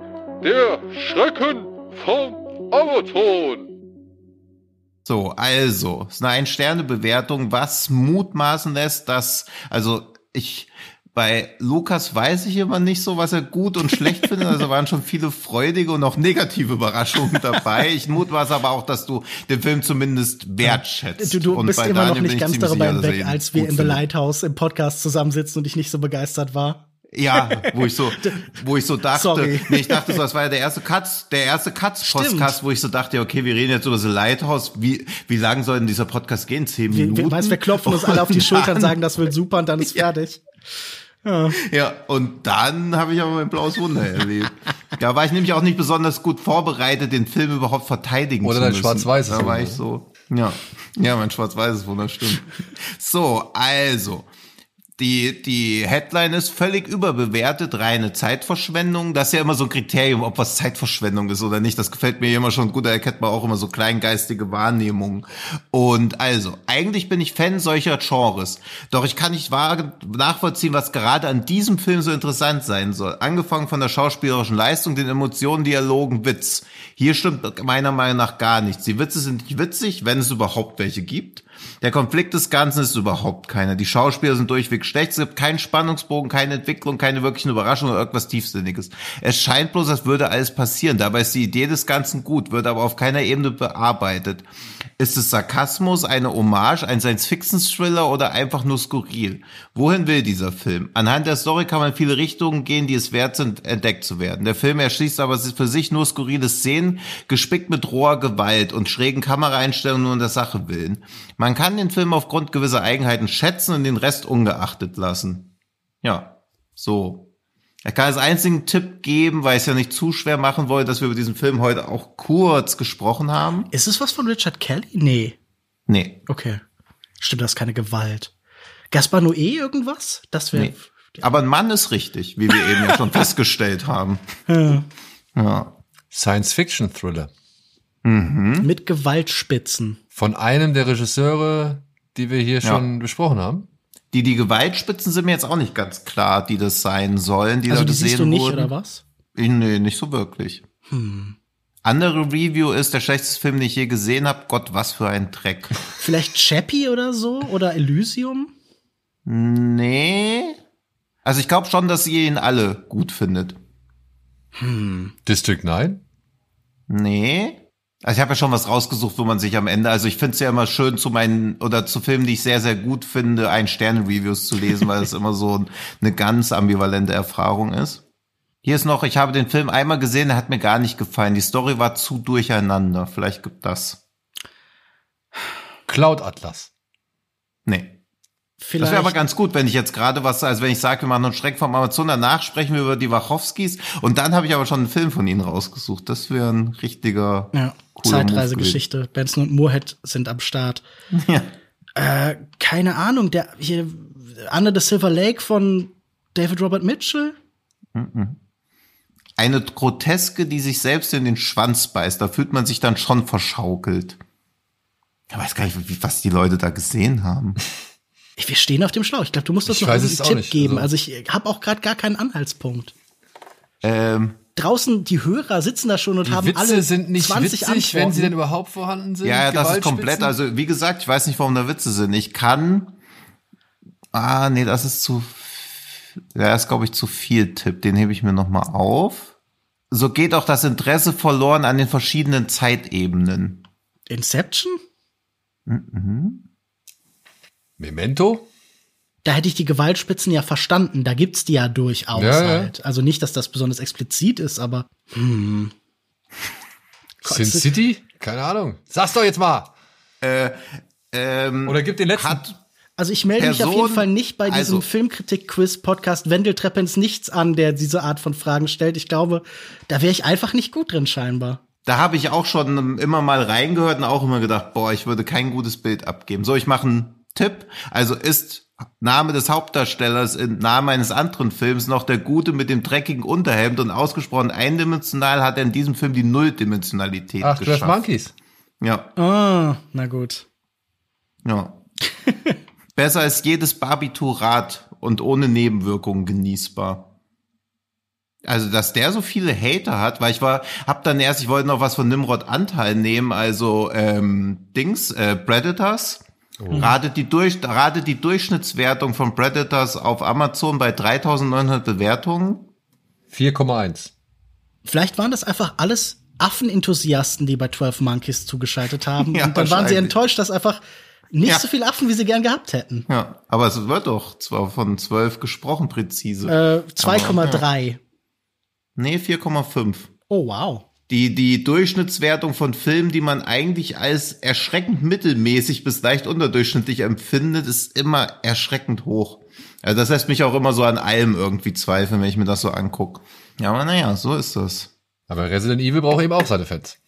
Der Schrecken vom Amazon. So, also, es ist eine Ein-Sterne-Bewertung, was mutmaßen lässt, dass, also ich, bei Lukas weiß ich immer nicht so, was er gut und schlecht findet. Also waren schon viele freudige und auch negative Überraschungen dabei. Ich mutmaße aber auch, dass du den Film zumindest wertschätzt. Du, du und bist immer noch Daniel bin nicht ich ganz darüber er hinweg, als wir in The. Lighthouse im Podcast zusammensitzen und ich nicht so begeistert war. Ja, wo ich so, (laughs) wo ich so dachte, nee, ich dachte so, das war ja der erste Katz, der erste Katz-Podcast, wo ich so dachte, ja, okay, wir reden jetzt über The Lighthouse. Wie, wie lang soll denn dieser Podcast gehen? Zehn Minuten? wir, weißt, wir klopfen uns alle auf die Und Schultern, sagen, das wird super und dann ist (laughs) fertig. Ja, und dann habe ich aber mein blaues Wunder erlebt. Da war ich nämlich auch nicht besonders gut vorbereitet, den Film überhaupt verteidigen Oder zu dein müssen. schwarz-weißes Da war Wunder. ich so, ja, ja, mein schwarz-weißes Wunder stimmt. So, also, Die, die Headline ist völlig überbewertet, reine Zeitverschwendung. Das ist ja immer so ein Kriterium, ob was Zeitverschwendung ist oder nicht. Das gefällt mir immer schon gut. Da erkennt man auch immer so kleingeistige Wahrnehmungen. Und also, eigentlich bin ich Fan solcher Genres. Doch ich kann nicht nachvollziehen, was gerade an diesem Film so interessant sein soll. Angefangen von der schauspielerischen Leistung, den Emotionen, Dialogen, Witz. Hier stimmt meiner Meinung nach gar nichts. Die Witze sind nicht witzig, wenn es überhaupt welche gibt. Der Konflikt des Ganzen ist überhaupt keiner. Die Schauspieler sind durchweg schlecht. Es gibt keinen Spannungsbogen, keine Entwicklung, keine wirklichen Überraschungen oder irgendwas Tiefsinniges. Es scheint bloß, als würde alles passieren. Dabei ist die Idee des Ganzen gut, wird aber auf keiner Ebene bearbeitet. Ist es Sarkasmus, eine Hommage, ein Science-Fiction-Thriller oder einfach nur skurril? Wohin will dieser Film? Anhand der Story kann man viele Richtungen gehen, die es wert sind, entdeckt zu werden. Der Film erschließt aber für sich nur skurrile Szenen, gespickt mit roher Gewalt und schrägen Kameraeinstellungen nur in der Sache willen. Man kann den Film aufgrund gewisser Eigenheiten schätzen und den Rest ungeachtet lassen. Ja, so. Ich kann als einzigen Tipp geben, weil ich es ja nicht zu schwer machen wollte, dass wir über diesen Film heute auch kurz gesprochen haben. Ist es was von Richard Kelly? Nee. Nee. Okay. Stimmt, das ist keine Gewalt. Gaspar Noé irgendwas? Das wäre. Nee. Aber ein Mann ist richtig, wie wir eben ja schon (laughs) festgestellt haben. Ja. ja. Science-Fiction-Thriller. Mhm. Mit Gewaltspitzen. Von einem der Regisseure, die wir hier ja. schon besprochen haben. Die, die Gewaltspitzen sind mir jetzt auch nicht ganz klar, die das sein sollen, die also da die gesehen siehst du nicht, wurden. oder was? Ich, nee, nicht so wirklich. Hm. Andere Review ist der schlechteste Film, den ich je gesehen habe. Gott, was für ein Dreck. Vielleicht Chappie oder so? Oder Elysium? Nee. Also ich glaube schon, dass ihr ihn alle gut findet. Hm. District 9? Nee. Also ich habe ja schon was rausgesucht, wo man sich am Ende, also ich finde es ja immer schön zu meinen oder zu Filmen, die ich sehr, sehr gut finde, ein Sterne-Reviews zu lesen, weil es immer so eine ganz ambivalente Erfahrung ist. Hier ist noch, ich habe den Film einmal gesehen, der hat mir gar nicht gefallen. Die Story war zu durcheinander. Vielleicht gibt das. Cloud Atlas. Nee. Vielleicht. Das wäre aber ganz gut, wenn ich jetzt gerade was, also wenn ich sage, wir machen einen Schreck vom Amazon, danach sprechen wir über die Wachowskis und dann habe ich aber schon einen Film von ihnen rausgesucht. Das wäre ein richtiger ja. Zeitreisegeschichte. Benson und Moorhead sind am Start. (laughs) Ja. Äh, keine Ahnung, der hier Under the Silver Lake von David Robert Mitchell? Eine Groteske, die sich selbst in den Schwanz beißt, da fühlt man sich dann schon verschaukelt. Ich weiß gar nicht, was die Leute da gesehen haben. (laughs) Wir stehen auf dem Schlauch. Ich glaube, du musst uns Ich noch auch Tipp nicht. geben. Also- Also, ich habe auch gerade gar keinen Anhaltspunkt. Ähm, Draußen, die Hörer sitzen da schon und Die haben Witze alle sind nicht 20 witzig, Antworten. wenn sie denn überhaupt vorhanden sind. ja, ja, das ist komplett, also wie gesagt, ich weiß nicht, warum da Witze sind. Ich kann, ah, nee, das ist zu, ja, ist glaube ich zu viel Tipp. Den hebe ich mir noch mal auf. So geht auch das Interesse verloren an den verschiedenen Zeitebenen. Inception? Memento? Da hätte ich die Gewaltspitzen ja verstanden. Da gibt's die ja durchaus Ja, ja. halt. Also nicht, dass das besonders explizit ist, aber hm. Sin es City? Keine Ahnung. Sag's doch jetzt mal. Ähm, Oder gib den letzten. hat, Also ich melde mich auf Person- jeden Fall nicht bei diesem also- Filmkritik-Quiz-Podcast Wendel Treppens nichts an, der diese Art von Fragen stellt. Ich glaube, da wäre ich einfach nicht gut drin scheinbar. da habe ich auch schon immer mal reingehört und auch immer gedacht, boah, ich würde kein gutes Bild abgeben. So, ich mache einen Tipp. Also ist Name des Hauptdarstellers in Name eines anderen Films noch der Gute mit dem dreckigen Unterhemd und ausgesprochen eindimensional hat er in diesem Film die Nulldimensionalität Ach, geschafft. Monkeys. Ja, Ah, na gut. ja. (laughs) Besser als jedes Barbiturat und ohne Nebenwirkungen genießbar. Also, dass der so viele Hater hat, weil ich war, hab dann erst, ich wollte noch was von Nimrod Anteil nehmen, also ähm, Dings, äh, Predators. Ratet die, durch, ratet die Durchschnittswertung von Predators auf Amazon bei 3900 Bewertungen. 4,1. Vielleicht waren das einfach alles Affenenthusiasten, die bei 12 Monkeys zugeschaltet (laughs) haben. Ja, und dann waren sie enttäuscht, dass einfach nicht Ja. so viele Affen, wie sie gern gehabt hätten. Ja, aber es wird doch zwar von 12 gesprochen, präzise. Äh, 2,3. Nee, 4,5. Oh, wow. Die, die Durchschnittswertung von Filmen, die man eigentlich als erschreckend mittelmäßig bis leicht unterdurchschnittlich empfindet, ist immer erschreckend hoch. Also das lässt mich auch immer so an allem irgendwie zweifeln, wenn ich mir das so angucke. Ja, aber naja, so ist das. Aber Resident Evil braucht eben auch seine Fans.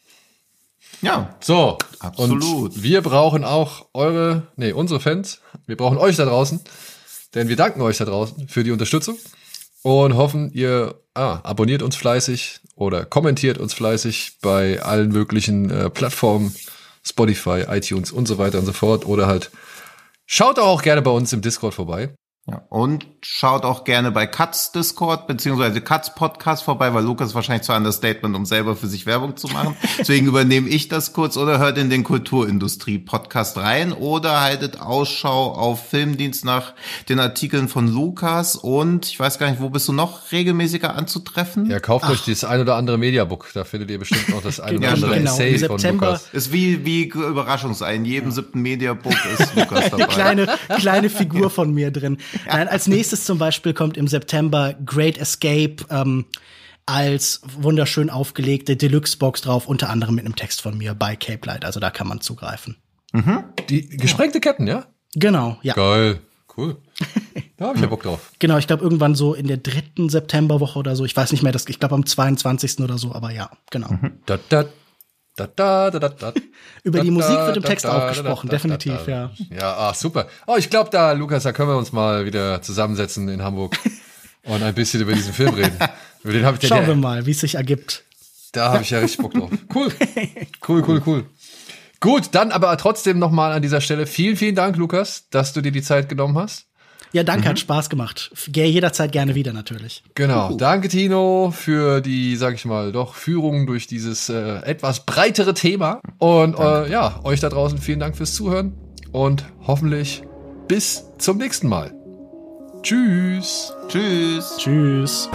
Ja, So. Absolut. Und wir brauchen auch eure, nee, unsere Fans. Wir brauchen euch da draußen. Denn wir danken euch da draußen für die Unterstützung und hoffen, ihr ah, abonniert uns fleißig oder kommentiert uns fleißig bei allen möglichen äh, Plattformen, Spotify, iTunes und so weiter und so fort. Oder halt schaut auch gerne bei uns im Discord vorbei. Ja, und schaut auch gerne bei Katz Discord beziehungsweise Katz Podcast vorbei, weil Lukas wahrscheinlich zu Understatement, um selber für sich Werbung zu machen. (laughs) Deswegen übernehme ich das kurz oder hört in den Kulturindustrie Podcast rein oder haltet Ausschau auf Filmdienst nach den Artikeln von Lukas und ich weiß gar nicht, wo bist du noch regelmäßiger anzutreffen? Ja, kauft Ach. euch das ein oder andere Mediabook, da findet ihr bestimmt noch das (laughs) ein oder andere genau. Essay von Lukas. Ist wie, wie Überraschungsei. In jedem siebten Mediabook ist (laughs) Lukas dabei. kleine, kleine Figur von mir drin. Nein, als nächstes zum Beispiel kommt im September Great Escape ähm, als wunderschön aufgelegte Deluxe-Box drauf, unter anderem mit einem Text von mir bei Cape Light. Also da kann man zugreifen. Mhm. Die gesprengte Ketten, ja? Genau, ja. Geil. Cool. (laughs) Da habe ich ja Bock drauf. Genau, ich glaube irgendwann so in der dritten Septemberwoche oder so. Ich weiß nicht mehr, das, ich glaube am 22. oder so, aber ja, genau. Mhm. Da, da, da, da, da, (laughs) Über die Musik wird im Text auch gesprochen, definitiv, ja. Ja, ah, super. Oh, ich glaube, da, Lukas, da können wir uns mal wieder zusammensetzen in Hamburg und ein bisschen über diesen Film reden. (laughs) über den habe ich Schauen wir mal, wie es sich ergibt. Da habe ich ja richtig Bock drauf. Cool. Cool, cool, cool. Gut, dann aber trotzdem nochmal an dieser Stelle vielen, vielen Dank, Lukas, dass du dir die Zeit genommen hast. Ja, danke, mhm. hat Spaß gemacht. Gehe jederzeit gerne wieder natürlich. Genau. Uh. Danke, Tino, für die, sag ich mal, doch Führung durch dieses äh, etwas breitere Thema. Und äh, ja, euch da draußen vielen Dank fürs Zuhören und hoffentlich bis zum nächsten Mal. Tschüss. Tschüss. Tschüss.